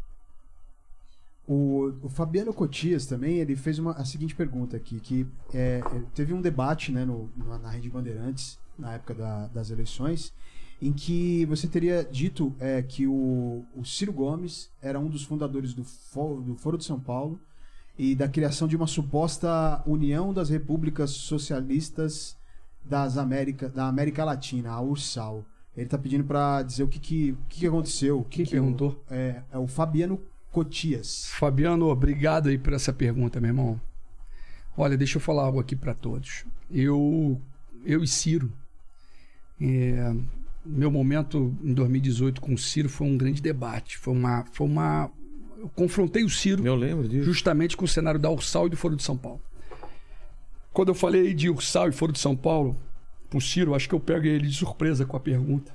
O, o, Fabiano Cotias também ele fez uma, a seguinte pergunta aqui que é, teve um debate né, no, na Rede Bandeirantes na época da, das eleições em que você teria dito é, que o, o, Ciro Gomes era um dos fundadores do, For, do Foro de São Paulo e da criação de uma suposta União das Repúblicas Socialistas das América, da América Latina, a URSAL. Ele está pedindo para dizer o que, que, o que aconteceu. Quem que perguntou? O, é, é o Fabiano Cotias. Fabiano, obrigado aí por essa pergunta, meu irmão. Olha, deixa eu falar algo aqui para todos. Eu, eu e Ciro, é, meu momento em 2018 com o Ciro foi um grande debate. Foi uma. Foi uma eu confrontei o Ciro. Eu lembro disso. Justamente com o cenário da Ursal e do Foro de São Paulo. Quando eu falei de Ursal e Foro de São Paulo, pro Ciro, acho que eu pego ele de surpresa com a pergunta.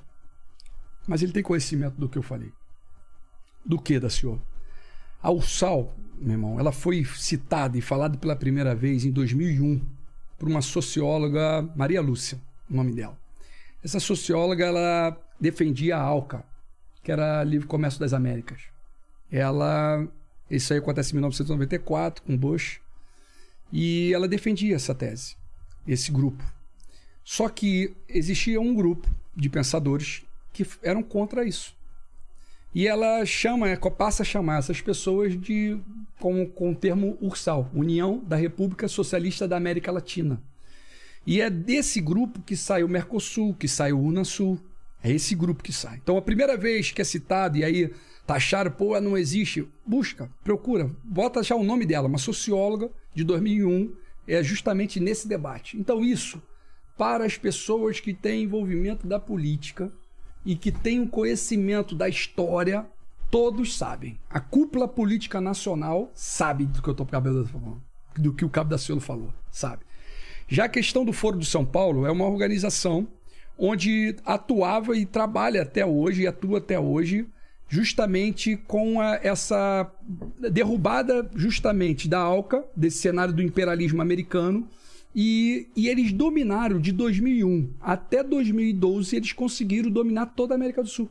Mas ele tem conhecimento do que eu falei. Do que, da senhora? A Ursal, meu irmão, ela foi citada e falada pela primeira vez em 2001 por uma socióloga, Maria Lúcia, o nome dela. Essa socióloga ela defendia a ALCA, que era Livre Comércio das Américas. Ela, isso aí acontece em 1994 com Bush, e ela defendia essa tese, esse grupo. Só que existia um grupo de pensadores que eram contra isso. E ela chama, passa a chamar essas pessoas de com, com o termo URSAL, União da República Socialista da América Latina. E é desse grupo que sai o Mercosul, que sai o Unasul. É esse grupo que sai. Então, a primeira vez que é citado, e aí taxaram, pô, não existe. Busca, procura, bota já o nome dela, uma socióloga de 2001, é justamente nesse debate. Então, isso, para as pessoas que têm envolvimento da política e que têm um conhecimento da história, todos sabem. A cúpula política nacional sabe do que eu estou falando, do que o Cabo da Ciolo falou, sabe? Já a questão do Foro de São Paulo é uma organização onde atuava e trabalha até hoje, e atua até hoje, justamente com a, essa derrubada justamente da ALCA, desse cenário do imperialismo americano, e, e, eles dominaram de 2001 até 2012, eles conseguiram dominar toda a América do Sul.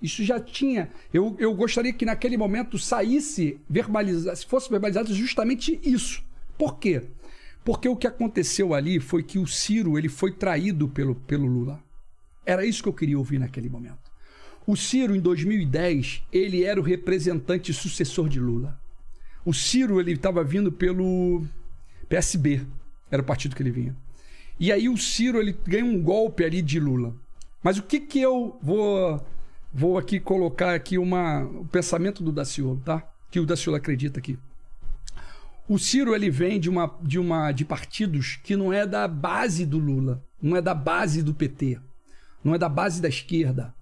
Isso já tinha. Eu, eu gostaria que naquele momento saísse, verbalizasse, fosse verbalizado justamente isso. Por quê? Porque o que aconteceu ali foi que o Ciro ele foi traído pelo, pelo Lula. Era isso que eu queria ouvir naquele momento. O Ciro, em 2010, ele era o representante sucessor de Lula. O Ciro ele estava vindo pelo PSB, era o partido que ele vinha. E aí o Ciro ele ganha um golpe ali de Lula. Mas o que que eu vou vou aqui colocar aqui uma o pensamento do Daciolo, tá? Que o Daciolo acredita aqui. O Ciro ele vem de uma, de uma de partidos que não é da base do Lula, não é da base do PT, não é da base da esquerda,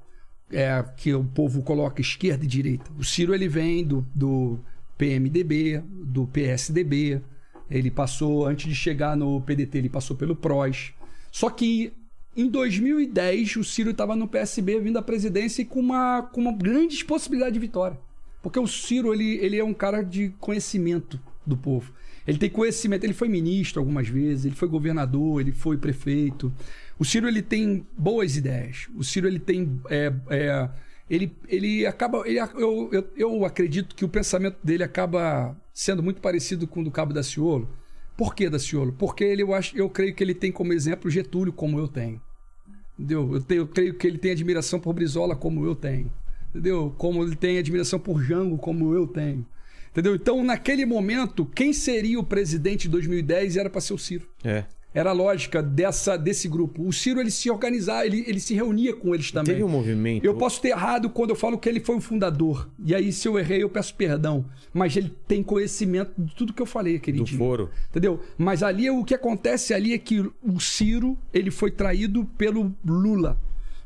é que o povo coloca esquerda e direita. O Ciro ele vem do, do PMDB, do PSDB, ele passou antes de chegar no PDT, ele passou pelo PROS. Só que em 2010 o Ciro estava no PSB vindo à presidência e com uma, com uma grande possibilidade de vitória. Porque o Ciro ele, ele é um cara de conhecimento do povo. Ele tem conhecimento, ele foi ministro algumas vezes, ele foi governador, ele foi prefeito. O Ciro ele tem boas ideias. O Ciro ele tem. É, é, ele, ele acaba. Ele, eu, eu, eu acredito que o pensamento dele acaba sendo muito parecido com o do Cabo da Ciolo. Por que da Ciolo? Porque ele, eu, acho, eu creio que ele tem como exemplo Getúlio, como eu tenho. Entendeu? Eu, tenho, eu creio que ele tem admiração por Brizola, como eu tenho. Entendeu? Como ele tem admiração por Jango, como eu tenho. Entendeu? Então, naquele momento, quem seria o presidente de 2010 era para ser o Ciro. É. Era a lógica dessa, desse grupo. O Ciro ele se organizava, ele, ele se reunia com eles também. Teve um movimento. Eu posso ter errado quando eu falo que ele foi o fundador. E aí, se eu errei, eu peço perdão. Mas ele tem conhecimento de tudo que eu falei aquele do foro. Entendeu? Mas ali o que acontece ali é que o Ciro ele foi traído pelo Lula.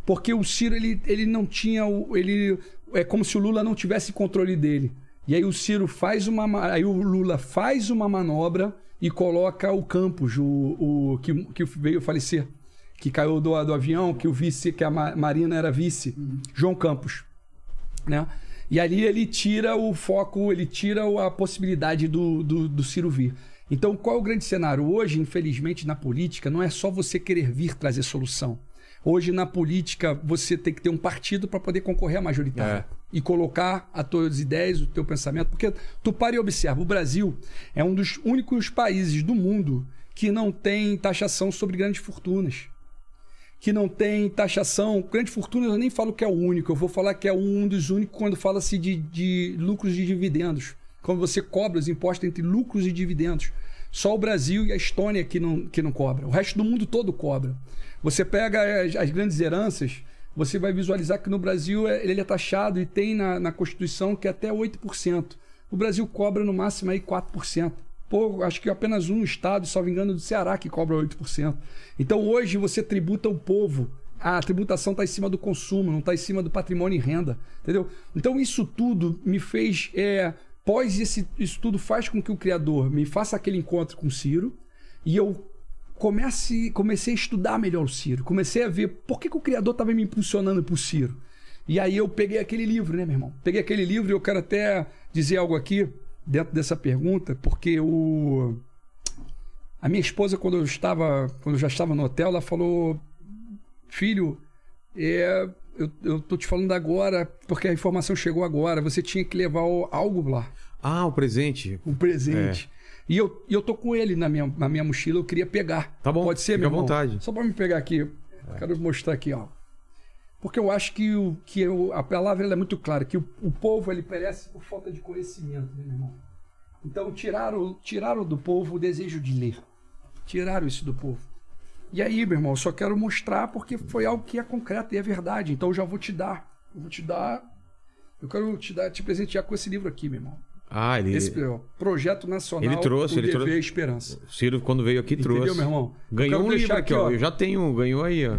Porque o Ciro ele, ele não tinha o. Ele, é como se o Lula não tivesse controle dele. E aí o Ciro faz uma. Aí o Lula faz uma manobra e coloca o Campos, o, o que, que veio falecer, que caiu do, do avião, que o vice, que a Marina era vice, João Campos, né? E ali ele tira o foco, ele tira a possibilidade do, do, do Ciro vir. Então, qual é o grande cenário? Hoje, infelizmente, na política, não é só você querer vir trazer solução. Hoje, na política, você tem que ter um partido para poder concorrer à majoritária. É. E colocar as tuas ideias, o teu pensamento. Porque tu para e observa, o Brasil é um dos únicos países do mundo que não tem taxação sobre grandes fortunas. Que não tem taxação. Grande fortuna, eu nem falo que é o único, eu vou falar que é um dos únicos quando fala-se de, de lucros de dividendos. Quando você cobra os impostos entre lucros e dividendos. Só o Brasil e a Estônia que não, que não cobra. O resto do mundo todo cobra. Você pega as, as grandes heranças, você vai visualizar que no Brasil é, ele é taxado e tem na, na Constituição que é até 8%. O Brasil cobra no máximo aí 4%. Pô, acho que apenas um estado, só me engano, do Ceará que cobra 8%. Então hoje você tributa o povo. A tributação está em cima do consumo, não está em cima do patrimônio e renda. Entendeu? Então isso tudo me fez. É, pós esse, isso tudo faz com que o criador me faça aquele encontro com o Ciro e eu comece, comecei a estudar melhor o Ciro. Comecei a ver por que, que o criador estava me impulsionando para o Ciro. E aí eu peguei aquele livro, né, meu irmão? Peguei aquele livro e eu quero até dizer algo aqui dentro dessa pergunta, porque o a minha esposa quando eu estava, quando eu já estava no hotel, ela falou: "Filho, é, eu, eu tô te falando agora, porque a informação chegou agora, você tinha que levar algo lá. Ah, o presente. Um presente. É. E eu, eu tô com ele na minha, na minha mochila, eu queria pegar. Tá bom. Pode ser, meu à vontade. Só para me pegar aqui. É. Quero mostrar aqui, ó. Porque eu acho que, o, que o, a palavra é muito clara, que o, o povo ele perece por falta de conhecimento, né, meu irmão? Então tiraram, tiraram do povo o desejo de ler. Tiraram isso do povo. E aí, meu irmão, eu só quero mostrar porque foi algo que é concreto e é verdade. Então eu já vou te dar. Eu vou te dar. Eu quero te dar, te presentear com esse livro aqui, meu irmão. Ah, ele. Esse ó, projeto nacional. Ele trouxe, ele trouxe. Esperança. O Ciro, quando veio aqui, Entendeu, trouxe. meu irmão? Ganhou um livro aqui, ó. Eu já tenho, ganhou aí, ó.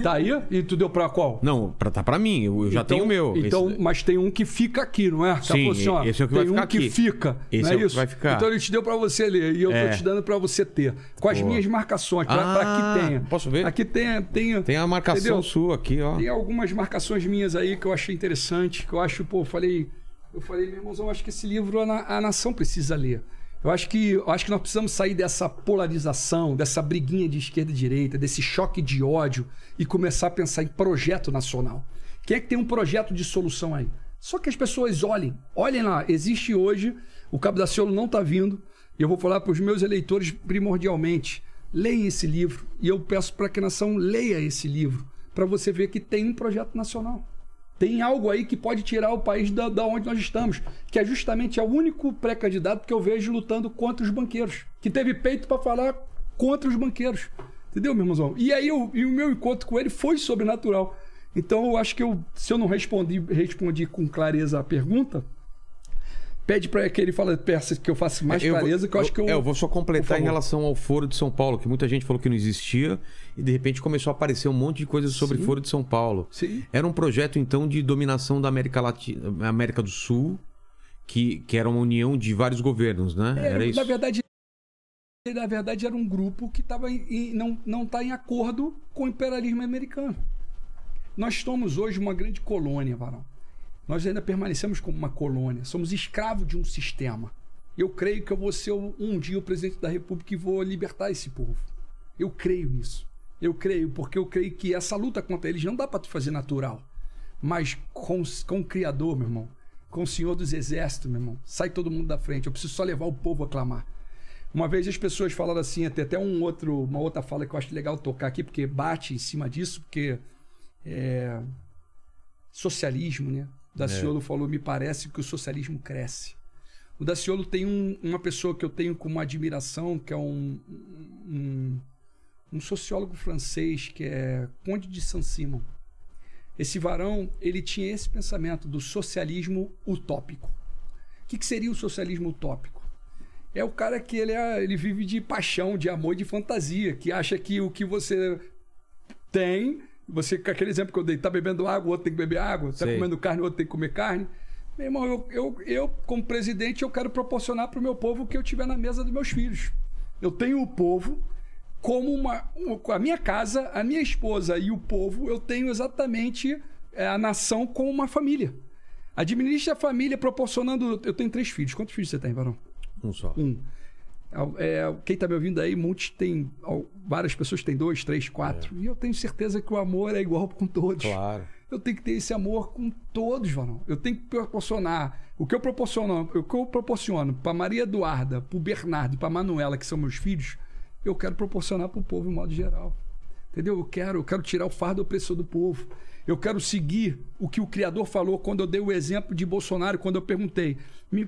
Tá aí? E tu deu pra qual? Não, pra, tá pra mim. Eu já então, tenho o meu. Então, esse... mas tem um que fica aqui, não é? Sim, assim, ó, esse é o que vai ficar um aqui. que fica. Esse não é, é, o isso? que vai ficar. Então ele te deu pra você ler. E eu é. tô te dando pra você ter. Com as Pô. minhas marcações, pra, ah, pra que tenha. Posso ver? Aqui tem. Tem, tem a marcação entendeu? sua aqui, ó. Tem algumas marcações minhas aí que eu achei interessante, que eu acho, pô, falei eu falei, meu irmãozão, acho que esse livro a, a nação precisa ler. Eu acho que eu acho que nós precisamos sair dessa polarização, dessa briguinha de esquerda e direita, desse choque de ódio e começar a pensar em projeto nacional. Quem é que tem um projeto de solução aí? Só que as pessoas olhem, olhem lá, existe hoje, o Cabo da Ciolo não está vindo, eu vou falar para os meus eleitores primordialmente, leiam esse livro, e eu peço para que a nação leia esse livro, para você ver que tem um projeto nacional. Tem algo aí que pode tirar o país da, da onde nós estamos, que é justamente é o único pré-candidato que eu vejo lutando contra os banqueiros, que teve peito para falar contra os banqueiros. Entendeu, meu irmãozão? E aí eu, e o meu encontro com ele foi sobrenatural. Então eu acho que eu, se eu não respondi, respondi com clareza a pergunta, Pede para que ele fale, peça que eu faça mais eu clareza, vou, que eu, acho que eu. É, eu vou só completar em relação ao Foro de São Paulo, que muita gente falou que não existia, e de repente começou a aparecer um monte de coisas sobre Sim. Foro de São Paulo. Sim. Era um projeto, então, de dominação da América Latina, América do Sul, que, que era uma união de vários governos, né? É, era isso. Na verdade, na verdade, era um grupo que tava em, não não está em acordo com o imperialismo americano. Nós somos hoje uma grande colônia, Varão. Nós ainda permanecemos como uma colônia, somos escravos de um sistema. Eu creio que eu vou ser um dia o presidente da República e vou libertar esse povo. Eu creio nisso. Eu creio, porque eu creio que essa luta contra eles não dá para tu fazer natural. Mas com, com o Criador, meu irmão, com o Senhor dos Exércitos, meu irmão, sai todo mundo da frente. Eu preciso só levar o povo a clamar. Uma vez as pessoas falaram assim, até, até um outro, uma outra fala que eu acho legal tocar aqui, porque bate em cima disso, porque é, socialismo, né? Daciolo é. falou: me parece que o socialismo cresce. O Daciolo tem um, uma pessoa que eu tenho como admiração, que é um, um, um sociólogo francês, que é Conde de Saint-Simon. Esse varão, ele tinha esse pensamento do socialismo utópico. O que, que seria o socialismo utópico? É o cara que ele, é, ele vive de paixão, de amor, de fantasia, que acha que o que você tem você, com aquele exemplo que eu dei, tá bebendo água, o outro tem que beber água, tá comendo carne, o outro tem que comer carne. Meu irmão, eu, eu, eu como presidente, eu quero proporcionar para o meu povo o que eu tiver na mesa dos meus filhos. Eu tenho o povo, como uma, a minha casa, a minha esposa e o povo, eu tenho exatamente é, a nação como uma família. Administre a família proporcionando. Eu tenho três filhos. Quantos filhos você tem, Varão? Um só. Um. É, quem tá me ouvindo aí, muitos tem. Várias pessoas têm dois, três, quatro. E eu tenho certeza que o amor é igual com todos. Claro. Eu tenho que ter esse amor com todos, Varão. Eu tenho que proporcionar. O que eu proporciono, o que eu proporciono para Maria Eduarda, para Bernardo e para Manuela, que são meus filhos, eu quero proporcionar para o povo em modo geral. Entendeu? Eu quero, eu quero tirar o fardo opressor do povo. Eu quero seguir o que o Criador falou quando eu dei o exemplo de Bolsonaro, quando eu perguntei.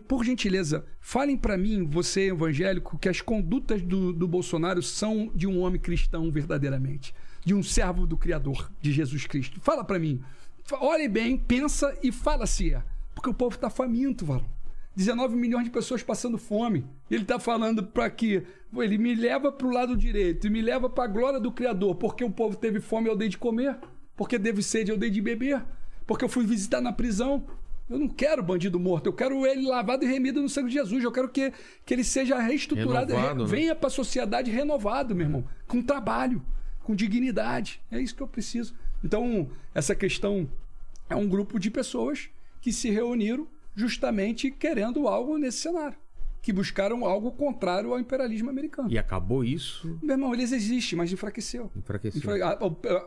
Por gentileza, falem para mim, você evangélico, que as condutas do, do Bolsonaro são de um homem cristão verdadeiramente. De um servo do Criador, de Jesus Cristo. Fala para mim. Olhe bem, pensa e fala se é. Porque o povo está faminto, Varão. 19 milhões de pessoas passando fome. Ele está falando para que ele me leva para o lado direito e me leva para a glória do Criador, porque o povo teve fome eu dei de comer, porque teve sede eu dei de beber, porque eu fui visitar na prisão. Eu não quero bandido morto, eu quero ele lavado e remido no sangue de Jesus. Eu quero que, que ele seja reestruturado, Renovado, re- né? venha para a sociedade renovado, meu irmão, com trabalho, com dignidade. É isso que eu preciso. Então, essa questão é um grupo de pessoas que se reuniram justamente querendo algo nesse cenário, que buscaram algo contrário ao imperialismo americano. E acabou isso, Meu irmão, eles existem, mas enfraqueceu. enfraqueceu. Enfra- a-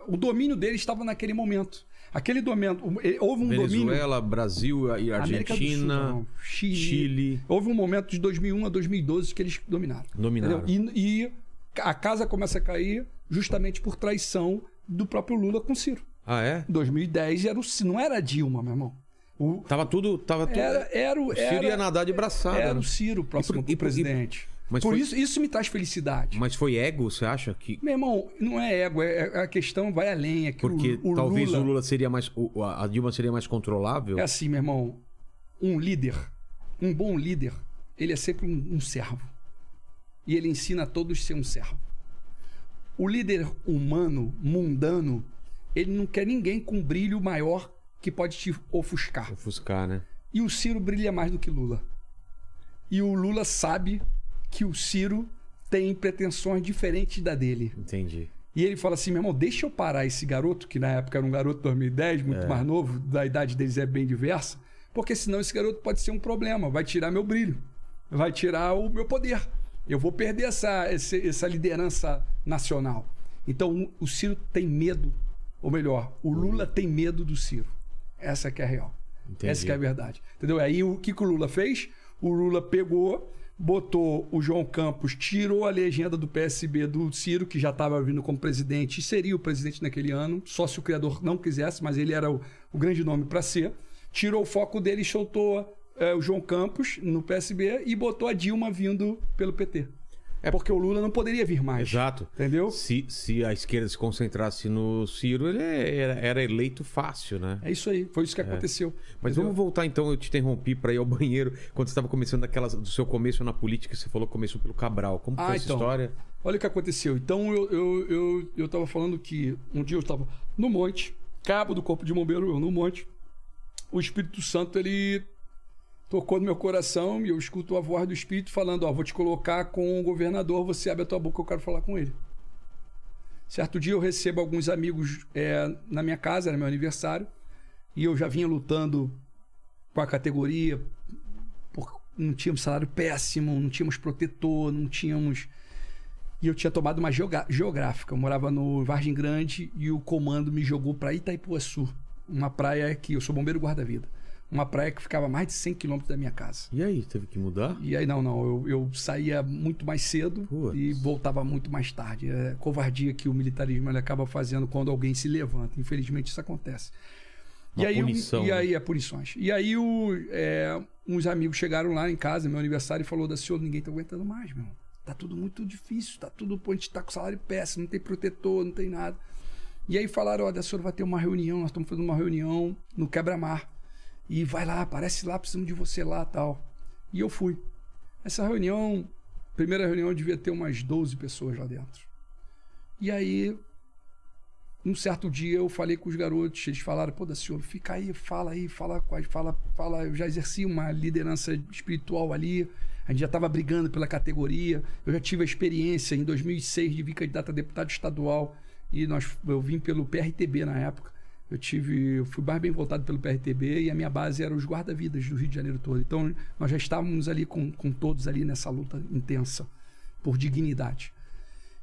o, domínio deles estava naquele momento. Aquele domínio, houve um domínio Venezuela, Brasil e Sul, Argentina, não. Chile. Chile. Houve um momento de 2001 a 2012 que eles dominaram. Dominaram. E, e a casa começa a cair justamente por traição do próprio Lula com Ciro. Ah, é? 2010 era o, não era a Dilma, meu irmão. O, Tava tudo. Tava tudo... era, era, o- o Ciro era, ia nadar de braçada. era né? o Ciro o próximo E por- e presidente. mas por foi- isso, isso me traz felicidade. Mas foi ego, você acha? que Meu irmão, não é ego, é, é- a questão vai além. É que Porque o, o talvez Lula, o Lula seria mais. o- A Dilma seria mais controlável? É assim, meu irmão. Um líder, um bom líder, ele é sempre um, um servo. E ele ensina a todos a ser um servo. O líder humano, mundano, ele não quer ninguém com brilho maior que pode te ofuscar. Ofuscar, né? E o Ciro brilha mais do que Lula. E o Lula sabe que o Ciro tem pretensões diferentes da dele. Entendi. E ele fala assim, meu irmão, deixa eu parar esse garoto, que na época era um garoto de 2010, muito mais novo, da idade deles é bem diversa, porque senão esse garoto pode ser um problema, vai tirar meu brilho, vai tirar o meu poder. Eu vou perder essa, essa liderança nacional. Então o Ciro tem medo, ou melhor, o Lula tem medo do Ciro. Essa que é a real. Entendi. Essa que é a verdade. Entendeu? Aí o que, que o Lula fez? O Lula pegou, botou o João Campos, tirou a legenda do PSB do Ciro, que já estava vindo como presidente, e seria o presidente naquele ano, só se o criador não quisesse, mas ele era o, o grande nome para ser. Tirou o foco dele e soltou é, o João Campos no PSB e botou a Dilma vindo pelo PT. É porque o Lula não poderia vir mais. Exato. Entendeu? Se, se a esquerda se concentrasse no Ciro, ele era, era eleito fácil, né? É isso aí. Foi isso que aconteceu. Mas Entendeu? vamos voltar então, eu te interrompi para ir ao banheiro. Quando você estava começando daquelas, do seu começo na política, você falou que começou pelo Cabral. Como Ah, foi essa então. história? Olha o que aconteceu. Então eu, eu, eu, eu tava falando que um dia eu estava no monte, cabo do corpo de bombeiro, eu no monte. O Espírito Santo, ele tocou no meu coração e eu escuto a voz do Espírito falando: Ó, vou te colocar com o governador, você abre a tua boca, eu quero falar com ele. Certo dia eu recebo alguns amigos é, na minha casa, era meu aniversário, e eu já vinha lutando com a categoria, por, não tínhamos salário péssimo, não tínhamos protetor, não tínhamos. E eu tinha tomado uma geográfica. Eu morava no Vargem Grande e o comando me jogou para Itaipuaçu, uma praia que eu sou bombeiro guarda-vida. Uma praia que ficava a mais de 100 quilômetros da minha casa. E aí, teve que mudar? E aí, não, não, eu, eu saía muito mais cedo Putz. e voltava muito mais tarde. É covardia que o militarismo ele acaba fazendo quando alguém se levanta. Infelizmente, isso acontece. Uma e aí, punição, e né? aí, é punições. E aí, o, é, uns amigos chegaram lá em casa, meu aniversário, e falou da senhor, ninguém tá aguentando mais, meu. Tá tudo muito difícil, tá tudo, pô, a gente tá com salário péssimo, não tem protetor, não tem nada. E aí falaram, olha, a senhora vai ter uma reunião, nós estamos fazendo uma reunião no quebra-mar. E vai lá, aparece lá, precisamos de você lá tal. E eu fui. Essa reunião, primeira reunião, devia ter umas 12 pessoas lá dentro. E aí, um certo dia, eu falei com os garotos, eles falaram, pô, da senhor, fica aí, fala aí, fala, fala, fala. Eu já exerci uma liderança espiritual ali. A gente já estava brigando pela categoria. Eu já tive a experiência em 2006 de vir candidato a deputado estadual e nós, eu vim pelo PRTB na época. Eu tive, eu fui mais bem voltado pelo PRTB e a minha base era os guarda-vidas do Rio de Janeiro todo. Então nós já estávamos ali com, com todos ali nessa luta intensa por dignidade.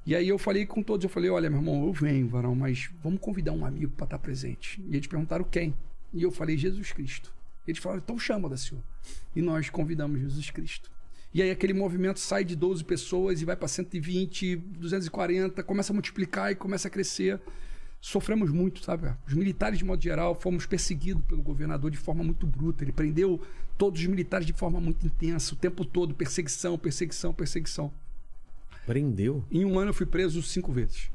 E aí eu falei com todos, eu falei, olha, meu irmão, eu venho, varão, mas vamos convidar um amigo para estar presente. E eles perguntaram quem? E eu falei, Jesus Cristo. Eles falaram, então chama da senhor. E nós convidamos Jesus Cristo. E aí aquele movimento sai de 12 pessoas e vai para 120, 240, começa a multiplicar e começa a crescer. Sofremos muito, sabe? Os militares, de modo geral, fomos perseguidos pelo governador de forma muito bruta. Ele prendeu todos os militares de forma muito intensa, o tempo todo, perseguição, perseguição, perseguição. Prendeu? Em um ano eu fui preso cinco vezes.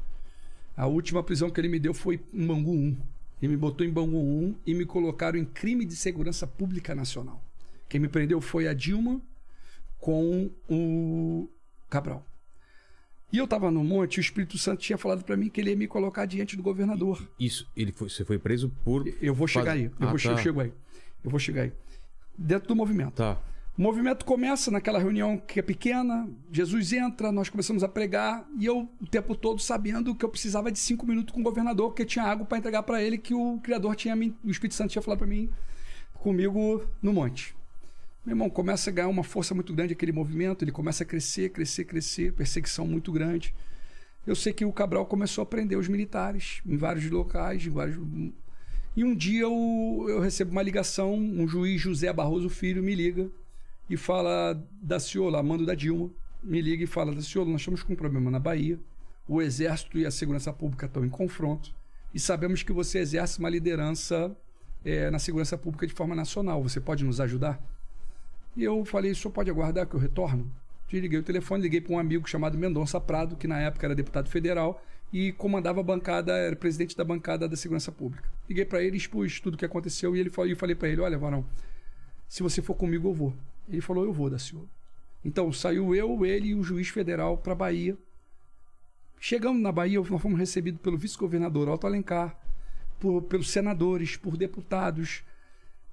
A última prisão que ele me deu foi em Bangu 1. Ele me botou em Bangu 1 e me colocaram em crime de segurança pública nacional. Quem me prendeu foi a Dilma com o Cabral. E eu estava no monte e o Espírito Santo tinha falado para mim que ele ia me colocar diante do governador. Isso, ele foi, você foi preso por. Eu vou chegar aí. Eu, Ah, vou, tá. eu chego aí. Eu vou chegar aí. Dentro do movimento. Tá. O movimento começa naquela reunião que é pequena, Jesus entra, nós começamos a pregar e eu o tempo todo sabendo que eu precisava de cinco minutos com o governador, porque tinha algo para entregar para ele que o Criador tinha, o Espírito Santo tinha falado para mim, comigo no monte. Meu irmão, começa a ganhar uma força muito grande aquele movimento, ele começa a crescer, crescer, crescer, perseguição muito grande. Eu sei que o Cabral começou a prender os militares em vários locais, em vários. E um dia eu, eu recebo uma ligação, um juiz José Barroso Filho me liga e fala da Ciola, mando da Dilma, me liga e fala da Ciola, nós estamos com um problema na Bahia, o Exército e a Segurança Pública estão em confronto e sabemos que você exerce uma liderança eh, na segurança pública de forma nacional, você pode nos ajudar? E eu falei, o senhor pode aguardar que eu retorno? Desliguei o telefone, liguei para um amigo chamado Mendonça Prado, que na época era deputado federal e comandava a bancada, era presidente da bancada da segurança pública. Liguei para ele, expus tudo o que aconteceu e ele falou, eu falei para ele, olha, Varão, se você for comigo, eu vou. Ele falou, eu vou, da senhora. Então saiu eu, ele e o juiz federal para Bahia. Chegamos na Bahia, nós fomos recebidos pelo vice-governador Otto Alencar, por, pelos senadores, por deputados.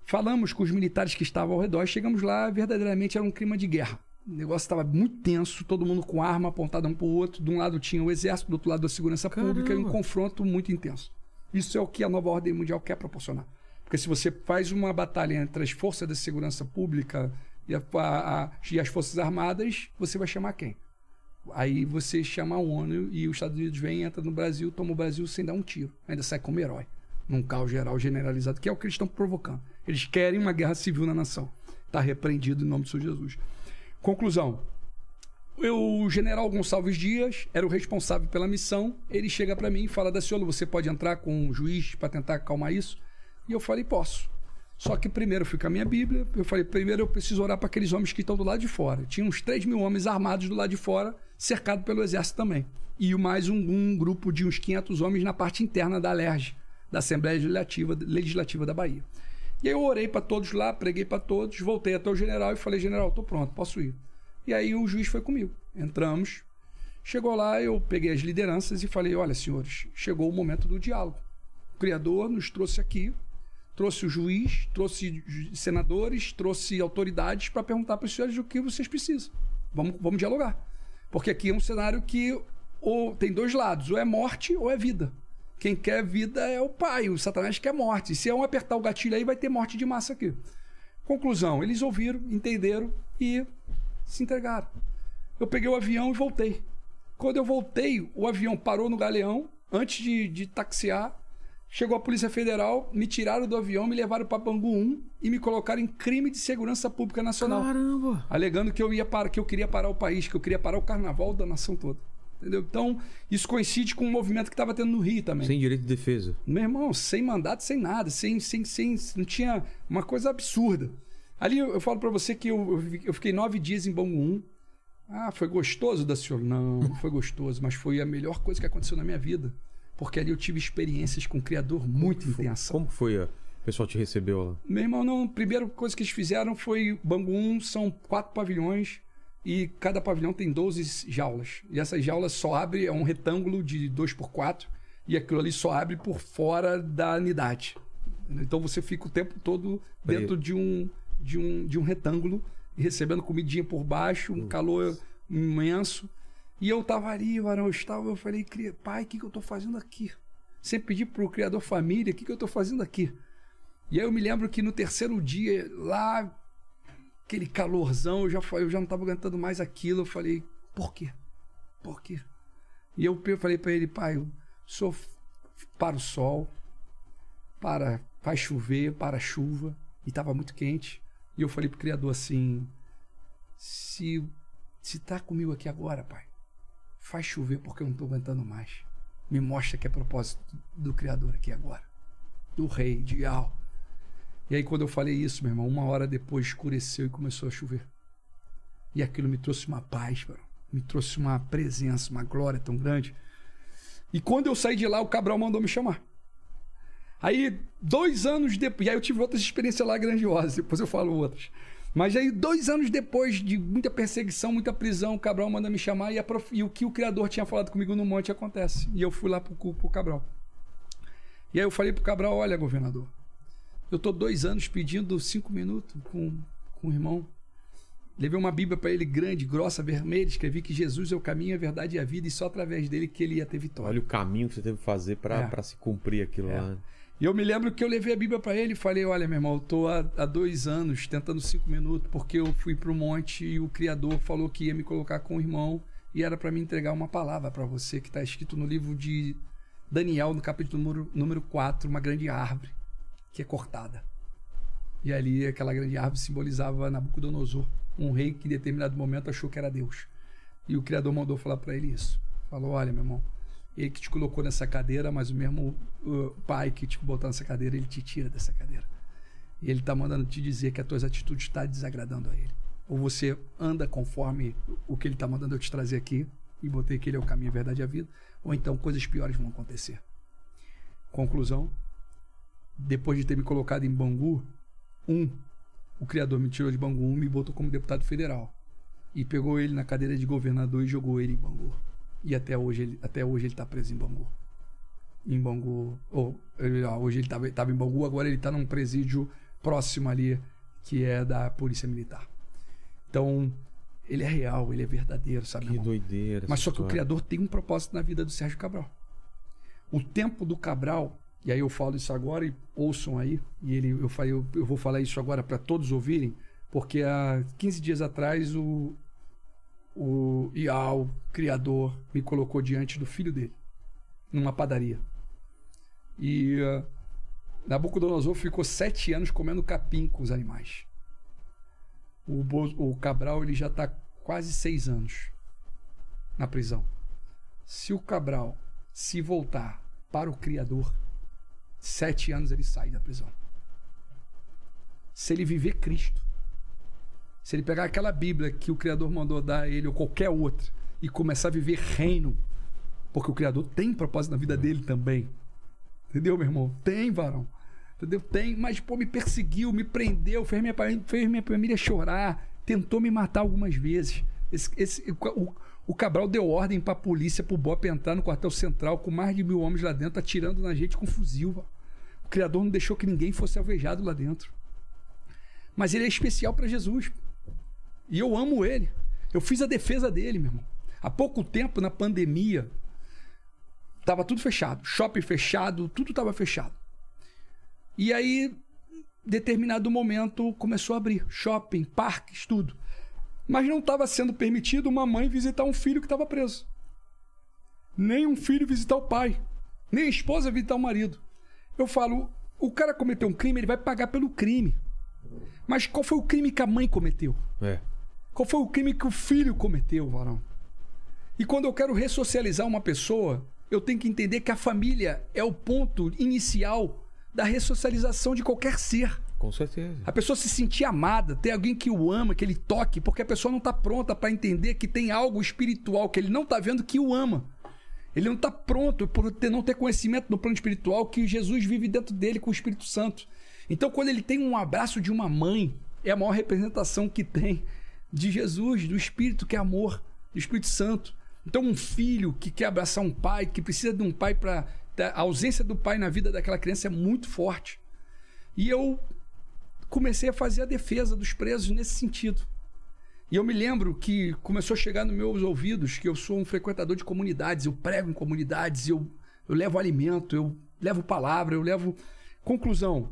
Falamos com os militares que estavam ao redor. Chegamos lá, verdadeiramente era um clima de guerra. O negócio estava muito tenso, todo mundo com arma apontada um para o outro. De um lado tinha o exército, do outro lado a segurança pública, e um Caramba. confronto muito intenso. Isso é o que a nova ordem mundial quer proporcionar. Porque se você faz uma batalha entre as forças da segurança pública e, a- a- e as forças armadas, você vai chamar quem? Aí você chama a ONU e os Estados Unidos vem, entra no Brasil, toma o Brasil sem dar um tiro. Ainda sai como herói. Num caos geral generalizado, que é o que eles estão provocando. Eles querem uma guerra civil na nação. Está repreendido em nome do Senhor Jesus. Conclusão. Eu, o general Gonçalves Dias era o responsável pela missão. Ele chega para mim e fala: Daciolo, você pode entrar com um juiz para tentar acalmar isso? E eu falei: posso. Só que primeiro eu fui com a minha Bíblia. Eu falei: primeiro eu preciso orar para aqueles homens que estão do lado de fora. Tinha uns 3 mil homens armados do lado de fora, cercado pelo exército também. E mais um, um grupo de uns 500 homens na parte interna da ALERJ, da Assembleia Legislativa, Legislativa da Bahia. E aí eu orei para todos lá, preguei para todos, voltei até o general e falei: general, estou pronto, posso ir. E aí o juiz foi comigo. Entramos. Chegou lá, eu peguei as lideranças e falei: olha, senhores, chegou o momento do diálogo. O Criador nos trouxe aqui, trouxe o juiz, trouxe senadores, trouxe autoridades para perguntar para os senhores o que vocês precisam. Vamos, vamos dialogar. Porque aqui é um cenário que ou tem dois lados: ou é morte ou é vida. Quem quer vida é o pai, o Satanás quer morte. Se é um apertar o gatilho aí, vai ter morte de massa aqui. Conclusão: eles ouviram, entenderam e se entregaram. Eu peguei o avião e voltei. Quando eu voltei, o avião parou no galeão, antes de, de taxiar. Chegou a Polícia Federal, me tiraram do avião, me levaram para Bangu 1 e me colocaram em crime de segurança pública nacional. Caramba! Alegando que eu ia para, que eu queria parar o país, que eu queria parar o carnaval da nação toda. Entendeu? Então, isso coincide com um movimento que estava tendo no Rio também. Sem direito de defesa. Meu irmão, sem mandato, sem nada, sem, sem, sem, não tinha uma coisa absurda. Ali eu, eu falo pra você que eu, eu fi- eu fiquei nove dias em Bangu 1. Ah, foi gostoso da senhora? Não, não foi gostoso, mas foi a melhor coisa que aconteceu na minha vida. Porque ali eu tive experiências com um criador muito intensa. Como foi? a- O pessoal te recebeu lá? Meu irmão, não, a primeira coisa que eles fizeram foi Bangu 1, são quatro pavilhões e cada pavilhão tem 12 jaulas. E essas jaulas só abre, é um retângulo de 2 por 4 e aquilo ali só abre por fora da unidade. Então você fica o tempo todo dentro de um, de um, de um retângulo recebendo comidinha por baixo, um calor imenso. E eu tava ali, varão, eu estava, eu falei, pai, o que, que eu tô fazendo aqui? Sempre pedi pro Criador Família, o que, que eu tô fazendo aqui? E aí eu me lembro que no terceiro dia, lá, aquele calorzão, eu já, eu já não tava aguentando mais aquilo. Eu falei, por quê? Por quê? E eu falei para ele, pai, eu sou para o sol, para faz chover, para a chuva, e estava muito quente. E eu falei pro Criador assim: se, se tá comigo aqui agora, pai, faz chover porque eu não estou aguentando mais. Me mostra que é propósito do Criador aqui agora, do Rei, de Al. E aí, quando eu falei isso, meu irmão, uma hora depois escureceu e começou a chover. E aquilo me trouxe uma paz, mano. me trouxe uma presença, uma glória tão grande. E quando eu saí de lá, o Cabral mandou me chamar. Aí, dois anos depois. E aí eu tive outras experiências lá grandiosas, depois eu falo outras. Mas aí, dois anos depois de muita perseguição, muita prisão, o Cabral manda me chamar e, prof... e o que o Criador tinha falado comigo no monte acontece. E eu fui lá pro, pro Cabral. E aí eu falei pro Cabral: olha, governador, eu tô dois anos pedindo cinco minutos com, com o irmão. Levei uma Bíblia para ele grande, grossa, vermelha, escrevi que Jesus é o caminho, a verdade e a vida, e só através dele que ele ia ter vitória. Olha o caminho que você teve que fazer para é. se cumprir aquilo é. lá. E eu me lembro que eu levei a Bíblia para ele e falei: Olha, meu irmão, eu tô há, há, dois anos tentando cinco minutos, porque eu fui pro monte e o Criador falou que ia me colocar com o irmão e era para me entregar uma palavra para você, que está escrito no livro de Daniel, no capítulo número, número 4, uma grande árvore que é cortada. E ali aquela grande árvore simbolizava Nabucodonosor, um rei que em determinado momento achou que era Deus. E o Criador mandou falar para ele isso. Falou: Olha, meu irmão, ele que te colocou nessa cadeira, mas o mesmo uh, pai que te botou nessa cadeira, ele te tira dessa cadeira. E ele está mandando te dizer que as tuas atitudes estão tá desagradando a ele. Ou você anda conforme o que ele está mandando eu te trazer aqui, e botei que ele é o caminho, a verdade e a vida, ou então coisas piores vão acontecer. Conclusão: depois de ter me colocado em Bangu, um, o criador me tirou de Bangu um, me botou como deputado federal. E pegou ele na cadeira de governador e jogou ele em Bangu. E até hoje ele, até hoje ele tá preso em Bangu. Em Bangu. Ou, ele, hoje ele tava, tava em Bangu, agora ele tá num presídio próximo ali, que é da Polícia Militar. Então, ele é real, ele é verdadeiro, sabe? Que doideira. Mas só que o Criador tem um propósito na vida do Sérgio Cabral. O tempo do Cabral, e aí eu falo isso agora e ouçam aí, e ele, eu, eu, eu vou falar isso agora para todos ouvirem, porque há 15 dias atrás o, o Ial, criador, me colocou diante do filho dele, numa padaria. E uh, Nabucodonosor ficou sete anos comendo capim com os animais. O, o Cabral ele já está quase seis anos na prisão. Se o Cabral se voltar para o Criador, sete anos ele sai da prisão. Se ele viver Cristo, se ele pegar aquela Bíblia que o Criador mandou dar a ele ou qualquer outra e começar a viver reino, porque o Criador tem propósito na vida dele também. Entendeu, meu irmão? Tem, varão. Entendeu? Tem, mas pô, me perseguiu, me prendeu, fez minha, fez minha família chorar, tentou me matar algumas vezes. Esse, esse, o, o Cabral deu ordem para a polícia, para o BOP entrar no quartel central com mais de mil homens lá dentro, atirando na gente com fuzil. O Criador não deixou que ninguém fosse alvejado lá dentro. Mas ele é especial para Jesus. E eu amo ele. Eu fiz a defesa dele, meu irmão. Há pouco tempo, na pandemia, tava tudo fechado. Shopping fechado, tudo tava fechado. E aí, determinado momento, começou a abrir. Shopping, parques, tudo. Mas não estava sendo permitido uma mãe visitar um filho que estava preso. Nem um filho visitar o pai. Nem a esposa visitar o marido. Eu falo, o cara cometeu um crime, ele vai pagar pelo crime. Mas qual foi o crime que a mãe cometeu? É. Qual foi o crime que o filho cometeu, varão? E quando eu quero ressocializar uma pessoa, eu tenho que entender que a família é o ponto inicial da ressocialização de qualquer ser. Com certeza. A pessoa se sentir amada, ter alguém que o ama, que ele toque, porque a pessoa não está pronta para entender que tem algo espiritual que ele não está vendo que o ama. Ele não está pronto por ter, não ter conhecimento no plano espiritual que Jesus vive dentro dele com o Espírito Santo. Então, quando ele tem um abraço de uma mãe, é a maior representação que tem de Jesus, do Espírito que é amor, do Espírito Santo. Então, um filho que quer abraçar um pai, que precisa de um pai para. A ausência do pai na vida daquela criança é muito forte. E eu comecei a fazer a defesa dos presos nesse sentido. E eu me lembro que começou a chegar nos meus ouvidos que eu sou um frequentador de comunidades, eu prego em comunidades, eu, eu levo alimento, eu levo palavra, eu levo. Conclusão.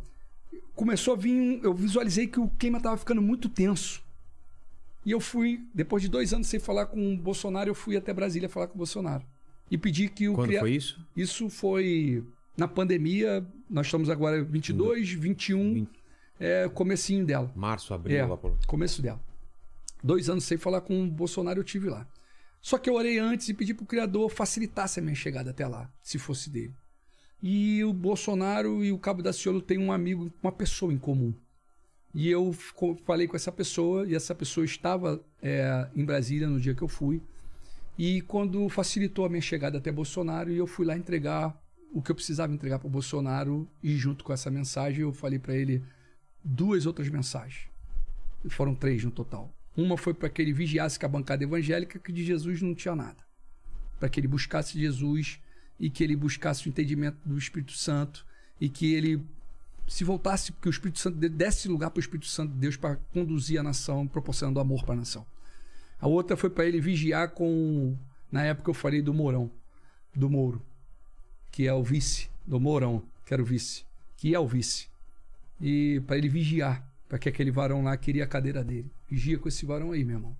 Começou a vir. um- Eu visualizei que o clima estava ficando muito tenso. E eu fui, depois de dois anos sem falar com o Bolsonaro, eu fui até Brasília falar com o Bolsonaro. E pedi que o Quando cria- foi isso? Isso foi na pandemia. Nós estamos agora 22, 21, Vinte- é comecinho dela. Março, abril, É, lá por... começo dela. Dois anos sem falar com o Bolsonaro, eu tive lá. Só que eu orei antes e pedi pro Criador facilitasse a minha chegada até lá, se fosse dele. E o Bolsonaro e o Cabo da Ciolo têm um amigo, uma pessoa em comum. E eu falei com essa pessoa, e essa pessoa estava é, em Brasília no dia que eu fui. E quando facilitou a minha chegada até Bolsonaro, e eu fui lá entregar o que eu precisava entregar para o Bolsonaro, e junto com essa mensagem eu falei para ele duas outras mensagens. Foram três no total. Uma foi para que ele vigiasse com a bancada evangélica que de Jesus não tinha nada. Para que ele buscasse Jesus e que ele buscasse o entendimento do Espírito Santo e que ele se voltasse, que o Espírito Santo desse lugar para o Espírito Santo de Deus para conduzir a nação, proporcionando amor para a nação. A outra foi para ele vigiar com. Na época eu falei do Mourão, do Mouro, que é o vice, do Mourão, que era o vice, que é o vice. E para ele vigiar, para que aquele varão lá queria a cadeira dele. Vigia com esse varão aí, meu irmão.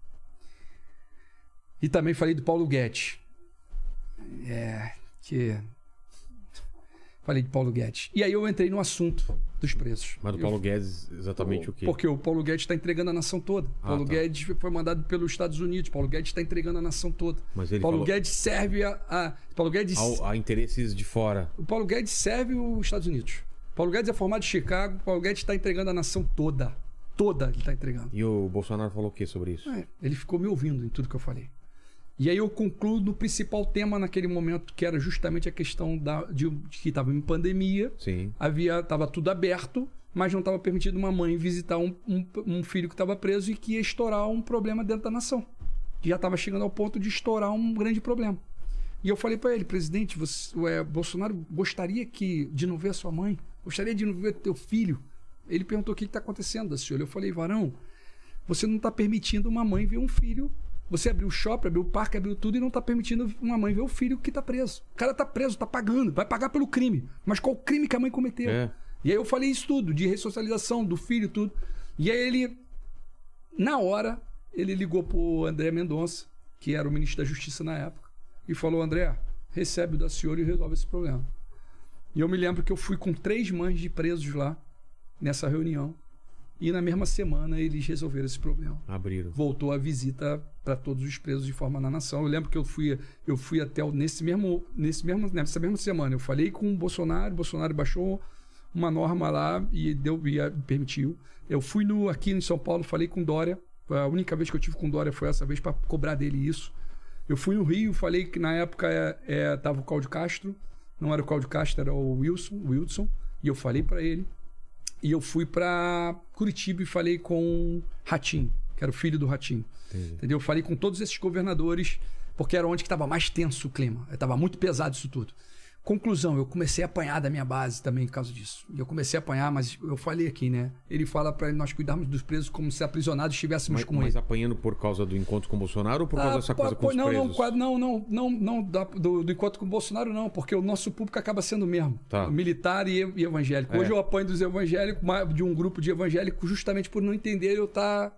E também falei do Paulo Guedes. É. Que. Falei de Paulo Guedes. E aí eu entrei no assunto dos presos. Mas do Eu- Paulo Guedes, exatamente o quê? porque o Paulo Guedes está entregando a nação toda. Ah, Paulo tá. Guedes foi mandado pelos Estados Unidos. Paulo Guedes está entregando a nação toda. Mas ele Paulo falou Guedes serve a, a- Paulo Guedes. ao- a interesses de fora. O Paulo Guedes serve os Estados Unidos. Paulo Guedes é formado em Chicago. Paulo Guedes está entregando a nação toda. Toda ele está entregando. E o Bolsonaro falou o que sobre isso? É, ele ficou me ouvindo em tudo que eu falei. E aí eu concluo no principal tema naquele momento, que era justamente a questão da, de, de que estava em pandemia, Sim. havia estava tudo aberto, mas não estava permitido uma mãe visitar um, um, um filho que estava preso e que ia estourar um problema dentro da nação. Que já estava chegando ao ponto de estourar um grande problema. E eu falei para ele, presidente, você, Bolsonaro gostaria que de não ver a sua mãe, gostaria de não ver teu filho. Ele perguntou o que está acontecendo, senhor. Eu falei, varão, você não está permitindo uma mãe ver um filho. Você abriu o shopping, abriu o parque, abriu tudo e não está permitindo uma mãe ver o filho que está preso. O cara está preso, está pagando, vai pagar pelo crime. Mas qual o crime que a mãe cometeu? É. E aí eu falei isso tudo, de ressocialização do filho, tudo. E aí ele, na hora, ele ligou pro André Mendonça, que era o ministro da Justiça na época, e falou: André, recebe o da senhora e resolve esse problema. E eu me lembro que eu fui com três mães de presos lá, nessa reunião, e na mesma semana eles resolveram esse problema Abriram. voltou a visita para todos os presos de forma na nação. Eu lembro que eu fui, eu fui até o- nesse mesmo, nesse mesmo, nessa mesma semana. Eu falei com o Bolsonaro, o Bolsonaro baixou uma norma lá e deu e a- permitiu. Eu fui no aqui em São Paulo, falei com Dória. A única vez que eu tive com Dória foi essa vez para cobrar dele isso. Eu fui no Rio, falei que na época é, é, tava o Cláudio Castro, não era o Cláudio Castro, era o Wilson, o Wilson, e eu falei para ele. E eu fui para Curitiba e falei com Ratinho, que era o filho do Ratinho. Entendi. Entendeu? Eu falei com todos esses governadores, porque era onde que estava mais tenso o clima. Estava muito pesado isso tudo. Conclusão, eu comecei a apanhar da minha base também por causa disso. Eu comecei a apanhar, mas eu falei aqui, né? Ele fala para nós cuidarmos dos presos como se aprisionados estivéssemos Mas, com mas ele. apanhando por causa do encontro com o Bolsonaro ou por causa Ah, dessa coisa com os não, presos? não, não, não, não, não, da- do, do encontro com o Bolsonaro, não, porque o nosso público acaba sendo o mesmo. Tá. Militar e, e evangélico. Hoje É. eu apanho dos evangélicos, de um grupo de evangélicos, justamente por não entender eu estar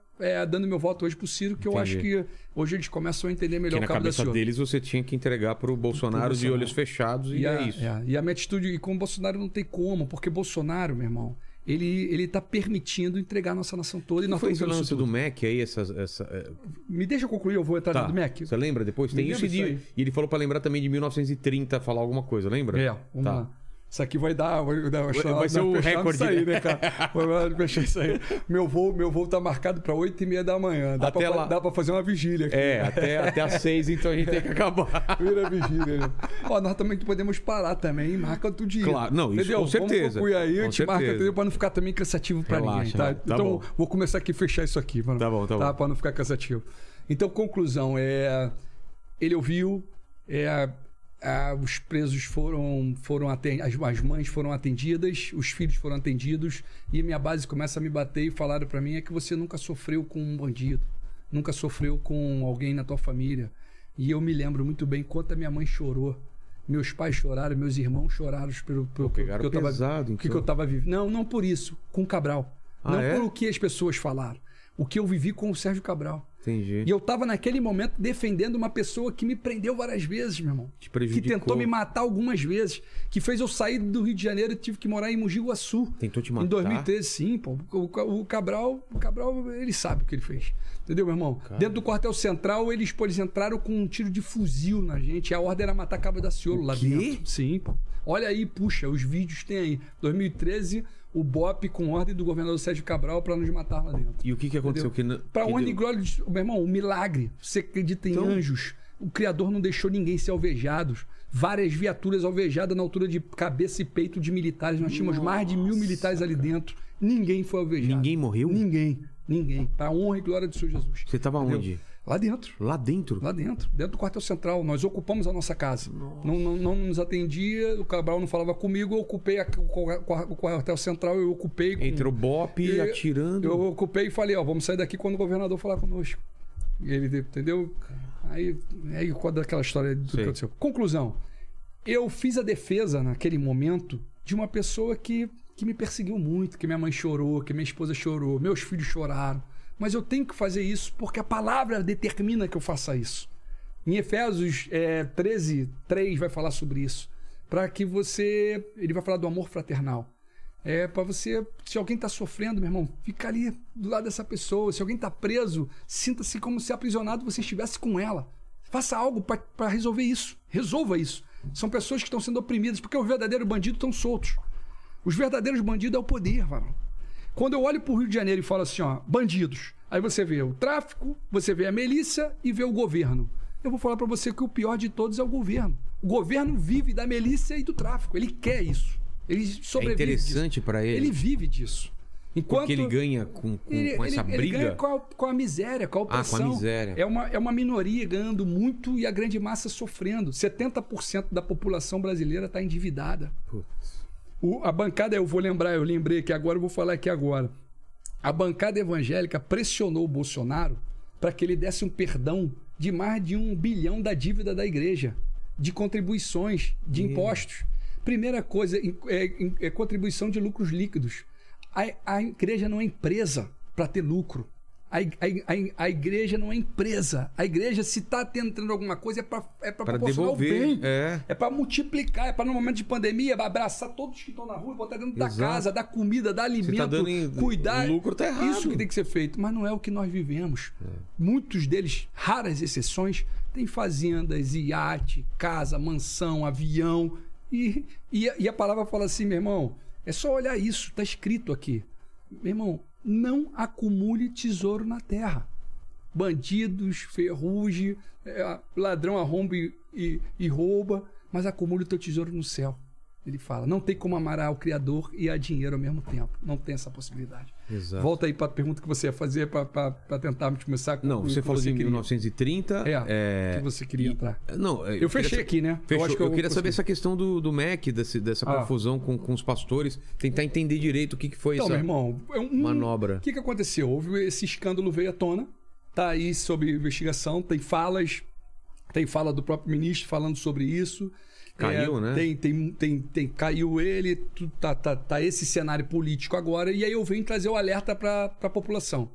dando meu voto hoje pro Ciro, que eu Entendi. acho que hoje eles começam a entender melhor Que na o cabo da cabeça Ciolo. deles você tinha que entregar pro Bolsonaro, de Bolsonaro. olhos fechados e, E, a, é isso. é, e a minha atitude, e com o Bolsonaro não tem como, porque Bolsonaro, meu irmão, ele, ele tá permitindo entregar a nossa nação toda e Não nós foi esse lance do. MEC aí, essas, essa, é, Me deixa eu concluir, eu vou entrar tá. no MEC. Você lembra depois? Tem isso, e, de- isso aí. e ele falou pra lembrar também de 1930, falar alguma coisa, lembra? É, vamos Tá. lá. Isso aqui vai dar. Vai, dar- vai ser o recorde, aí, né? né, cara? Vai fechar isso aí. Meu voo, meu voo tá marcado pra 8 e meia da manhã. Dá, Até pra, lá. dá pra fazer uma vigília aqui. É, até, até às seis, então a gente tem que acabar. Vira vigília. né? Ó, nós também podemos parar também e marca outro dia. Claro, não, isso entendeu? com certeza. Vamos aí, a Com gente marca, certeza. entendeu? Pra não ficar também cansativo pra Relaxa, ninguém, tá? tá então, bom. vou começar aqui a fechar isso aqui, mano. Tá bom, tá bom. Pra não ficar cansativo. Então, conclusão, é... Ele ouviu, é... a- os presos foram, foram aten- as, as mães foram atendidas, os filhos foram atendidos, e minha base começa a me bater e falaram pra mim é que você nunca sofreu com um bandido. nunca sofreu com alguém na tua família. E eu me lembro muito bem quanto a minha mãe chorou. Meus pais choraram, meus irmãos choraram pelo, pelo, que eu tava, pesado, que, que então. eu tava vivendo. Não, não por isso, com o Cabral. Ah, não é? por o que as pessoas falaram. O que eu vivi com o Sérgio Cabral. Entendi. E eu tava naquele momento defendendo uma pessoa que me prendeu várias vezes, meu irmão. Te Que prejudicou. tentou me matar algumas vezes. Que fez eu sair do Rio de Janeiro e tive que morar em Mogi Guaçu. Tentou te matar. Em 2013, sim, pô. O, Cabral, o Cabral, ele sabe o que ele fez. Entendeu, meu irmão? Dentro do quartel central, eles, pô, eles entraram com um tiro de fuzil na gente. A ordem era matar Cabo da Ciolo lá dentro. Sim, pô. Olha aí, puxa, os vídeos tem aí. 2013, o BOP com ordem do governador Sérgio Cabral para nos matar lá dentro. E o que, que aconteceu? Que não- Pra que honra e deu- glória de meu irmão, um milagre. Você acredita em Então- anjos? O Criador não deixou ninguém ser alvejado. Várias viaturas alvejadas na altura de cabeça e peito de militares. Nós tínhamos mais de mil militares ali dentro. Ninguém foi alvejado. Ninguém morreu? Ninguém. Ninguém. Pra honra e glória do Senhor Jesus. Você tava Entendeu? onde? Lá dentro. Lá dentro? Lá dentro, dentro do quartel central. Nós ocupamos a nossa casa. Não, não, não nos atendia, o Cabral não falava comigo, eu ocupei a- o, o quartel central, eu ocupei. com- Entrou Bop e- atirando. Eu ocupei e falei, ó, vamos sair daqui quando o governador falar conosco. E ele, entendeu? Aí, aí quando aquela história do Sei. que aconteceu. Conclusão. Eu fiz a defesa naquele momento de uma pessoa que, que me perseguiu muito, que minha mãe chorou, que minha esposa chorou, meus filhos choraram. Mas eu tenho que fazer isso porque a palavra determina que eu faça isso. Em Efésios é, 13, 3 vai falar sobre isso. Para que você. Ele vai falar do amor fraternal. É para você. Se alguém está sofrendo, meu irmão, fica ali do lado dessa pessoa. Se alguém está preso, sinta-se como se aprisionado você estivesse com ela. Faça algo para resolver isso. Resolva isso. São pessoas que estão sendo oprimidas, porque os verdadeiros bandidos estão soltos. Os verdadeiros bandidos é o poder, varão. Quando eu olho para o Rio de Janeiro e falo assim, ó, bandidos, aí você vê o tráfico, você vê a milícia e vê o governo. Eu vou falar para você que o pior de todos é o governo. O governo vive da milícia e do tráfico. Ele quer isso. Ele É sobrevive. interessante disso. pra ele. Ele vive disso. Enquanto Porque ele ganha com, com, ele, com essa ele- ele briga. ganha com a, com a miséria, com a Ah, com a opressão. miséria. É uma, é uma minoria ganhando muito e a grande massa sofrendo. 70% da população brasileira está endividada. Putz. O- a bancada, eu vou lembrar, eu lembrei que agora eu vou falar aqui agora. A bancada evangélica pressionou o Bolsonaro para que ele desse um perdão de mais de um bilhão da dívida da igreja, de contribuições, de impostos. Primeira coisa é, é contribuição de lucros líquidos. A, a igreja não é empresa para ter lucro. A, a a ig- a igreja não é empresa. A igreja, se está tentando alguma coisa, é para é pra Pra proporcionar o devolver, bem. é. É para multiplicar, é para no momento de pandemia abraçar todos que estão na rua, botar dentro da Exato. casa, dar comida, dar alimento, dando em- cuidar. o lucro tá errado. Isso que tem que ser feito, mas não é o que nós vivemos. Muitos deles, raras exceções, têm fazendas, iate, casa, mansão, avião. E, e, a- e a palavra fala assim, meu irmão, é só olhar isso, tá escrito aqui. Meu irmão, não acumule tesouro na terra bandidos, ferrugem, é, ladrão arromba e, e- e rouba, mas acumule o teu tesouro no céu. Ele fala, não tem como amar ao Criador e a dinheiro ao mesmo tempo. Não tem essa possibilidade. Exato. Volta aí para a pergunta que você ia fazer para tentarmos começar a Não, você falou de queria. 1930. É, é, que você queria entrar. Não, Eu fechei aqui, né? Fechou. Eu, acho que queria consegui. saber essa questão do, do MEC, desse- dessa Ah. confusão com, com os pastores, tentar entender direito o que, que foi Então, essa meu irmão, é um- manobra. O que, que aconteceu? Houve esse escândalo veio à tona, tá aí sob investigação, tem falas, tem fala do próprio ministro falando sobre isso. Caiu, É, né? Tem, tem, tem, tem, caiu ele, tá, tá, tá esse cenário político agora, e aí eu venho trazer o alerta para a população.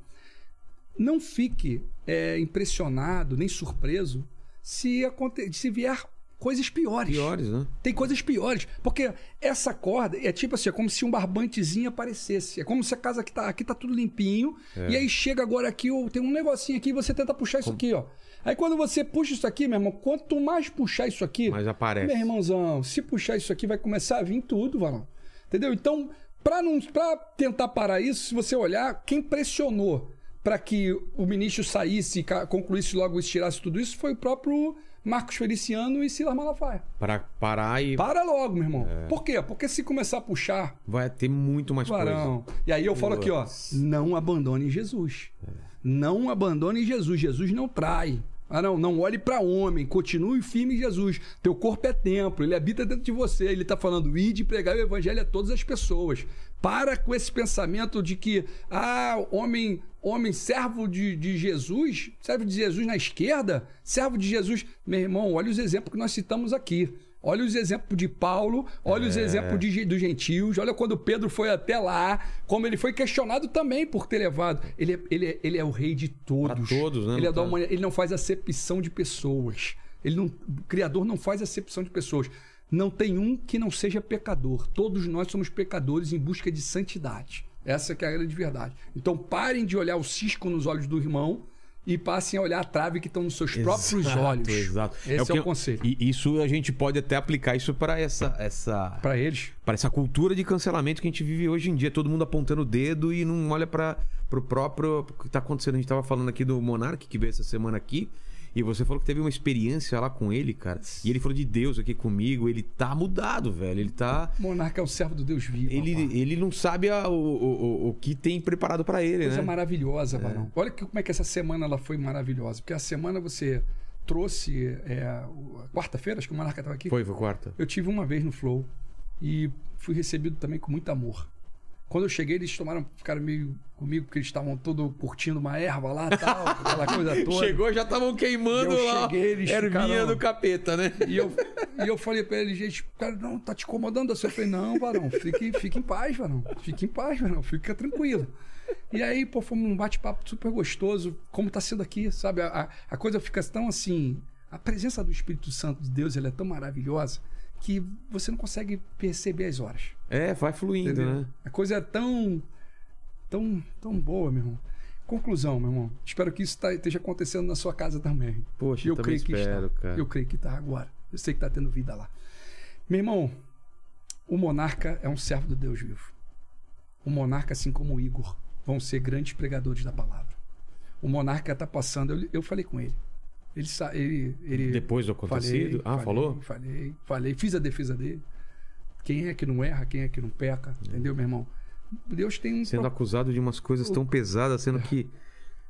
Não fique é, impressionado nem surpreso se, aconte- se vier coisas piores. Piores, né? Tem coisas piores. Porque essa corda é tipo assim, é como se um barbantezinho aparecesse. É como se a casa aqui tá, aqui tá tudo limpinho. É. E aí chega agora aqui, ó, tem um negocinho aqui e você tenta puxar isso aqui, ó. Aí quando você puxa isso aqui, meu irmão, quanto mais puxar isso aqui. Mas aparece. Meu irmãozão, se puxar isso aqui, vai começar a vir tudo, varão. Entendeu? Então, pra, não, pra tentar parar isso, se você olhar, quem pressionou para que o ministro saísse e concluísse logo isso, tirasse tudo isso, foi o próprio Marcos Feliciano e Silas Malafaia. Para parar e Para logo, meu irmão. É. Por quê? Porque se começar a puxar, vai ter muito mais coisa. varão. E aí eu falo aqui, ó, não abandone Jesus. É. Não abandone Jesus. Jesus não trai. Varão, não olhe para homem, continue firme em Jesus. Teu corpo é templo, ele habita dentro de você. Ele está falando, ide pregar o evangelho a todas as pessoas. Para com esse pensamento de que, ah, homem, homem servo de, de Jesus, servo de Jesus na esquerda, servo de Jesus. Meu irmão, olha os exemplos que nós citamos aqui. Olha os exemplos de Paulo, olha é. os exemplos de, dos gentios, olha quando Pedro foi até lá, como ele foi questionado também por ter levado. Ele é, ele é, ele é o rei de todos. Pra todos, né? Ele, é da humanidade, ele não faz acepção de pessoas. Ele não, o Criador não faz acepção de pessoas. Não tem um que não seja pecador. Todos nós somos pecadores em busca de santidade. Essa que é a grande verdade. Então parem de olhar o cisco nos olhos do irmão e passem a olhar a trave que estão nos seus exato, próprios olhos. Exato. Esse é o, que, é o conselho. E isso a gente pode até aplicar isso para essa essa para eles, para essa cultura de cancelamento que a gente vive hoje em dia, todo mundo apontando o dedo e não olha para o próprio o que está acontecendo. A gente estava falando aqui do Monark que veio essa semana aqui. E você falou que teve uma experiência lá com ele, cara. E ele falou de Deus aqui comigo. Ele tá mudado, velho. Ele tá. Monarca é o servo do Deus vivo. Ele, ele não sabe a, o, o, o que tem preparado para ele, Coisa né? maravilhosa, é. Varão. Olha que, como é que essa semana ela foi maravilhosa. Porque a semana você trouxe. É, quarta-feira, acho que o Monarca estava aqui. Foi, foi quarta. Eu tive uma vez no Flow e fui recebido também com muito amor. Quando eu cheguei, eles tomaram, ficaram meio comigo, porque eles estavam todo curtindo uma erva lá tal, aquela coisa toda. Chegou, já estavam queimando eu lá. Cheguei, eles Ervinha ficaram... do capeta, né? E eu, e eu falei pra eles, gente, cara, não, tá te incomodando assim. Eu falei, não, varão, fique, fique em paz, varão. Fique em paz, varão, fica tranquilo. E aí, pô, foi um bate-papo super gostoso, como tá sendo aqui, sabe? A, a coisa fica tão assim. A presença do Espírito Santo de Deus, ela é tão maravilhosa que você não consegue perceber as horas. É, vai fluindo, Entendeu? né? A coisa é tão, tão, tão boa, meu irmão. Conclusão, meu irmão. Espero que isso tá, esteja acontecendo na sua casa também. Poxa, eu, creio espero, que está. Cara. Eu creio que está agora. Eu sei que está tendo vida lá. Meu irmão, o monarca é um servo do Deus vivo. O monarca, assim como o Igor, vão ser grandes pregadores da palavra. O monarca está passando. Eu, eu falei com ele. Ele, ele, ele Depois do acontecido? Falei, ah, falei, falou? Falei, falei, fiz a defesa dele. Quem é que não erra, quem é que não peca, entendeu, meu irmão? Deus tem um. Sendo acusado de umas coisas tão pesadas, sendo que.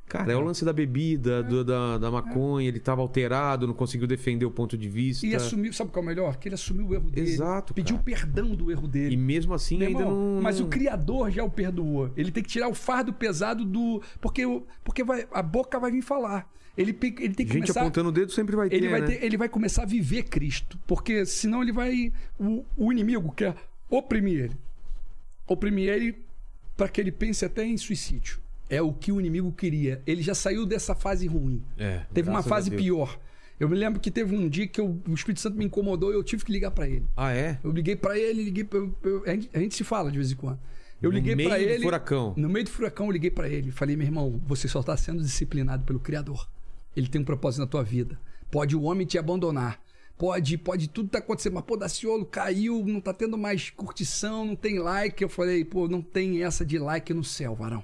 Cara, é o lance da bebida, é. do, da, da maconha, é. ele estava alterado, não conseguiu defender o ponto de vista. E assumiu, sabe qual é o melhor? Que ele assumiu o erro dele. Exato. Pediu cara. perdão do erro dele. E mesmo assim Meu ainda irmão, não. Mas o Criador já o perdoou. Ele tem que tirar o fardo pesado do. Porque, porque vai, a boca vai vir falar. Ele, ele tem que Gente começar... apontando o dedo sempre vai ter. Ele vai, né? ter, ele vai começar a viver Cristo. Porque senão ele vai. O, o inimigo quer oprimir ele. Oprimir ele para que ele pense até em suicídio. É o que o inimigo queria. Ele já saiu dessa fase ruim. É, teve uma fase pior. Eu me lembro que teve um dia que eu, o Espírito Santo me incomodou e eu tive que ligar para ele. Ah, é? Eu liguei para ele, liguei pra, eu, eu, a, gente, a, gente, se fala de vez em quando. Eu no liguei para ele. No meio do furacão. No meio do furacão, eu liguei para ele. Falei, meu irmão, você só está sendo disciplinado pelo Criador. Ele tem um propósito na tua vida. Pode o homem te abandonar. Pode, pode tudo tá acontecendo. Mas, pô, Daciolo caiu, não tá tendo mais curtição, não tem like. Eu falei, pô, não tem essa de like no céu, varão.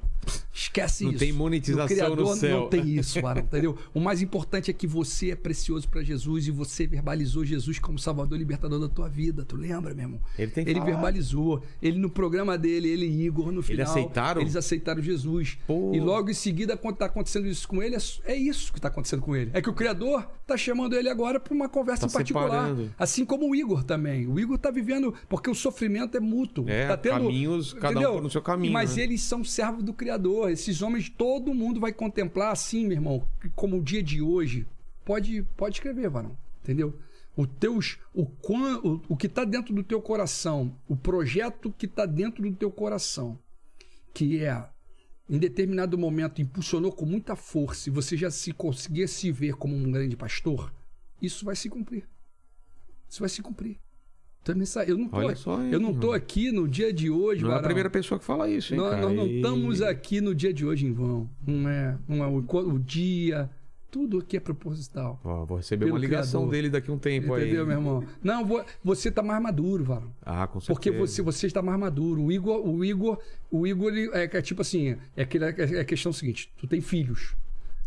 Esquece não isso. Não tem monetização no, criador, no céu. Não tem isso, varão, entendeu? O mais importante é que você é precioso para Jesus e você verbalizou Jesus como Salvador e Libertador da tua vida. Tu lembra, meu irmão? Ele tem Ele verbalizou. Ele no programa dele, ele e Igor, no final. Eles aceitaram? Eles aceitaram Jesus. Pô. E logo em seguida, quando tá acontecendo isso com ele, é, é isso que tá acontecendo com ele. É que o Criador tá chamando ele agora para uma conversa tá em particular. Separando. Assim como o Igor também. O Igor tá vivendo, porque o sofrimento é mútuo. É, tá tendo, caminhos, cada entendeu? um no seu caminho. Mas né? eles são servos do Criador. Esses homens, todo mundo vai contemplar assim, meu irmão, como o dia de hoje. Pode, pode escrever, varão. Entendeu? O, teus, o, o, o que está dentro do teu coração, o projeto que está dentro do teu coração, que é, em determinado momento, impulsionou com muita força e você já se conseguia se ver como um grande pastor, isso vai se cumprir. Isso vai se cumprir. Eu não tô, só, eu não tô aqui no dia de hoje. Não Barão. é a primeira pessoa que fala isso, hein, nós, cara? nós não estamos aqui no dia de hoje em vão. Não é, não é o, o dia. Tudo aqui é proposital. Ó, vou receber uma ligação criador. dele daqui a um tempo Entendeu, aí. Entendeu, meu irmão? Não, vou, você tá mais maduro, Varão. Ah, com certeza. Porque você, você está mais maduro. O Igor, o Igor, o Igor ele, é, é, tipo assim, é, aquele, é a questão seguinte: tu tem filhos.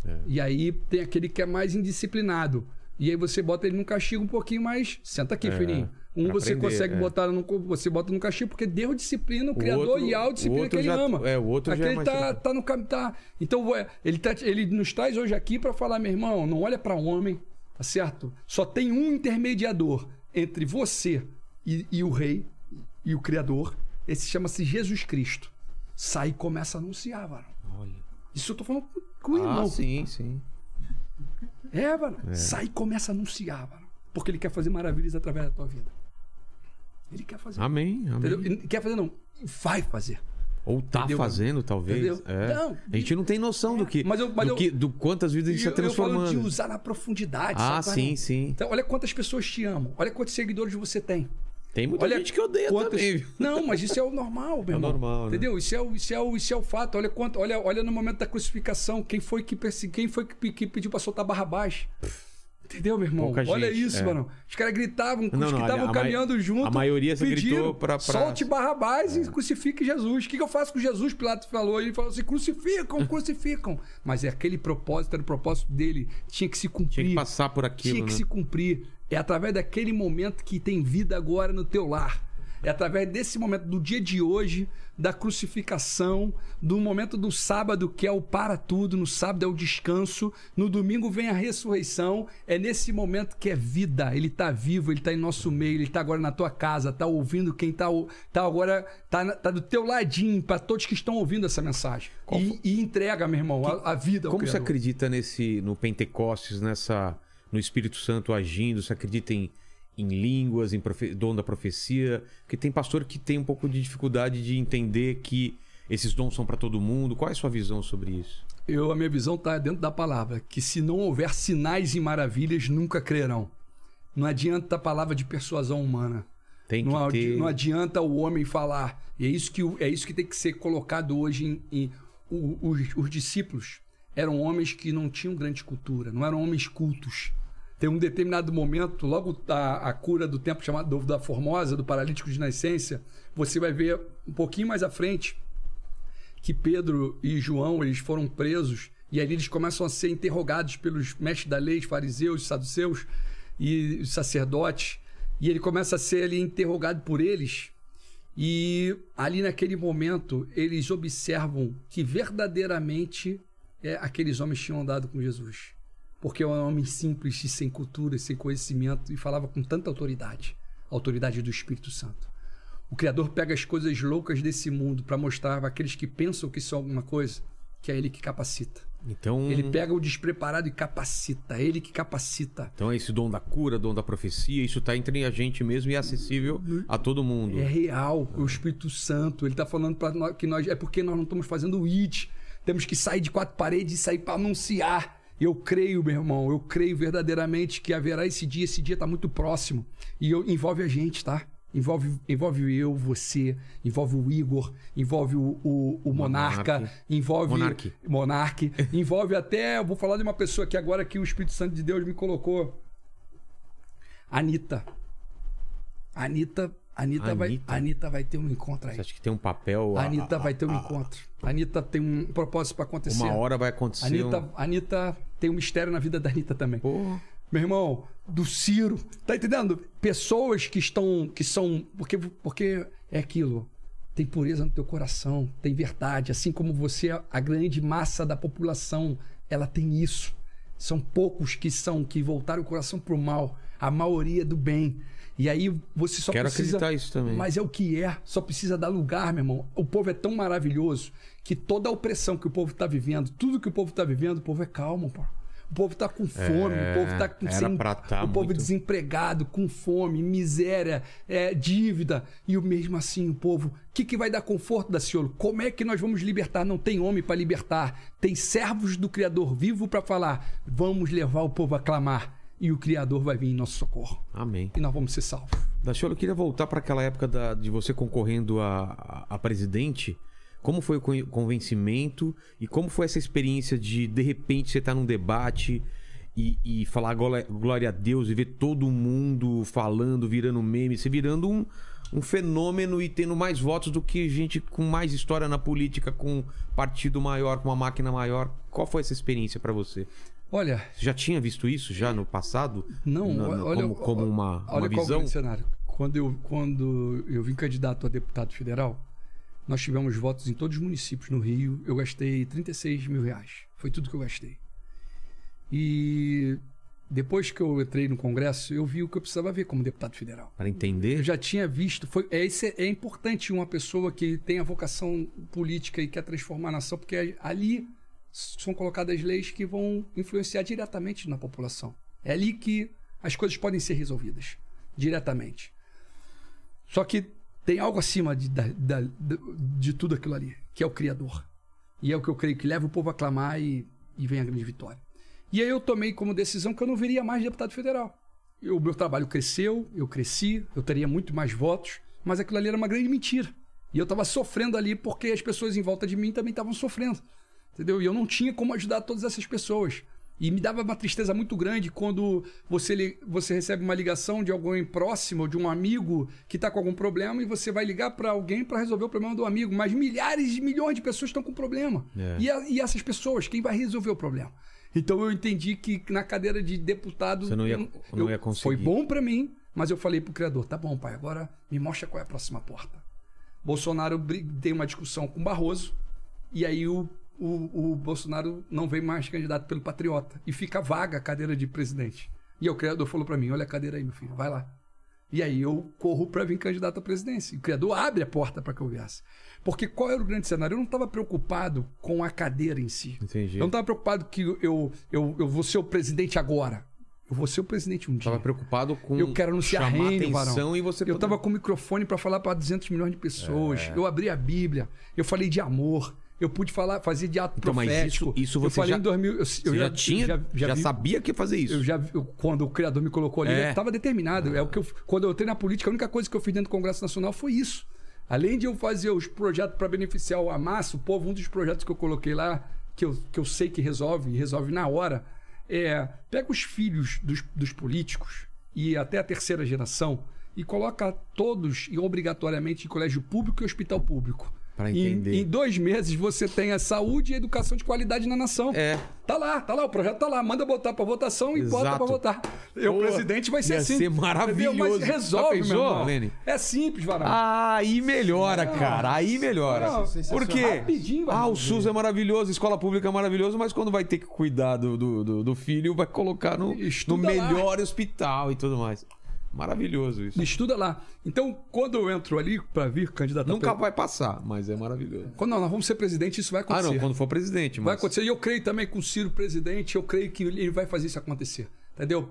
É. E aí tem aquele que é mais indisciplinado. E aí você bota ele num castigo um pouquinho mais. Senta aqui, É. filhinho. Um Pra você aprender, consegue é. botar no você bota no castigo porque Deus disciplina o, O Criador outro- e a disciplina que ele já- ama. é, o outro já é Aquele mais tá, tá no caminho. Tá, então ué, ele, tá, ele nos traz hoje aqui para falar, meu irmão, não olha para homem, tá certo? Só tem um intermediador entre você e, e o rei e o Criador. Esse chama-se Jesus Cristo. Sai e começa a anunciar, mano. Olha. Isso eu tô falando com, o Ah, irmão. sim, sim. É, mano. Sai e começa a anunciar, mano. Porque ele quer fazer maravilhas através da tua vida. Ele quer fazer. Amém, amém. Quer fazer, não. Vai fazer. Ou tá Entendeu? fazendo, talvez. Entendeu? É. Não, a gente não tem noção do que. mas eu- mas do, eu- que do quantas vidas a gente está eu, eu falo transformando. de usar na profundidade. ah, sabe, sim, sim. Então, olha quantas pessoas te amam. Olha quantos seguidores você tem. Tem muita Olha gente que odeia quantas- também? Não, mas isso é o normal, meu É o irmão. normal, né? Entendeu? Isso é, o, isso, é o, isso é o fato. Olha, quanto, olha, olha no momento da crucificação, quem foi que, perse- quem foi que, que pediu pra soltar Barrabás? Entendeu, meu irmão? Pouca Olha gente, isso, é. mano. Os caras gritavam, Não, os não, que estavam caminhando junto. a maioria pediram, gritou pra- pra- Solte Barrabás e crucifique Jesus. O que, que eu faço com Jesus? Pilatos falou. Ele falou assim: crucificam, crucificam. Mas é aquele propósito, era o propósito dele. Tinha que se cumprir. Tinha que passar por aquilo, Tinha que né? se cumprir. É através daquele momento que tem vida agora no teu lar. É através desse momento, do dia de hoje, da crucificação, do momento do sábado, que é o para tudo, no sábado é o descanso, no domingo vem a ressurreição. É nesse momento que é vida. Ele está vivo, ele está em nosso meio, ele está agora na tua casa, está ouvindo quem está tá agora, tá, na- tá do teu ladinho, para todos que estão ouvindo essa mensagem. E, e entrega, meu irmão, a, a vida Como você acredita nesse no Pentecostes, nessa no Espírito Santo agindo? Você acredita em, em línguas, em profe- dom da profecia? Porque tem pastor que tem um pouco de dificuldade de entender que esses dons são para todo mundo. Qual é a sua visão sobre isso? Eu, a minha visão está dentro da palavra, que se não houver sinais e maravilhas, nunca crerão. Não adianta a palavra de persuasão humana. Tem que Não, ter. não adianta o homem falar. E é isso que, é isso que tem que ser colocado hoje em. em- o- os, os discípulos eram homens que não tinham grande cultura, não eram homens cultos. Tem um determinado momento, logo a, a cura do tempo chamado do- da Formosa, do paralítico de nascença, você vai ver um pouquinho mais à frente que Pedro e João eles foram presos e ali eles começam a ser interrogados pelos mestres da lei, fariseus, saduceus e sacerdotes. E ele começa a ser ali interrogado por eles. E ali naquele momento eles observam que verdadeiramente é, aqueles homens tinham andado com Jesus. Porque é um homem simples e sem cultura, sem conhecimento e falava com tanta autoridade a autoridade do Espírito Santo. O Criador pega as coisas loucas desse mundo para mostrar para aqueles que pensam que são alguma coisa, que é Ele que capacita. Então, Ele pega o despreparado e capacita. É Ele que capacita. então é esse dom da cura, dom da profecia, isso está entre a gente mesmo e é acessível a todo mundo. É real. O Espírito Santo, ele está falando para nós que nós é porque nós não estamos fazendo o it. Temos que sair de quatro paredes e sair para anunciar. Eu creio, meu irmão, eu creio verdadeiramente que haverá esse dia. Esse dia está muito próximo e eu, envolve a gente, tá? Envolve, envolve eu, você, envolve o Igor, envolve o, o, o Monarca, Monarque. envolve Monarque. Monarque, envolve até, eu vou falar de uma pessoa que agora que o Espírito Santo de Deus me colocou, Anitta. Anitta, Anitta, vai, Anitta? Anitta vai ter um encontro aí. Você acha que tem um papel? A a- Anitta a- vai ter um a- encontro. A Anitta tem um propósito para acontecer. Uma hora vai acontecer. Anitta, um... Anitta tem um mistério na vida da Anitta também. Pô, Meu irmão, do Ciro. Tá entendendo? Pessoas que estão. que são. Porque, porque é aquilo. Tem pureza no teu coração, tem verdade. Assim como você, a grande massa da população, ela tem isso. São poucos que são, que voltaram o coração pro mal. A maioria do bem. E aí você só Quero precisa. acreditar isso também. Mas é o que é, só precisa dar lugar, meu irmão. O povo é tão maravilhoso que toda a opressão que o povo está vivendo, tudo que o povo está vivendo, o povo é calmo, pô. O povo tá com fome, É, o povo tá com era pra tá o povo muito- desempregado, com fome, miséria, é, dívida. E o mesmo assim, o povo. O que, que vai dar conforto, Daciolo? Como é que nós vamos libertar? Não tem homem para libertar. Tem servos do Criador vivo para falar. Vamos levar o povo a clamar. E o Criador vai vir em nosso socorro. amém. E nós vamos ser salvos. Daciolo, eu queria voltar para aquela época da- de você concorrendo a, a- a presidente. Como foi o con- convencimento e como foi essa experiência de, de repente, você estar num debate e, e falar glória, glória a Deus e ver todo mundo falando, virando meme, você virando um, um fenômeno e tendo mais votos do que gente com mais história na política, com partido maior, com uma máquina maior. Qual foi essa experiência para você? Olha, já tinha visto isso já no passado? Não, Na- na- olha, como, como uma, olha uma qual visão? grande cenário. quando eu, quando eu vim candidato a deputado federal, nós tivemos votos em todos os municípios no Rio. Eu gastei 36 mil reais. Foi tudo que eu gastei. E depois que eu entrei no Congresso, eu vi o que eu precisava ver como deputado federal. Para Eu entender. já tinha visto. Foi, é, isso é, é importante uma pessoa que tem a vocação política e quer transformar a nação, porque ali são colocadas leis que vão influenciar diretamente na população. É ali que as coisas podem ser resolvidas diretamente. Só que tem algo acima de, de, de tudo aquilo ali, que é o Criador. E é o que eu creio que leva o povo a clamar e, e vem a grande vitória. E aí eu tomei como decisão que eu não viria mais deputado federal. O meu trabalho cresceu, eu cresci, eu teria muito mais votos, mas aquilo ali era uma grande mentira. E eu estava sofrendo ali porque as pessoas em volta de mim também estavam sofrendo. Entendeu? E eu não tinha como ajudar todas essas pessoas. E me dava uma tristeza muito grande quando você, você recebe uma ligação de alguém próximo, de um amigo que está com algum problema, e você vai ligar para alguém para resolver o problema do amigo. Mas milhares e milhões de pessoas estão com problema. É. E, a- e essas pessoas, quem vai resolver o problema? Então eu entendi que na cadeira de deputado. Você não ia- eu- não ia conseguir. Foi bom para mim, mas eu falei pro criador: tá bom, pai, agora me mostra qual é a próxima porta. Bolsonaro tem uma discussão com Barroso, e aí o, o, o Bolsonaro não vem mais candidato pelo Patriota. E fica vaga a cadeira de presidente. E o criador falou para mim: olha a cadeira aí, meu filho, vai lá. E aí eu corro para vir candidato à presidência. E o criador abre a porta para que eu viesse. Porque qual era o grande cenário? Eu não estava preocupado com a cadeira em si. Entendi. Eu não estava preocupado que eu, eu, eu vou ser o presidente agora. Eu vou ser o presidente um dia. Tava preocupado com Eu quero anunciar chamar reino, atenção varão. e você Eu tava com o microfone para falar para 200 milhões de pessoas. É. Eu abri a Bíblia. Eu falei de amor. Eu pude falar, fazer de ato Então, mas profético. isso- isso eu você falei já- em 2000. Eu, eu Você já, tinha, já, vi- sabia que ia fazer isso. eu já eu- quando o criador me colocou ali, É. eu estava determinado. É o que eu, quando eu entrei na política, a única coisa que eu fiz dentro do Congresso Nacional foi isso. Além de eu fazer os projetos para beneficiar o Amasso, o povo, um dos projetos que eu coloquei lá, que eu, que eu sei que resolve, e resolve na hora, é pega os filhos dos, dos políticos e até a terceira geração e coloca todos e obrigatoriamente em colégio público e hospital público. Em- entender. Em, dois meses você tem a saúde e a educação de qualidade na nação. É. Tá lá, tá lá, o projeto tá lá. Manda botar pra votação e bota Exato. pra votar. E o Pô, presidente vai ser ia assim. ser entendeu? maravilhoso. Mas Já resolve, pensou, meu irmão. Lene? É simples, Varão. Aí melhora, cara. Aí melhora. Não, Por quê? rapidinho vai Ah, o. SUS é maravilhoso, a escola pública é maravilhoso, mas quando vai ter que cuidar do, do, do- do filho, vai colocar no, no Estuda lá. melhor hospital e tudo mais. Maravilhoso isso. Estuda lá. Então, quando eu entro ali pra vir candidato Nunca vai passar, mas é maravilhoso. Quando não, nós vamos ser presidente, isso vai Ah, acontecer. não, quando for presidente, mas... Vai acontecer. E eu creio também com o Ciro presidente, eu creio que ele vai fazer isso acontecer. Entendeu?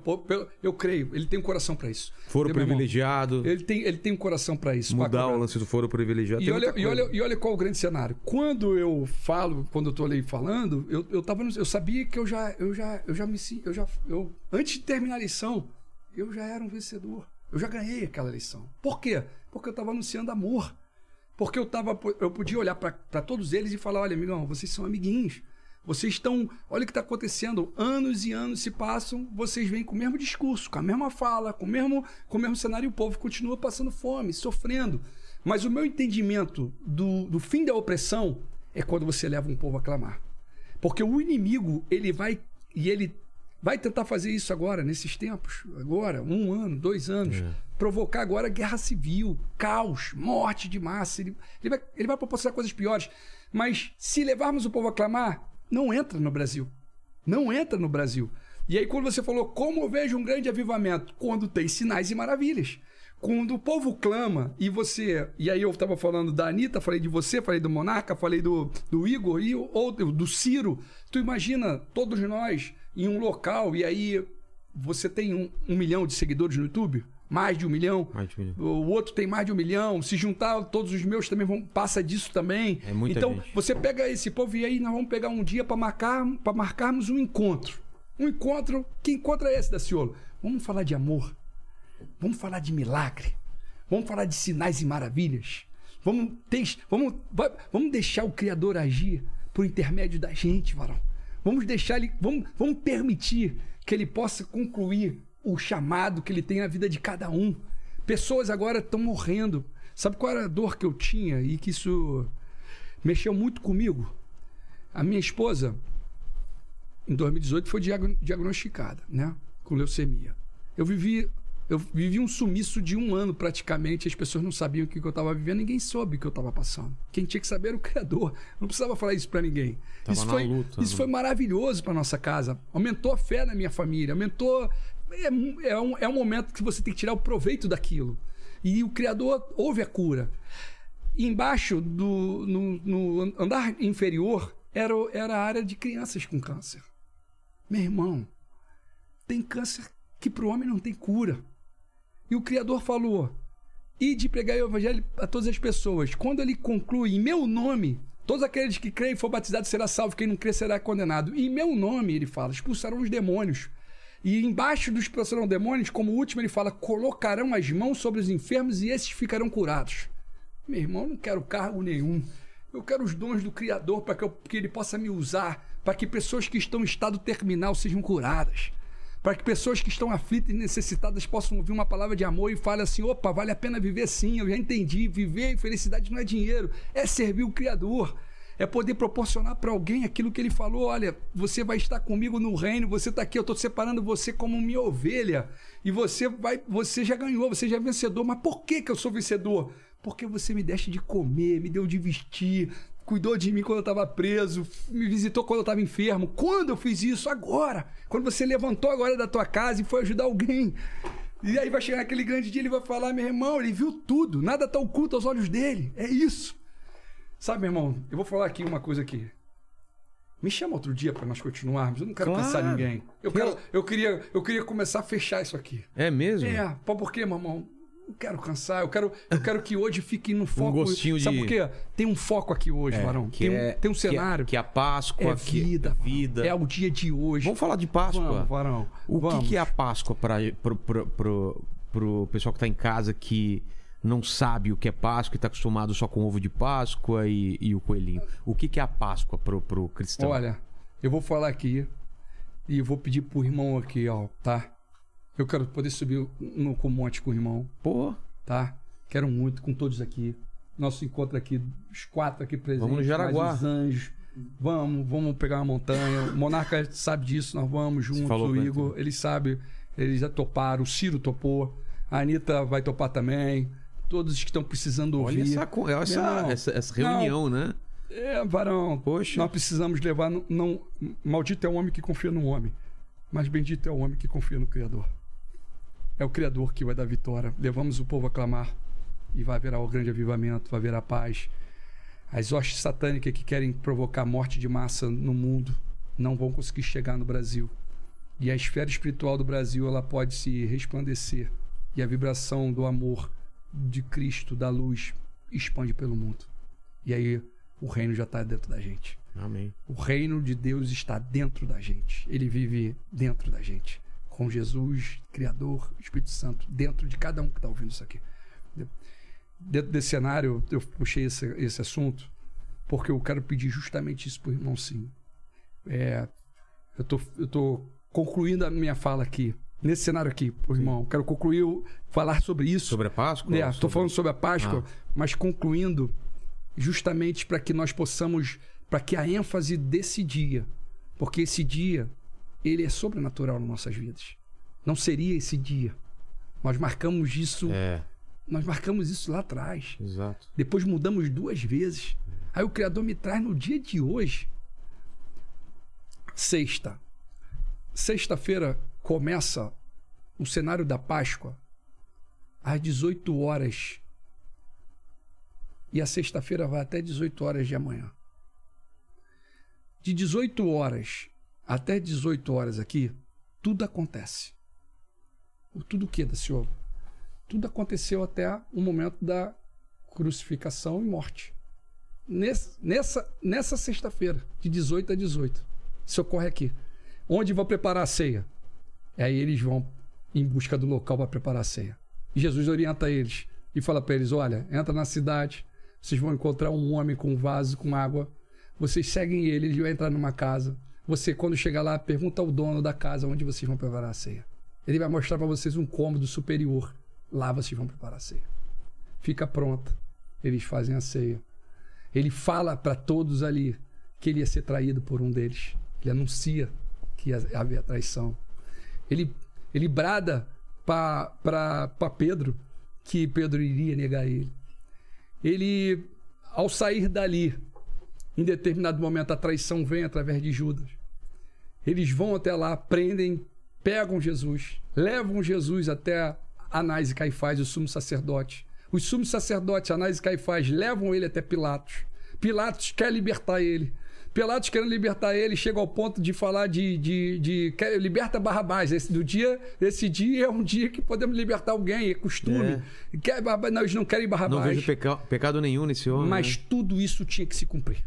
Eu creio. Ele tem um coração pra isso. Foro Entendeu, privilegiado, Ele tem, ele tem um coração pra isso. mudar o lance do foro privilegiado. E olha, e, olha, e olha qual o grande cenário. Quando eu falo, quando eu tô ali falando, eu, eu, tava eu sabia que eu já, eu já, eu já me eu já, eu, antes de terminar a eleição, eu já era um vencedor. Eu já ganhei aquela eleição. Por quê? Porque eu estava anunciando amor. Porque eu tava, eu podia olhar para todos eles e falar, olha, amigão, vocês são amiguinhos. Vocês estão, olha o que está acontecendo. Anos e anos se passam, vocês vêm com o mesmo discurso, com a mesma fala, com o mesmo, com o mesmo cenário o povo continua passando fome, sofrendo. Mas o meu entendimento do, do fim da opressão é quando você leva um povo a clamar. Porque o inimigo, ele vai e ele vai tentar fazer isso agora, nesses tempos, agora, um ano, dois anos, provocar agora guerra civil, caos, morte de massa. Ele, ele vai, ele vai proporcionar coisas piores. Mas se levarmos o povo a clamar, não entra no Brasil. Não entra no Brasil. E aí, quando você falou, como eu vejo um grande avivamento? Quando tem sinais e maravilhas. Quando o povo clama e você. E aí eu estava falando da Anitta, falei de você, falei do Monarca, falei do, do Igor e ou do Ciro. Tu imagina todos nós em um local e aí você tem um, um milhão de seguidores no YouTube? Mais de um milhão? Mais de um milhão. O outro tem mais de um milhão. Se juntar, todos os meus também vão passa disso também. É muita então, gente. você pega esse povo e aí nós vamos pegar um dia para marcar, para marcarmos um encontro. Um encontro. Que encontro é esse, Daciolo? Vamos falar de amor. Vamos falar de milagre. Vamos falar de sinais e maravilhas. Vamos, deix- vamos, vamos deixar o Criador agir por intermédio da gente, varão. Vamos deixar ele. Vamos, vamos permitir que ele possa concluir o chamado que ele tem na vida de cada um. Pessoas agora estão morrendo. Sabe qual era a dor que eu tinha e que isso mexeu muito comigo? A minha esposa, em 2018, foi diag- diagnosticada, né? Com leucemia. Eu vivi Eu vivi um sumiço de um ano praticamente. As pessoas não sabiam o que eu estava vivendo, ninguém soube o que eu estava passando. Quem tinha que saber era o Criador. Não precisava falar isso para ninguém. Tava isso foi, luta, isso né? foi maravilhoso para nossa casa. Aumentou a fé na minha família, aumentou. É, é, um, é um momento que você tem que tirar o proveito daquilo. E o Criador houve a cura. E embaixo, do, no, no andar inferior, era, era a área de crianças com câncer. Meu irmão, tem câncer que para o homem não tem cura. E o Criador falou: e de pregar o evangelho a todas as pessoas. Quando ele conclui, em meu nome, todos aqueles que creem e for batizado será salvo, quem não crer será condenado. E em meu nome, ele fala, expulsarão os demônios. E embaixo dos expulsarão demônios, como último, ele fala, colocarão as mãos sobre os enfermos e esses ficarão curados. Meu irmão, não quero cargo nenhum. Eu quero os dons do Criador para que, que ele possa me usar, para que pessoas que estão em estado terminal sejam curadas para que pessoas que estão aflitas e necessitadas possam ouvir uma palavra de amor e falem assim: opa, vale a pena viver sim, eu já entendi. Viver em felicidade não é dinheiro, é servir o Criador. É poder proporcionar para alguém aquilo que ele falou: olha, você vai estar comigo no reino, você está aqui, eu estou separando você como minha ovelha. E você vai, você já ganhou, você já é vencedor. Mas por que, que eu sou vencedor? Porque você me deste de comer, me deu de vestir, cuidou de mim quando eu estava preso, me visitou quando eu estava enfermo. Quando eu fiz isso? Agora. Quando você levantou agora da tua casa e foi ajudar alguém. E aí vai chegar aquele grande dia, ele vai falar, meu irmão, ele viu tudo, nada está oculto aos olhos dele. É isso. Sabe, meu irmão, eu vou falar aqui uma coisa aqui. Me chama outro dia para nós continuarmos. Eu não quero Claro. cansar ninguém. Eu, quero, eu, queria, eu queria começar a fechar isso aqui. É mesmo? É, pô, por quê, meu irmão? Não quero cansar, eu quero, eu quero que hoje fique no foco. gostinho Sabe de- por quê? Tem um foco aqui hoje, É, Varão. que Tem, um, é- tem um que é- cenário. Que é a Páscoa, é que vida. é vida. É o dia de hoje. Vamos falar de Páscoa. Vamos, Varão. O que Vamos. que, é a Páscoa para pro pessoal que tá em casa que não sabe o que é Páscoa e tá acostumado só com ovo de Páscoa e, e o coelhinho? O que, que é a Páscoa pro, pro cristão? Olha, eu vou falar aqui e vou pedir pro irmão aqui, ó, tá? Eu quero poder subir no, com o monte com o irmão, Pô, tá? Quero muito com todos aqui. Nosso encontro aqui, os quatro aqui presentes. Vamos no Jaraguá. os anjos. Vamos, vamos pegar uma montanha. O Monarca sabe disso, nós vamos juntos. falou O Igor, ele sabe, eles já toparam. O Ciro topou. A Anitta vai topar também. Todos que estão precisando olha ouvir. essa, co- essa, Não. essa, essa reunião, né? É, varão. Poxa. Nós precisamos levar. Não, não- maldito é o homem que confia no homem, mas bendito é o homem que confia no Criador. É o Criador que vai dar vitória. Levamos o povo a clamar e vai haverá o grande avivamento, vai haver a paz. As hostes satânicas que querem provocar morte de massa no mundo não vão conseguir chegar no Brasil. E a esfera espiritual do Brasil ela pode se resplandecer. E a vibração do amor de Cristo, da luz, expande pelo mundo. E aí o reino já está dentro da gente. Amém. O reino de Deus está dentro da gente. Ele vive dentro da gente. Com Jesus, Criador, Espírito Santo, dentro de cada um que está ouvindo isso aqui. Dentro desse cenário, eu puxei esse, esse assunto porque eu quero pedir justamente isso para o irmão Sim. É, eu tô, eu tô concluindo a minha fala aqui, nesse cenário aqui, pro irmão. Quero concluir, falar sobre isso. Sobre a Páscoa? É, Ou estou sobre- falando sobre a Páscoa, Ah. mas concluindo justamente para que nós possamos, para que a ênfase desse dia, porque esse dia ele é sobrenatural nas nossas vidas. Não seria esse dia. Nós marcamos isso, É, nós marcamos isso lá atrás. exato. Depois mudamos duas vezes. Aí o Criador me traz no dia de hoje. Sexta. Sexta-feira começa o cenário da Páscoa às 18 horas. E a sexta-feira vai até 18 horas de amanhã. De 18 horas até 18 horas aqui, tudo acontece. Tudo o que, da senhor? Tudo aconteceu até o momento da crucificação e morte. Nesse- nessa nessa sexta-feira, de 18 a 18. Isso ocorre aqui. Onde vão preparar a ceia? Aí eles vão em busca do local para preparar a ceia. E Jesus orienta eles e fala para eles: olha, entra na cidade, vocês vão encontrar um homem com um vaso com água. Vocês seguem ele, ele vai entrar numa casa. Você, quando chegar lá, pergunta ao dono da casa onde vocês vão preparar a ceia. Ele vai mostrar para vocês um cômodo superior. Lá vocês vão preparar a ceia. Fica pronta. Eles fazem a ceia. Ele fala para todos ali que ele ia ser traído por um deles. Ele anuncia que ia haver a traição. Ele, ele brada para Pedro que Pedro iria negar ele. Ele, ao sair dali, em determinado momento a traição vem através de Judas. Eles vão até lá, prendem, pegam Jesus, levam Jesus até Anás e Caifás, o sumo sacerdote. Os sumos sacerdotes, Anás e Caifás, levam ele até Pilatos. Pilatos quer libertar ele. Pilatos querendo libertar ele, chega ao ponto de falar de, de, de, de liberta Barrabás. Esse, do dia, esse dia é um dia que podemos libertar alguém, é costume. É. Quer, não, eles não querem Barrabás. Não vejo peca, pecado nenhum nesse homem. Mas né? tudo isso tinha que se cumprir.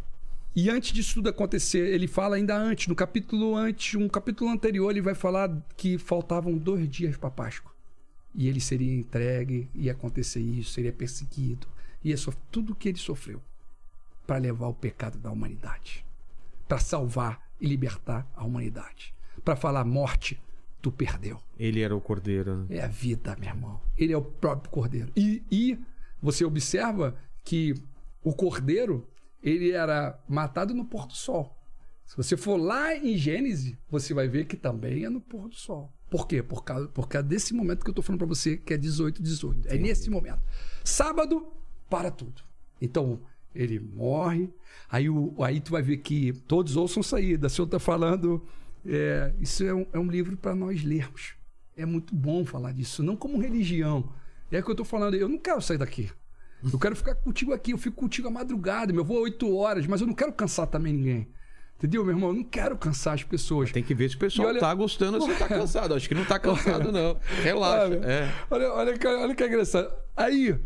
E antes disso tudo acontecer, ele fala ainda antes, no capítulo antes, um capítulo anterior, ele vai falar que faltavam dois dias para Páscoa. E ele seria entregue, ia acontecer isso, seria perseguido, ia sofrer tudo o que ele sofreu para levar o pecado da humanidade, para salvar e libertar a humanidade, para falar morte, tu perdeu. Ele era o cordeiro. Né? É a vida, meu irmão. Ele é o próprio cordeiro. E, e você observa que o cordeiro ele era matado no pôr do sol. Se você for lá em Gênesis, você vai ver que também é no pôr do sol. Por quê? Por causa, por causa desse momento que eu estou falando para você, que é 18, 18. É nesse momento. Sábado, para tudo. Então, ele morre. Aí, o, aí tu vai ver que todos ouçam saída. O senhor está falando. É, isso é um, é um livro para nós lermos. É muito bom falar disso, não como religião. É o que eu estou falando. Eu não quero sair daqui. Eu quero ficar contigo aqui, eu fico contigo a madrugada, meu vou oito horas, mas eu não quero cansar também ninguém. Entendeu, meu irmão? Eu não quero cansar as pessoas. Tem que ver se o pessoal olha... tá gostando ou se tá cansado. Acho que não tá cansado, não. Relaxa. Olha, é. olha, olha, que, olha que engraçado. Aí,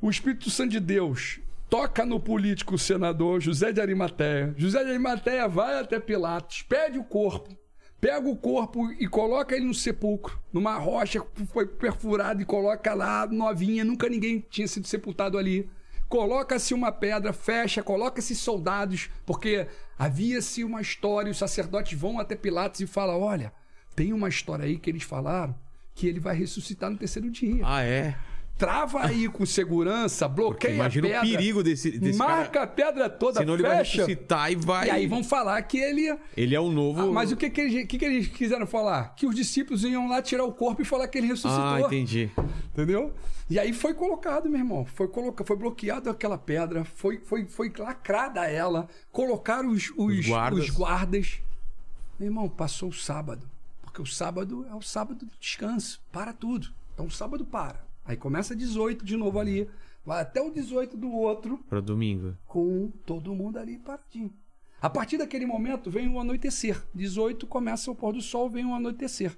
o Espírito Santo de Deus toca no político senador José de Arimateia. José de Arimateia vai até Pilatos, pede o corpo pega o corpo e coloca ele no sepulcro, numa rocha que foi perfurada e coloca lá novinha, nunca ninguém tinha sido sepultado ali. Coloca-se uma pedra, fecha, coloca-se soldados, porque havia-se uma história, os sacerdotes vão até Pilatos e falam: olha, tem uma história aí que eles falaram que ele vai ressuscitar no terceiro dia. Ah, é? Trava aí com segurança, bloqueia imagina a pedra. Imagina o perigo desse, desse Marca cara. a pedra toda, Senão fecha. ele vai ressuscitar e vai... E aí vão falar que ele... Ele é o novo... Ah, mas o que que, eles, que que eles quiseram falar? Que os discípulos iam lá tirar o corpo e falar que ele ressuscitou. Ah, entendi. Entendeu? E aí foi colocado, meu irmão. Foi, coloca, foi bloqueado aquela pedra, foi, foi, foi lacrada ela, colocaram os, os, os, guardas. os guardas. Meu irmão, passou o sábado. Porque o sábado é o sábado do descanso. Para tudo. Então o sábado para. Aí começa 18 de novo ali, vai até o 18 do outro. Para domingo. Com todo mundo ali paradinho. A partir daquele momento vem o anoitecer. 18 começa o pôr do sol, vem o anoitecer.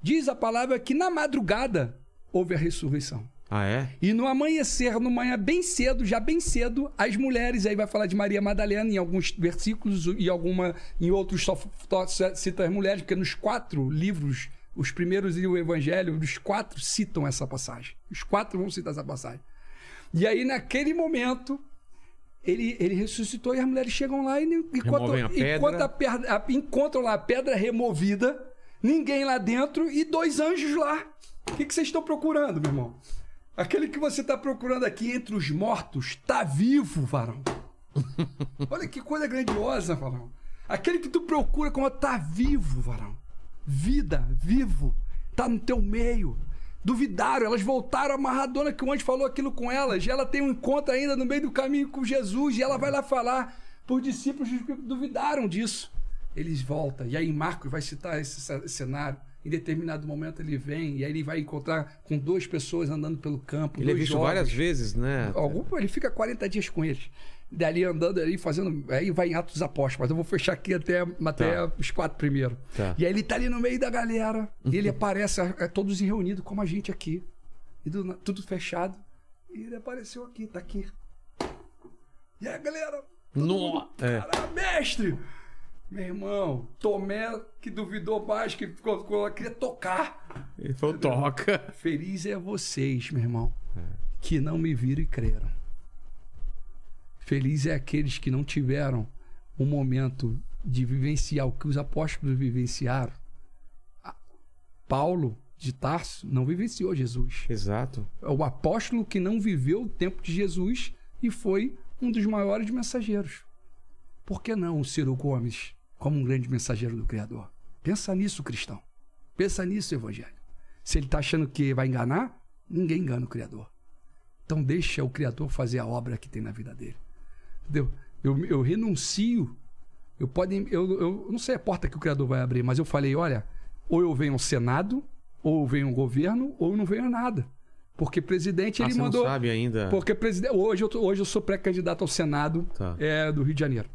Diz a palavra que na madrugada houve a ressurreição. Ah, é? E no amanhecer, no manhã bem cedo, já bem cedo, as mulheres, aí vai falar de Maria Madalena em alguns versículos e alguma em outros só cita as mulheres, porque nos quatro livros os primeiros e o Evangelho, os quatro citam essa passagem. Os quatro vão citar essa passagem. E aí, naquele momento, ele, ele ressuscitou e as mulheres chegam lá e enquanto, a enquanto a pedra, a, encontram lá a pedra removida, ninguém lá dentro e dois anjos lá. O que, que vocês estão procurando, meu irmão? Aquele que você está procurando aqui entre os mortos está vivo, varão. Olha que coisa grandiosa, varão. Aquele que tu procura como está vivo, varão vida, vivo, tá no teu meio. Duvidaram, elas voltaram amarradona que o anjo falou aquilo com elas. E ela tem um encontro ainda no meio do caminho com Jesus. E ela vai lá falar por discípulos que duvidaram disso. Eles voltam. E aí Marcos vai citar esse cenário. Em determinado momento ele vem e aí ele vai encontrar com duas pessoas andando pelo campo. Ele é visto jovens. várias vezes, né? Algum, ele fica 40 dias com eles dali andando ali, fazendo. Aí vai em Atos Apóstolos, mas eu vou fechar aqui até, até tá. os quatro primeiros. Tá. E aí ele tá ali no meio da galera, e ele aparece, é, todos reunidos, como a gente aqui. E do, tudo fechado. E ele apareceu aqui, tá aqui. E aí, galera? Nossa! É. mestre! Meu irmão, Tomé que duvidou mais, que ficou, queria tocar. Ele falou, toca. Feliz é vocês, meu irmão, é. que não me viram e creram. Feliz é aqueles que não tiveram um momento de vivenciar o que os apóstolos vivenciaram. Paulo de Tarso não vivenciou Jesus. Exato. É o apóstolo que não viveu o tempo de Jesus e foi um dos maiores mensageiros. Por que não o Ciro Gomes como um grande mensageiro do Criador? Pensa nisso, cristão. Pensa nisso, Evangelho. Se ele está achando que vai enganar, ninguém engana o Criador. Então deixa o Criador fazer a obra que tem na vida dele. Entendeu? Eu, eu renuncio. Eu, pode, eu, eu não sei a porta que o Criador vai abrir, mas eu falei: olha, ou eu venho ao Senado, ou eu venho ao governo, ou eu não venho a nada. Porque presidente Ah, ele você mandou. não sabe ainda. Porque presidente, hoje, eu, tô- hoje eu sou pré-candidato ao Senado Tá. é, do Rio de Janeiro.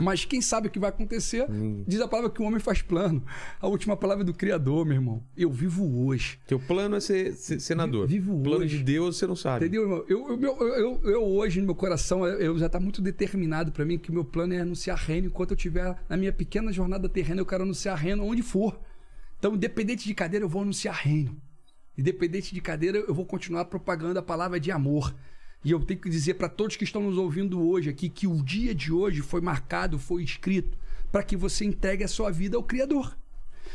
Mas quem sabe o que vai acontecer, Hum. diz a palavra que o homem faz plano. A última palavra é do Criador, meu irmão. Eu vivo hoje. Teu plano é ser, ser senador. Vivo plano hoje. de Deus você não sabe. Entendeu, irmão? Eu, eu, eu, eu hoje, no meu coração, eu, já está muito determinado para mim que meu plano é anunciar reino enquanto eu estiver na minha pequena jornada terrena. Eu quero anunciar reino onde for. Então, independente de cadeira, eu vou anunciar reino. Independente de cadeira, eu vou continuar propagando a palavra de amor. E eu tenho que dizer para todos que estão nos ouvindo hoje aqui que o dia de hoje foi marcado, foi escrito para que você entregue a sua vida ao Criador.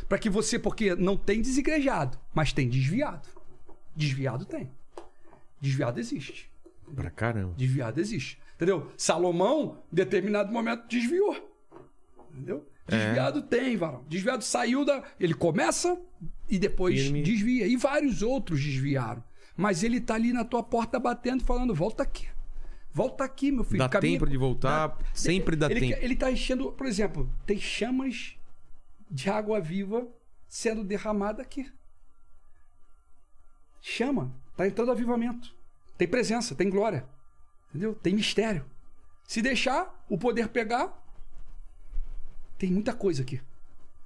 Para que você, porque não tem desigrejado, mas tem desviado. Desviado tem. Desviado existe. Pra caramba. Desviado existe. Entendeu? Salomão, em determinado momento, desviou. Entendeu? Desviado tem, varão. Desviado saiu da. Ele começa e depois Firme. desvia. E vários outros desviaram. Mas ele tá ali na tua porta batendo, falando: volta aqui. Volta aqui, meu filho. Dá Caminha tempo de voltar, sempre dá ele, tempo. Ele tá enchendo, por exemplo, tem chamas de água viva sendo derramada aqui. Chama, tá entrando avivamento. Tem presença, tem glória. Entendeu? Tem mistério. Se deixar o poder pegar, tem muita coisa aqui.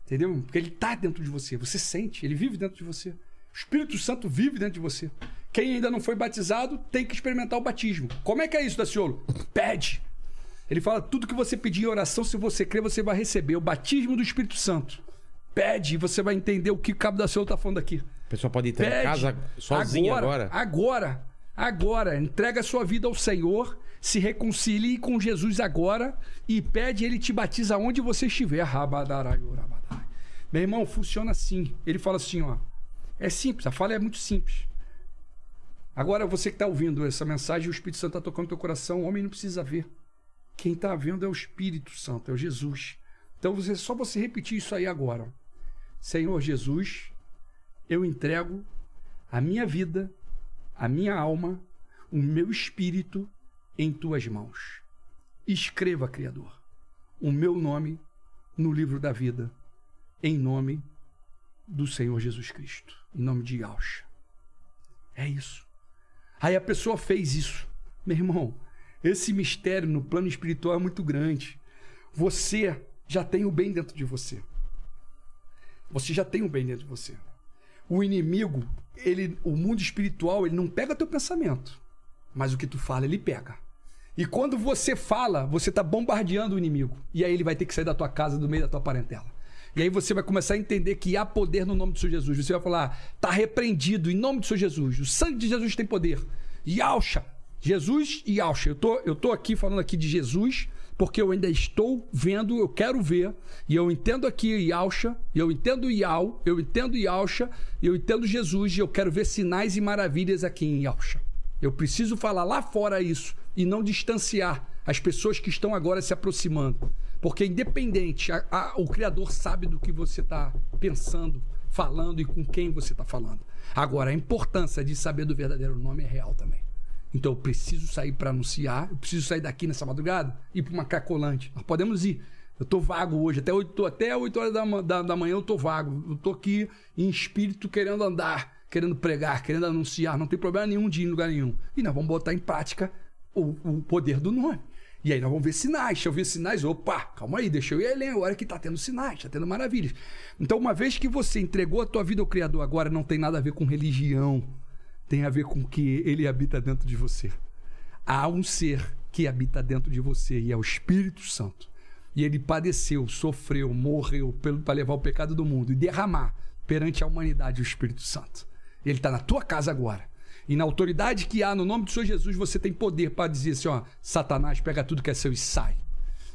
Entendeu? Porque ele tá dentro de você, você sente, ele vive dentro de você. O Espírito Santo vive dentro de você. Quem ainda não foi batizado tem que experimentar o batismo. Como é que é isso, Daciolo? Pede. Ele fala: tudo que você pedir em oração, se você crer, você vai receber. O batismo do Espírito Santo. Pede e você vai entender o que o Cabo da Ciolo tá falando aqui. A pessoa pode entrar em Pede. casa sozinha agora. Agora. Agora. Entrega a sua vida ao Senhor. Se reconcilie com Jesus agora. E pede, ele te batiza onde você estiver. Meu irmão, funciona assim. Ele fala assim, ó. É simples, a fala é muito simples. Agora, você que está ouvindo essa mensagem, o Espírito Santo está tocando teu coração, o homem não precisa ver. Quem está vendo é o Espírito Santo, é o Jesus. Então, você, só você repetir isso aí agora. Senhor Jesus, eu entrego a minha vida, a minha alma, o meu espírito em tuas mãos. Escreva, Criador, o meu nome no livro da vida, em nome do Senhor Jesus Cristo, em nome de Yahshua. É isso. Aí a pessoa fez isso. Meu irmão, esse mistério no plano espiritual é muito grande. Você já tem o bem dentro de você. Você já tem o bem dentro de você. O inimigo, ele, o mundo espiritual, ele não pega teu pensamento, mas o que tu fala, ele pega. E quando você fala, você está bombardeando o inimigo. E aí ele vai ter que sair da tua casa, do meio da tua parentela. E aí você vai começar a entender que há poder no nome do Senhor Jesus. Você vai falar, tá repreendido em nome do Senhor Jesus. O sangue de Jesus tem poder. Yalcha. Jesus e Yalcha. Eu tô, eu tô aqui falando aqui de Jesus, porque eu ainda estou vendo, eu quero ver, e eu entendo aqui Yalcha, eu entendo Yal, eu entendo Yalcha, eu entendo Jesus, e eu quero ver sinais e maravilhas aqui em Yalcha. Eu preciso falar lá fora isso e não distanciar as pessoas que estão agora se aproximando. Porque, independente, a- a- o Criador sabe do que você está pensando, falando e com quem você está falando. Agora, a importância de saber do verdadeiro nome é real também. Então, eu preciso sair para anunciar, eu preciso sair daqui nessa madrugada e ir para uma Cracolante. Nós podemos ir. Eu tô vago hoje, até 8, até 8 horas da, da, da manhã eu tô vago. Eu tô aqui em espírito querendo andar, querendo pregar, querendo anunciar. Não tem problema nenhum de ir em lugar nenhum. E nós vamos botar em prática o, o poder do nome. E aí nós vamos ver sinais. Se eu ver sinais, opa, calma aí, deixa eu ir além agora que tá tendo sinais, tá tendo maravilhas. Então, uma vez que você entregou a tua vida ao Criador agora, não tem nada a ver com religião. Tem a ver com que ele habita dentro de você. Há um ser que habita dentro de você e é o Espírito Santo. E ele padeceu, sofreu, morreu para levar o pecado do mundo e derramar perante a humanidade o Espírito Santo. Ele está na tua casa agora. E na autoridade que há no nome do Senhor Jesus, você tem poder para dizer assim: ó, Satanás, pega tudo que é seu e sai.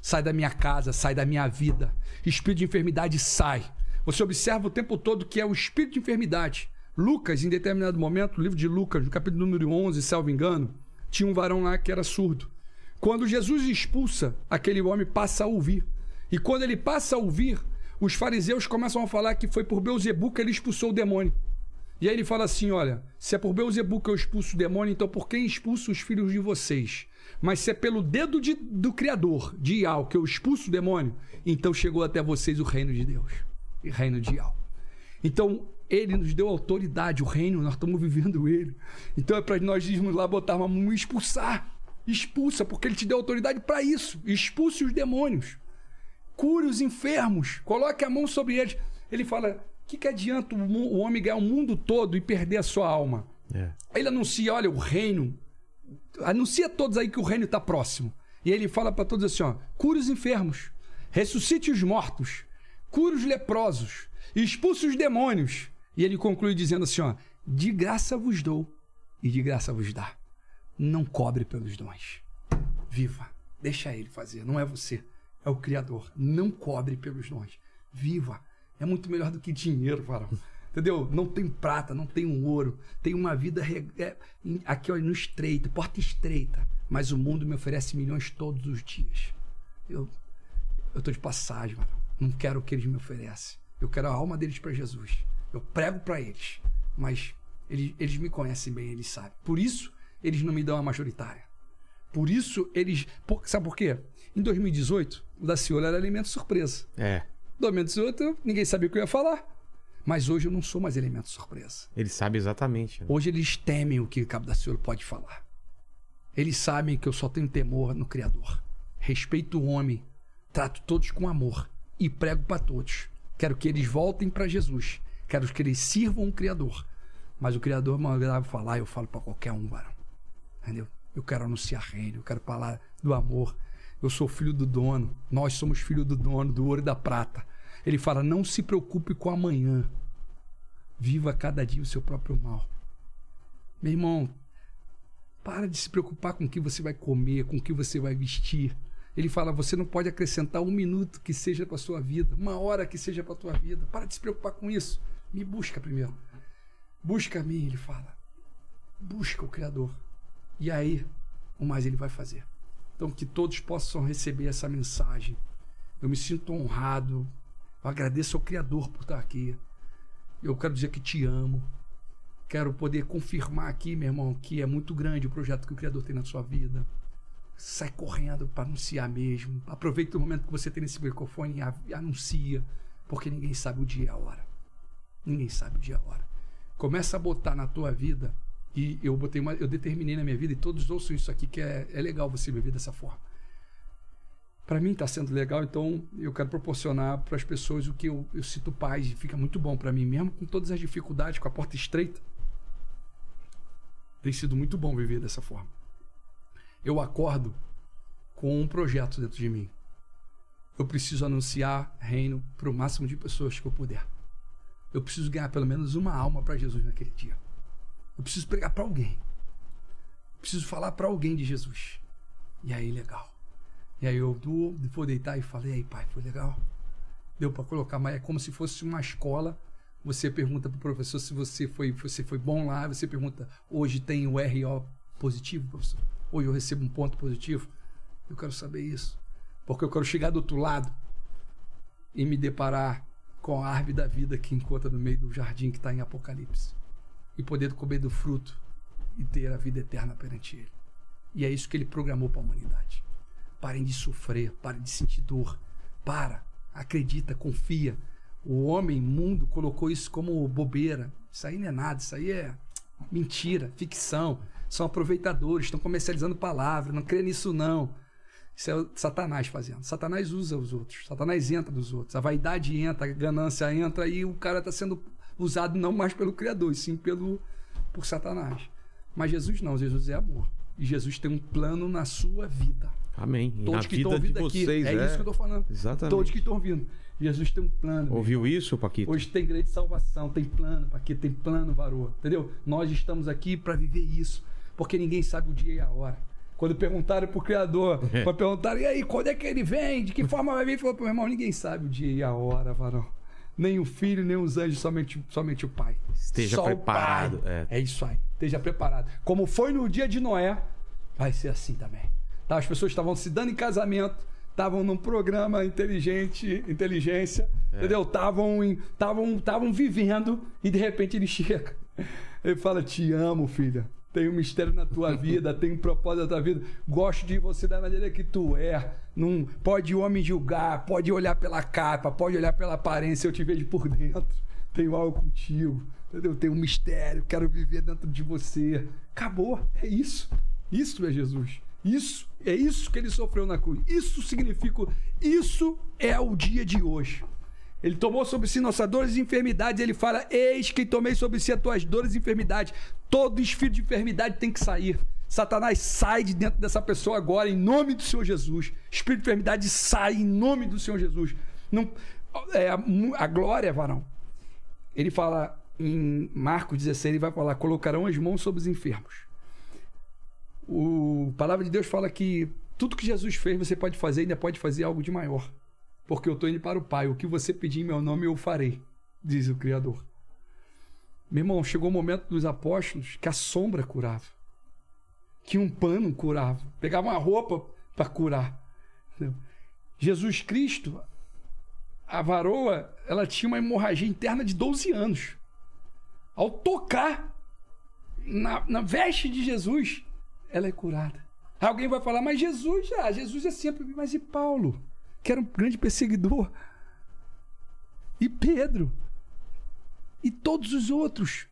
Sai da minha casa, sai da minha vida. Espírito de enfermidade, sai. Você observa o tempo todo que é o espírito de enfermidade. Lucas, em determinado momento, no livro de Lucas, no capítulo número 11, salvo engano, tinha um varão lá que era surdo. Quando Jesus expulsa, aquele homem passa a ouvir. E quando ele passa a ouvir, os fariseus começam a falar que foi por Beuzebu que ele expulsou o demônio. E aí ele fala assim: olha, se é por Beuzebu que eu expulso o demônio, então por quem expulso os filhos de vocês? Mas se é pelo dedo de- do Criador, de Ial, que eu expulso o demônio, então chegou até vocês o reino de Deus. E reino de Ial. Então, ele nos deu autoridade, o reino, nós estamos vivendo ele. Então é para nós irmos lá botar uma mão expulsar. Expulsa, porque ele te deu autoridade para isso. Expulse os demônios. Cure os enfermos. Coloque a mão sobre eles. Ele fala: o que, que adianta o, homem ganhar o mundo todo e perder a sua alma? É. Ele anuncia: olha, o reino. Anuncia a todos aí que o reino está próximo. E ele fala para todos assim: ó, cure os enfermos, ressuscite os mortos, cure os leprosos, expulse os demônios. E ele conclui dizendo assim: ó, de graça vos dou e de graça vos dá. Não cobre pelos dons. Viva. Deixa ele fazer. Não é você. É o Criador. Não cobre pelos dons. Viva. É muito melhor do que dinheiro, varão. Entendeu? Não tem prata, não tem um ouro. Tem uma vida re- é, aqui ó, no estreito, porta estreita. Mas o mundo me oferece milhões todos os dias. Eu, eu tô de passagem, varão. Não quero o que eles me oferecem. Eu quero a alma deles para Jesus. Eu prego para eles. Mas eles, eles me conhecem bem, eles sabem. Por isso, eles não me dão a majoritária. Por isso, eles. por- sabe por quê? Em 2018, o da Ciolo era alimento surpresa. É. Em 2018, ninguém sabia o que eu ia falar. Mas hoje eu não sou mais elemento surpresa. Ele sabe exatamente. né? Hoje eles temem o que o Cabo da Ciolo pode falar. Eles sabem que eu só tenho temor no Criador. Respeito o homem, trato todos com amor e prego para todos. Quero que eles voltem para Jesus. Quero que eles sirvam o Criador. Mas o Criador mandava falar, eu falo para qualquer um, varão. Entendeu? Eu quero anunciar reino, eu quero falar do amor. Eu sou filho do dono, nós somos filho do dono, do ouro e da prata. Ele fala: não se preocupe com amanhã. Viva cada dia o seu próprio mal. Meu irmão, para de se preocupar com o que você vai comer, com o que você vai vestir. Ele fala: você não pode acrescentar um minuto que seja para sua vida, uma hora que seja para tua vida. Para de se preocupar com isso. Me busca primeiro. Busca a mim, ele fala. Busca o Criador. E aí, o mais ele vai fazer. Então, que todos possam receber essa mensagem. Eu me sinto honrado. Eu agradeço ao Criador por estar aqui. Eu quero dizer que te amo. Quero poder confirmar aqui, meu irmão, que é muito grande o projeto que o Criador tem na sua vida. Sai correndo para anunciar mesmo. Aproveita o momento que você tem nesse microfone e anuncia, porque ninguém sabe o dia e a hora. Ninguém sabe o dia e a hora. Começa a botar na tua vida e eu botei uma, eu determinei na minha vida e todos ouçam isso aqui que é, é legal você viver dessa forma. Para mim está sendo legal, então eu quero proporcionar para as pessoas o que eu, eu sinto paz e fica muito bom para mim mesmo com todas as dificuldades, com a porta estreita. Tem sido muito bom viver dessa forma. Eu acordo com um projeto dentro de mim. Eu preciso anunciar reino para o máximo de pessoas que eu puder. Eu preciso ganhar pelo menos uma alma para Jesus naquele dia. Eu preciso pregar para alguém. Eu preciso falar para alguém de Jesus. E aí, legal. E aí eu vou, deitar e falei, aí pai, foi legal? Deu para colocar, mas é como se fosse uma escola. Você pergunta pro professor se você foi, você foi bom lá, você pergunta, hoje tem o RO positivo, professor? Hoje eu recebo um ponto positivo? Eu quero saber isso. Porque eu quero chegar do outro lado e me deparar com a árvore da vida que encontra no meio do jardim que está em Apocalipse. E poder comer do fruto e ter a vida eterna perante Ele. E é isso que Ele programou para a humanidade. Parem de sofrer, parem de sentir dor. Para, acredita, confia. O homem mundo colocou isso como bobeira. Isso aí não é nada, isso aí é mentira, ficção. São aproveitadores, estão comercializando palavra, não crê nisso não. Isso é Satanás fazendo. Satanás usa os outros. Satanás entra nos outros. A vaidade entra, a ganância entra e o cara está sendo usado não mais pelo Criador, e sim pelo por Satanás. Mas Jesus não, Jesus é amor. E Jesus tem um plano na sua vida. Amém. E Todos na que estão vida de ouvindo aqui. vocês, é, é. isso que eu estou falando. Exatamente. Todos que estão ouvindo. Jesus tem um plano. Ouviu isso, Paquito? Hoje tem grande salvação, tem plano, Paquito, tem plano, varô. Entendeu? Nós estamos aqui para viver isso, porque ninguém sabe o dia e a hora. Quando perguntaram pro Criador, É. perguntaram, e aí, quando é que ele vem? De que forma vai vir? Ele falou, meu irmão, ninguém sabe o dia e a hora, varão. Nem o filho, nem os anjos, somente, somente o pai. Esteja Só preparado, pai. é. É isso aí. Esteja preparado. Como foi no dia de Noé, vai ser assim também. Tá? As pessoas estavam se dando em casamento, estavam num programa inteligente, inteligência, É. entendeu? Estavam estavam estavam vivendo e de repente ele chega. Ele fala: Te amo, filha. Tem um mistério na tua vida, tem um propósito na tua vida. Gosto de você da maneira que tu é. Não pode o homem julgar, pode olhar pela capa, pode olhar pela aparência. Eu te vejo por dentro. Tenho algo contigo. Entendeu? Tem um mistério. Quero viver dentro de você. Acabou. É isso. Isso é Jesus. Isso é isso que ele sofreu na cruz. Isso significa. Isso é o dia de hoje. Ele tomou sobre si nossas dores e enfermidades. Ele fala: Eis que tomei sobre si as tuas dores e enfermidades. Todo espírito de enfermidade tem que sair. Satanás sai de dentro dessa pessoa agora, em nome do Senhor Jesus. Espírito de enfermidade sai em nome do Senhor Jesus. Não, é, a glória, varão. Ele fala em Marcos 16, ele vai falar: colocarão as mãos sobre os enfermos. O a palavra de Deus fala que tudo que Jesus fez você pode fazer, ainda pode fazer algo de maior porque eu estou indo para o Pai. O que você pedir em meu nome eu farei, diz o Criador. Meu irmão, chegou o momento dos apóstolos que a sombra curava, que um pano curava, pegava uma roupa para curar. Jesus Cristo, a varoa, ela tinha uma hemorragia interna de 12 anos. Ao tocar na, na veste de Jesus, ela é curada. Alguém vai falar, mas Jesus, ah, Jesus é sempre. Mas e Paulo? que era um grande perseguidor. E Pedro. E todos os outros.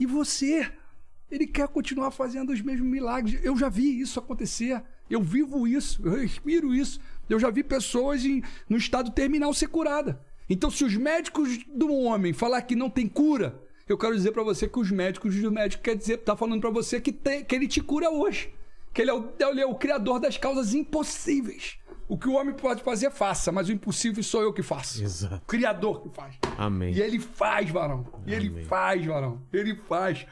E você. Ele quer continuar fazendo os mesmos milagres. Eu já vi isso acontecer. Eu vivo isso. Eu respiro isso. Eu já vi pessoas em, no estado terminal ser curada. Então, se os médicos do homem falar que não tem cura, eu quero dizer para você que os médicos do médico quer dizer, tá falando para você que, tem, que ele te cura hoje. Que ele é, o, ele é o criador das causas impossíveis. O que o homem pode fazer, faça, mas o impossível sou eu que faço. Exato. O Criador que faz. Amém. E ele faz, varão. E ele Amém. faz, varão. Ele faz.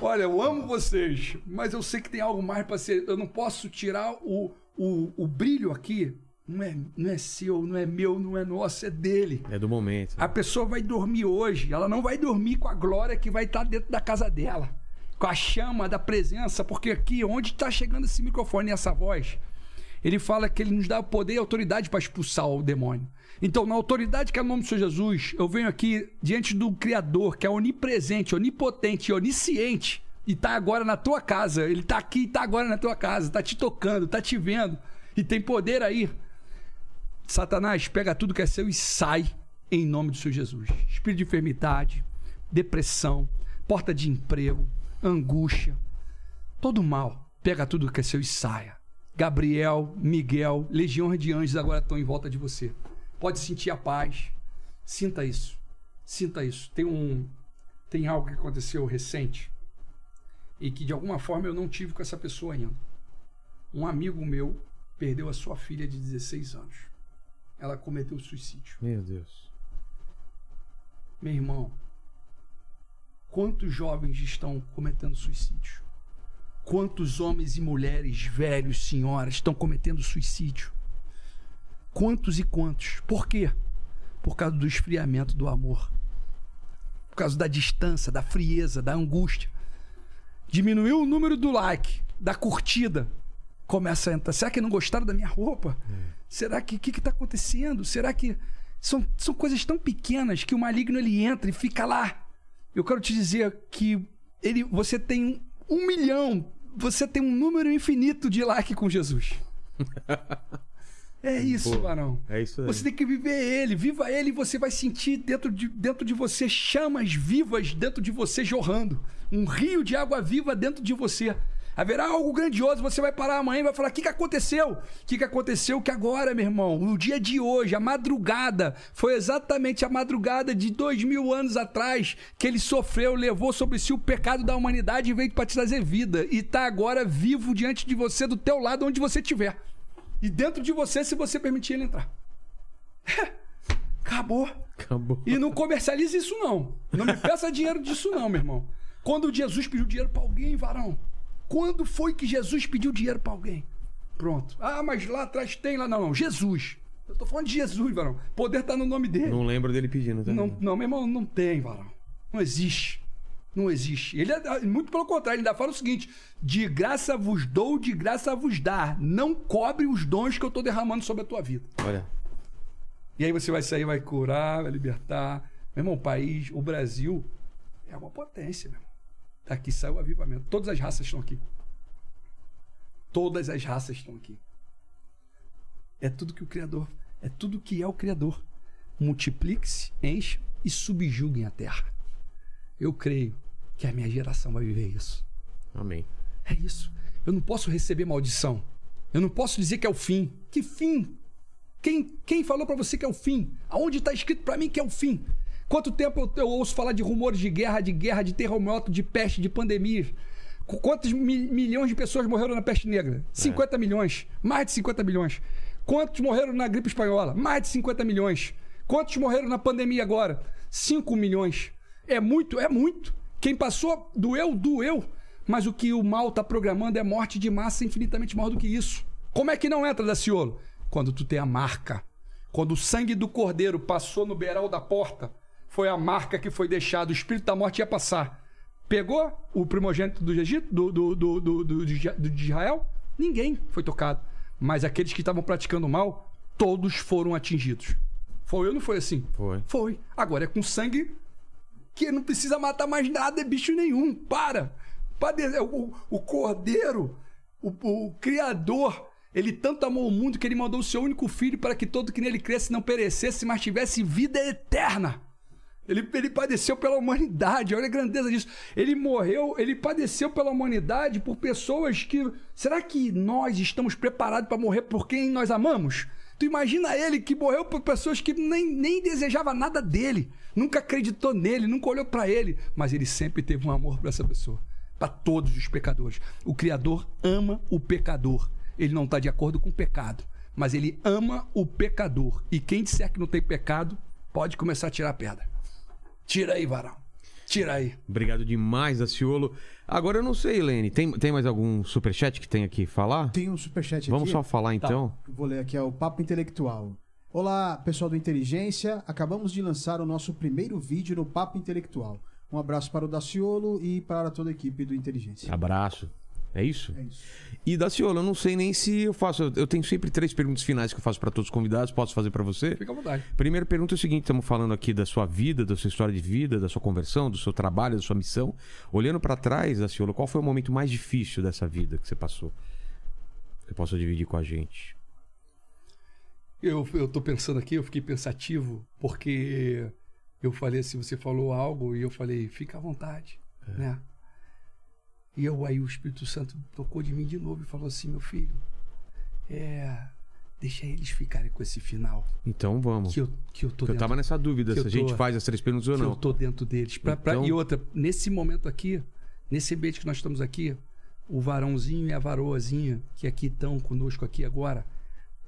Olha, eu amo vocês, mas eu sei que tem algo mais para ser. Eu não posso tirar o, o, o brilho aqui. Não é, não é seu, não é meu, não é nosso, é dele. É do momento. A pessoa vai dormir hoje, ela não vai dormir com a glória que vai estar dentro da casa dela, com a chama da presença, porque aqui, onde está chegando esse microfone e essa voz, ele fala que ele nos dá poder e autoridade para expulsar o demônio. Então, na autoridade que é o nome do Senhor Jesus, eu venho aqui diante do Criador, que é onipresente, onipotente, onisciente, e está agora na tua casa. Ele está aqui e está agora na tua casa, está te tocando, está te vendo, e tem poder aí. Satanás pega tudo que é seu e sai em nome do Senhor Jesus. Espírito de enfermidade, depressão, porta de emprego, angústia, todo mal. Pega tudo que é seu e saia. Gabriel, Miguel, legiões de anjos agora estão em volta de você. Pode sentir a paz. Sinta isso. Sinta isso. Tem um tem algo que aconteceu recente e que de alguma forma eu não tive com essa pessoa ainda. Um amigo meu perdeu a sua filha de 16 anos. Ela cometeu suicídio. Meu Deus. Meu irmão, quantos jovens estão cometendo suicídio? Quantos homens e mulheres, velhos, senhoras, estão cometendo suicídio? Quantos e quantos? Por quê? Por causa do esfriamento do amor. Por causa da distância, da frieza, da angústia. Diminuiu o número do like, da curtida. Começa a entrar. Será que não gostaram da minha roupa? Será que o que está acontecendo? Será que. São, são coisas tão pequenas que o maligno ele entra e fica lá. Eu quero te dizer que ele, você tem um milhão você tem um número infinito de like com Jesus. É isso, Pô, varão. É isso aí. Você tem que viver ele, viva ele e você vai sentir dentro de, dentro de você chamas vivas dentro de você jorrando. Um rio de água viva dentro de você. Haverá algo grandioso, você vai parar amanhã e vai falar: o que, que aconteceu? O que, que aconteceu que agora, meu irmão, o dia de hoje, a madrugada, foi exatamente a madrugada de dois mil anos atrás que ele sofreu, levou sobre si o pecado da humanidade e veio para te trazer vida. E está agora vivo diante de você, do teu lado, onde você estiver. E dentro de você, se você permitir ele entrar. Acabou. Acabou. E não comercialize isso, não. Não me peça dinheiro disso, não, meu irmão. Quando Jesus pediu dinheiro para alguém, varão, quando foi que Jesus pediu dinheiro para alguém? Pronto. Ah, mas lá atrás tem lá. Não, não. Jesus. Eu tô falando de Jesus, varão. Poder tá no nome dele. Não lembro dele pedindo, tá? Não, não, meu irmão, não tem, varão. Não existe. Não existe. Ele é, muito pelo contrário, ele ainda fala o seguinte: de graça vos dou, de graça vos dar. Não cobre os dons que eu estou derramando sobre a tua vida. Olha. E aí você vai sair, vai curar, vai libertar. Meu irmão, o país, o Brasil, É uma potência, meu irmão. Daqui saiu o avivamento. Todas as raças estão aqui. Todas as raças estão aqui. É tudo que o Criador. É tudo que é o Criador. Multiplique-se, encha e subjuguem a terra. Eu creio que a minha geração vai viver isso. Amém. É isso. Eu não posso receber maldição. Eu não posso dizer que é o fim. Que fim? Quem, quem falou para você que é o fim? Aonde está escrito para mim que é o fim? Quanto tempo eu, eu, ouço falar de rumores de guerra, de guerra, de terremoto, de peste, de pandemia? Quantos mi milhões de pessoas morreram na peste negra? 50 é. milhões. Mais de 50 milhões. Quantos morreram na gripe espanhola? Mais de 50 milhões. Quantos morreram na pandemia agora? 5 milhões. É muito, é muito. Quem passou, doeu, doeu. Mas o que o mal está programando é morte de massa infinitamente maior do que isso. Como é que não entra, Daciolo? Quando tu tem a marca. Quando o sangue do cordeiro passou no beiral da porta, foi a marca que foi deixada. O espírito da morte ia passar. Pegou o primogênito do Egito, do, do, do, do, do de Israel? Ninguém foi tocado. Mas aqueles que estavam praticando mal, todos foram atingidos. Foi ou não foi assim? Foi. Foi. Agora é com sangue que não precisa matar mais nada, é bicho nenhum. Para. É o, o cordeiro, o, o Criador, ele tanto amou o mundo que ele mandou o seu único filho para que todo que nele cresce não perecesse, mas tivesse vida eterna. Ele, ele padeceu pela humanidade, olha a grandeza disso. Ele morreu, ele padeceu pela humanidade por pessoas que. Será que nós estamos preparados para morrer por quem nós amamos? Tu imagina ele que morreu por pessoas que nem, nem desejava nada dele, nunca acreditou nele, nunca olhou para ele, mas ele sempre teve um amor para essa pessoa para todos os pecadores. O Criador ama o pecador. Ele não está de acordo com o pecado, mas ele ama o pecador. E quem disser que não tem pecado, pode começar a tirar a pedra. Tira aí, varão. Tira aí. Obrigado demais, Daciolo. Agora eu não sei, Helene, tem, tem mais algum superchat que tem aqui falar? Tem um superchat aqui. Vamos só falar tá. então? Tá. Vou ler aqui, é o Papo Intelectual. Olá, pessoal do Inteligência. Acabamos de lançar o nosso primeiro vídeo no Papo Intelectual. Um abraço para o Daciolo e para toda a equipe do Inteligência. Abraço. É isso? É isso. E Daciolo, eu não sei nem se eu faço. Eu tenho sempre três perguntas finais que eu faço para todos os convidados. Posso fazer para você? Fica à vontade. Primeira pergunta é o seguinte: estamos falando aqui da sua vida, da sua história de vida, da sua conversão, do seu trabalho, da sua missão. Olhando para trás, Daciolo, qual foi o momento mais difícil dessa vida que você passou? Você possa dividir com a gente? Eu, eu tô pensando aqui, eu fiquei pensativo, porque eu falei assim, você falou algo e eu falei, fica à vontade, é. né? E eu, aí o Espírito Santo tocou de mim de novo e falou assim, meu filho, é, deixa eles ficarem com esse final. Então vamos. Que eu, que eu tô que dentro, Eu tava nessa dúvida se a gente faz as três perguntas ou não. eu tô dentro deles. Pra, então... pra, e outra, nesse momento aqui, nesse ambiente que nós estamos aqui, o varãozinho e a varoazinha que aqui estão conosco aqui agora,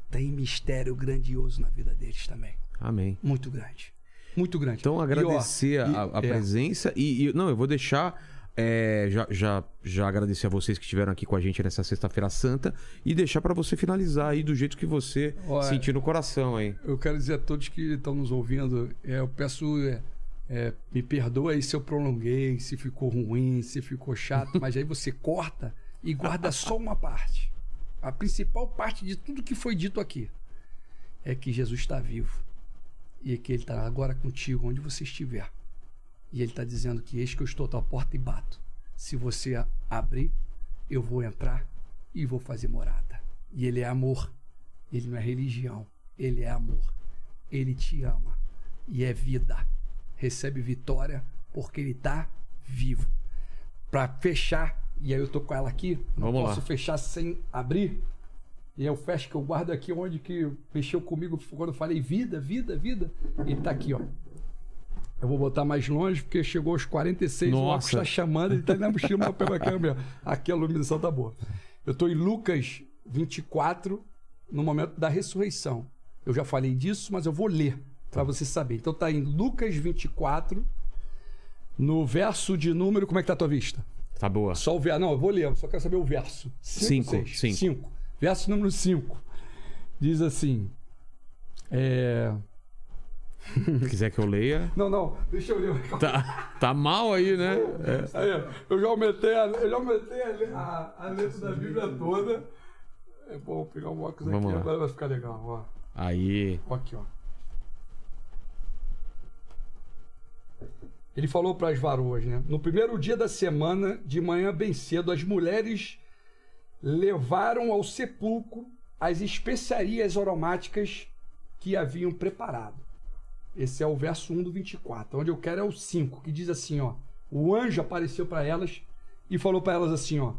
tem mistério grandioso na vida deles também. Amém. Muito grande. Muito grande. Então, agradecer e, ó, a, a é. presença e, e, Não, eu vou deixar. É, já, já, já agradecer a vocês que estiveram aqui com a gente nessa Sexta-feira Santa e deixar para você finalizar aí do jeito que você Olha, sentir no coração aí. Eu quero dizer a todos que estão nos ouvindo, é, eu peço. É, é, me perdoa aí se eu prolonguei, se ficou ruim, se ficou chato, mas aí você corta e guarda só uma parte. A principal parte de tudo que foi dito aqui é que Jesus está vivo e que Ele está agora contigo, onde você estiver. E Ele está dizendo que eis que eu estou à tua porta e bato. Se você abrir, eu vou entrar e vou fazer morada. E Ele é amor. Ele não é religião. Ele é amor. Ele te ama. E é vida. Recebe vitória porque Ele está vivo. Para fechar, e aí eu tô com ela aqui, não Vamos posso lá. fechar sem abrir. E eu fecho que eu guardo aqui onde que mexeu comigo quando eu falei vida, vida, vida. Ele tá aqui, ó. Eu vou botar mais longe porque chegou aos 46, Nossa. o óculos tá chamando, ele tá na mochila, pega a câmera. Aqui a iluminação tá boa. Eu tô em Lucas 24, no momento da ressurreição. Eu já falei disso, mas eu vou ler para você saber. Então tá em Lucas 24, no verso de número, como é que tá a tua vista? Tá boa. Só o verso. Não, eu vou ler, só quero saber o verso. 5. 5. Verso número 5. Diz assim. É. Se quiser que eu leia. Não, não, deixa eu ler. Tá, tá mal aí, né? É. Aí, eu já aumentei, a, eu já aumentei a, a, letra da Bíblia toda. É bom pegar um óculos Vamos aqui, lá. agora vai ficar legal. Ó. Aí. Ó aqui, ó. Ele falou para as varoas, né? No primeiro dia da semana, de manhã bem cedo, as mulheres levaram ao sepulcro as especiarias aromáticas que haviam preparado. Esse é o verso 1 do 24. Onde eu quero é o 5, que diz assim, ó: O anjo apareceu para elas e falou para elas assim, ó: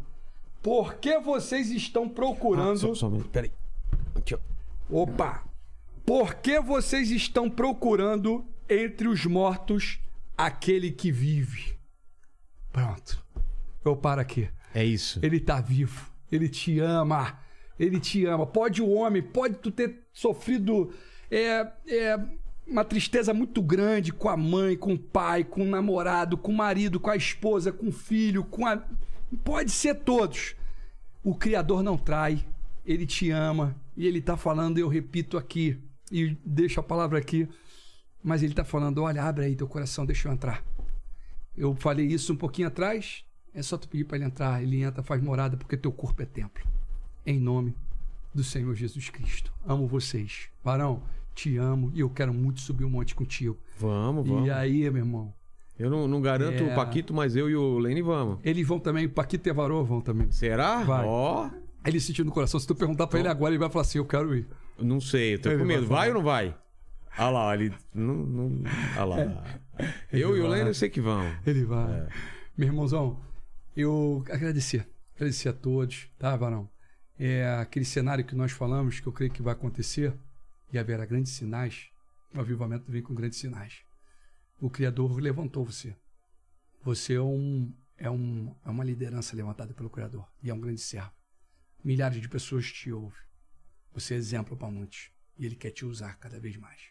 Por que vocês estão procurando Ah, só, só peraí. Opa! Por que vocês estão procurando entre os mortos aquele que vive? Pronto. Eu paro aqui. É isso. Ele tá vivo. Ele te ama. Ele te ama. Pode o homem, pode tu ter sofrido é, é, uma tristeza muito grande com a mãe, com o pai, com o namorado, com o marido, com a esposa, com o filho, com a. Pode ser todos. O Criador não trai. Ele te ama. E ele tá falando, eu repito aqui, e deixo a palavra aqui. Mas ele tá falando: olha, abre aí teu coração, deixa eu entrar. Eu falei isso um pouquinho atrás. É só tu pedir para ele entrar. Ele entra, faz morada, porque teu corpo é templo. Em nome do Senhor Jesus Cristo. Amo vocês. Varão, te amo e eu quero muito subir o monte contigo. Vamos, vamos. E aí, meu irmão? Eu não, não garanto É. o Paquito, mas eu e o Lene vamos. Eles vão também, o Paquito e a Varô vão também. Será? Vai. Ó, Aí ele sentiu no coração. Se tu perguntar pra ele agora, ele vai falar assim: Eu quero ir. não sei, eu tô Ele com vai medo. falar. Vai ou não vai? Olha lá, ele. Não, não... Olha lá. Eu e o vai. Lene eu sei que vão. Ele vai. Meu irmãozão, eu agradecer. Agradecer a todos, tá, Varão? É aquele cenário que nós falamos, que eu creio que vai acontecer, e haverá grandes sinais. O avivamento vem com grandes sinais. O Criador levantou você. Você é, um, é, um, é uma liderança levantada pelo Criador. E é um grande servo. Milhares de pessoas te ouvem. Você é exemplo para muitos. E Ele quer te usar cada vez mais.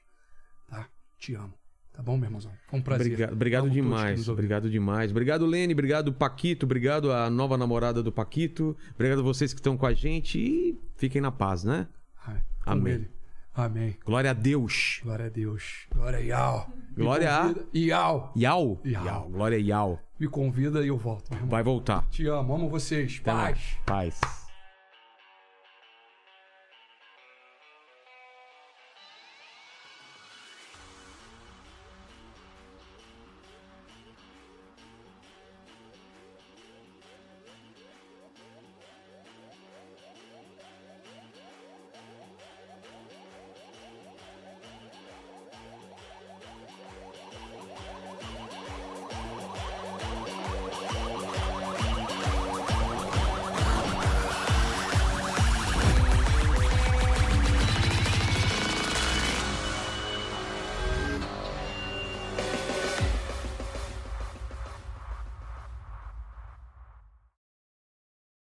Tá? Te amo. Tá bom, meu irmãozão? Foi um prazer. Obrigado, obrigado demais. Obrigado demais. Obrigado, Lene. Obrigado, Paquito. Obrigado a nova namorada do Paquito. Obrigado a vocês que estão com a gente. E fiquem na paz, né? Ai, Amém. ele. Amém. Glória a Deus. Glória a Deus. Glória a. Me Glória a- Iau. Yau? Yau. Glória a Yau. Me convida e eu volto. Vai voltar. Te amo. Amo vocês. Paz. Paz.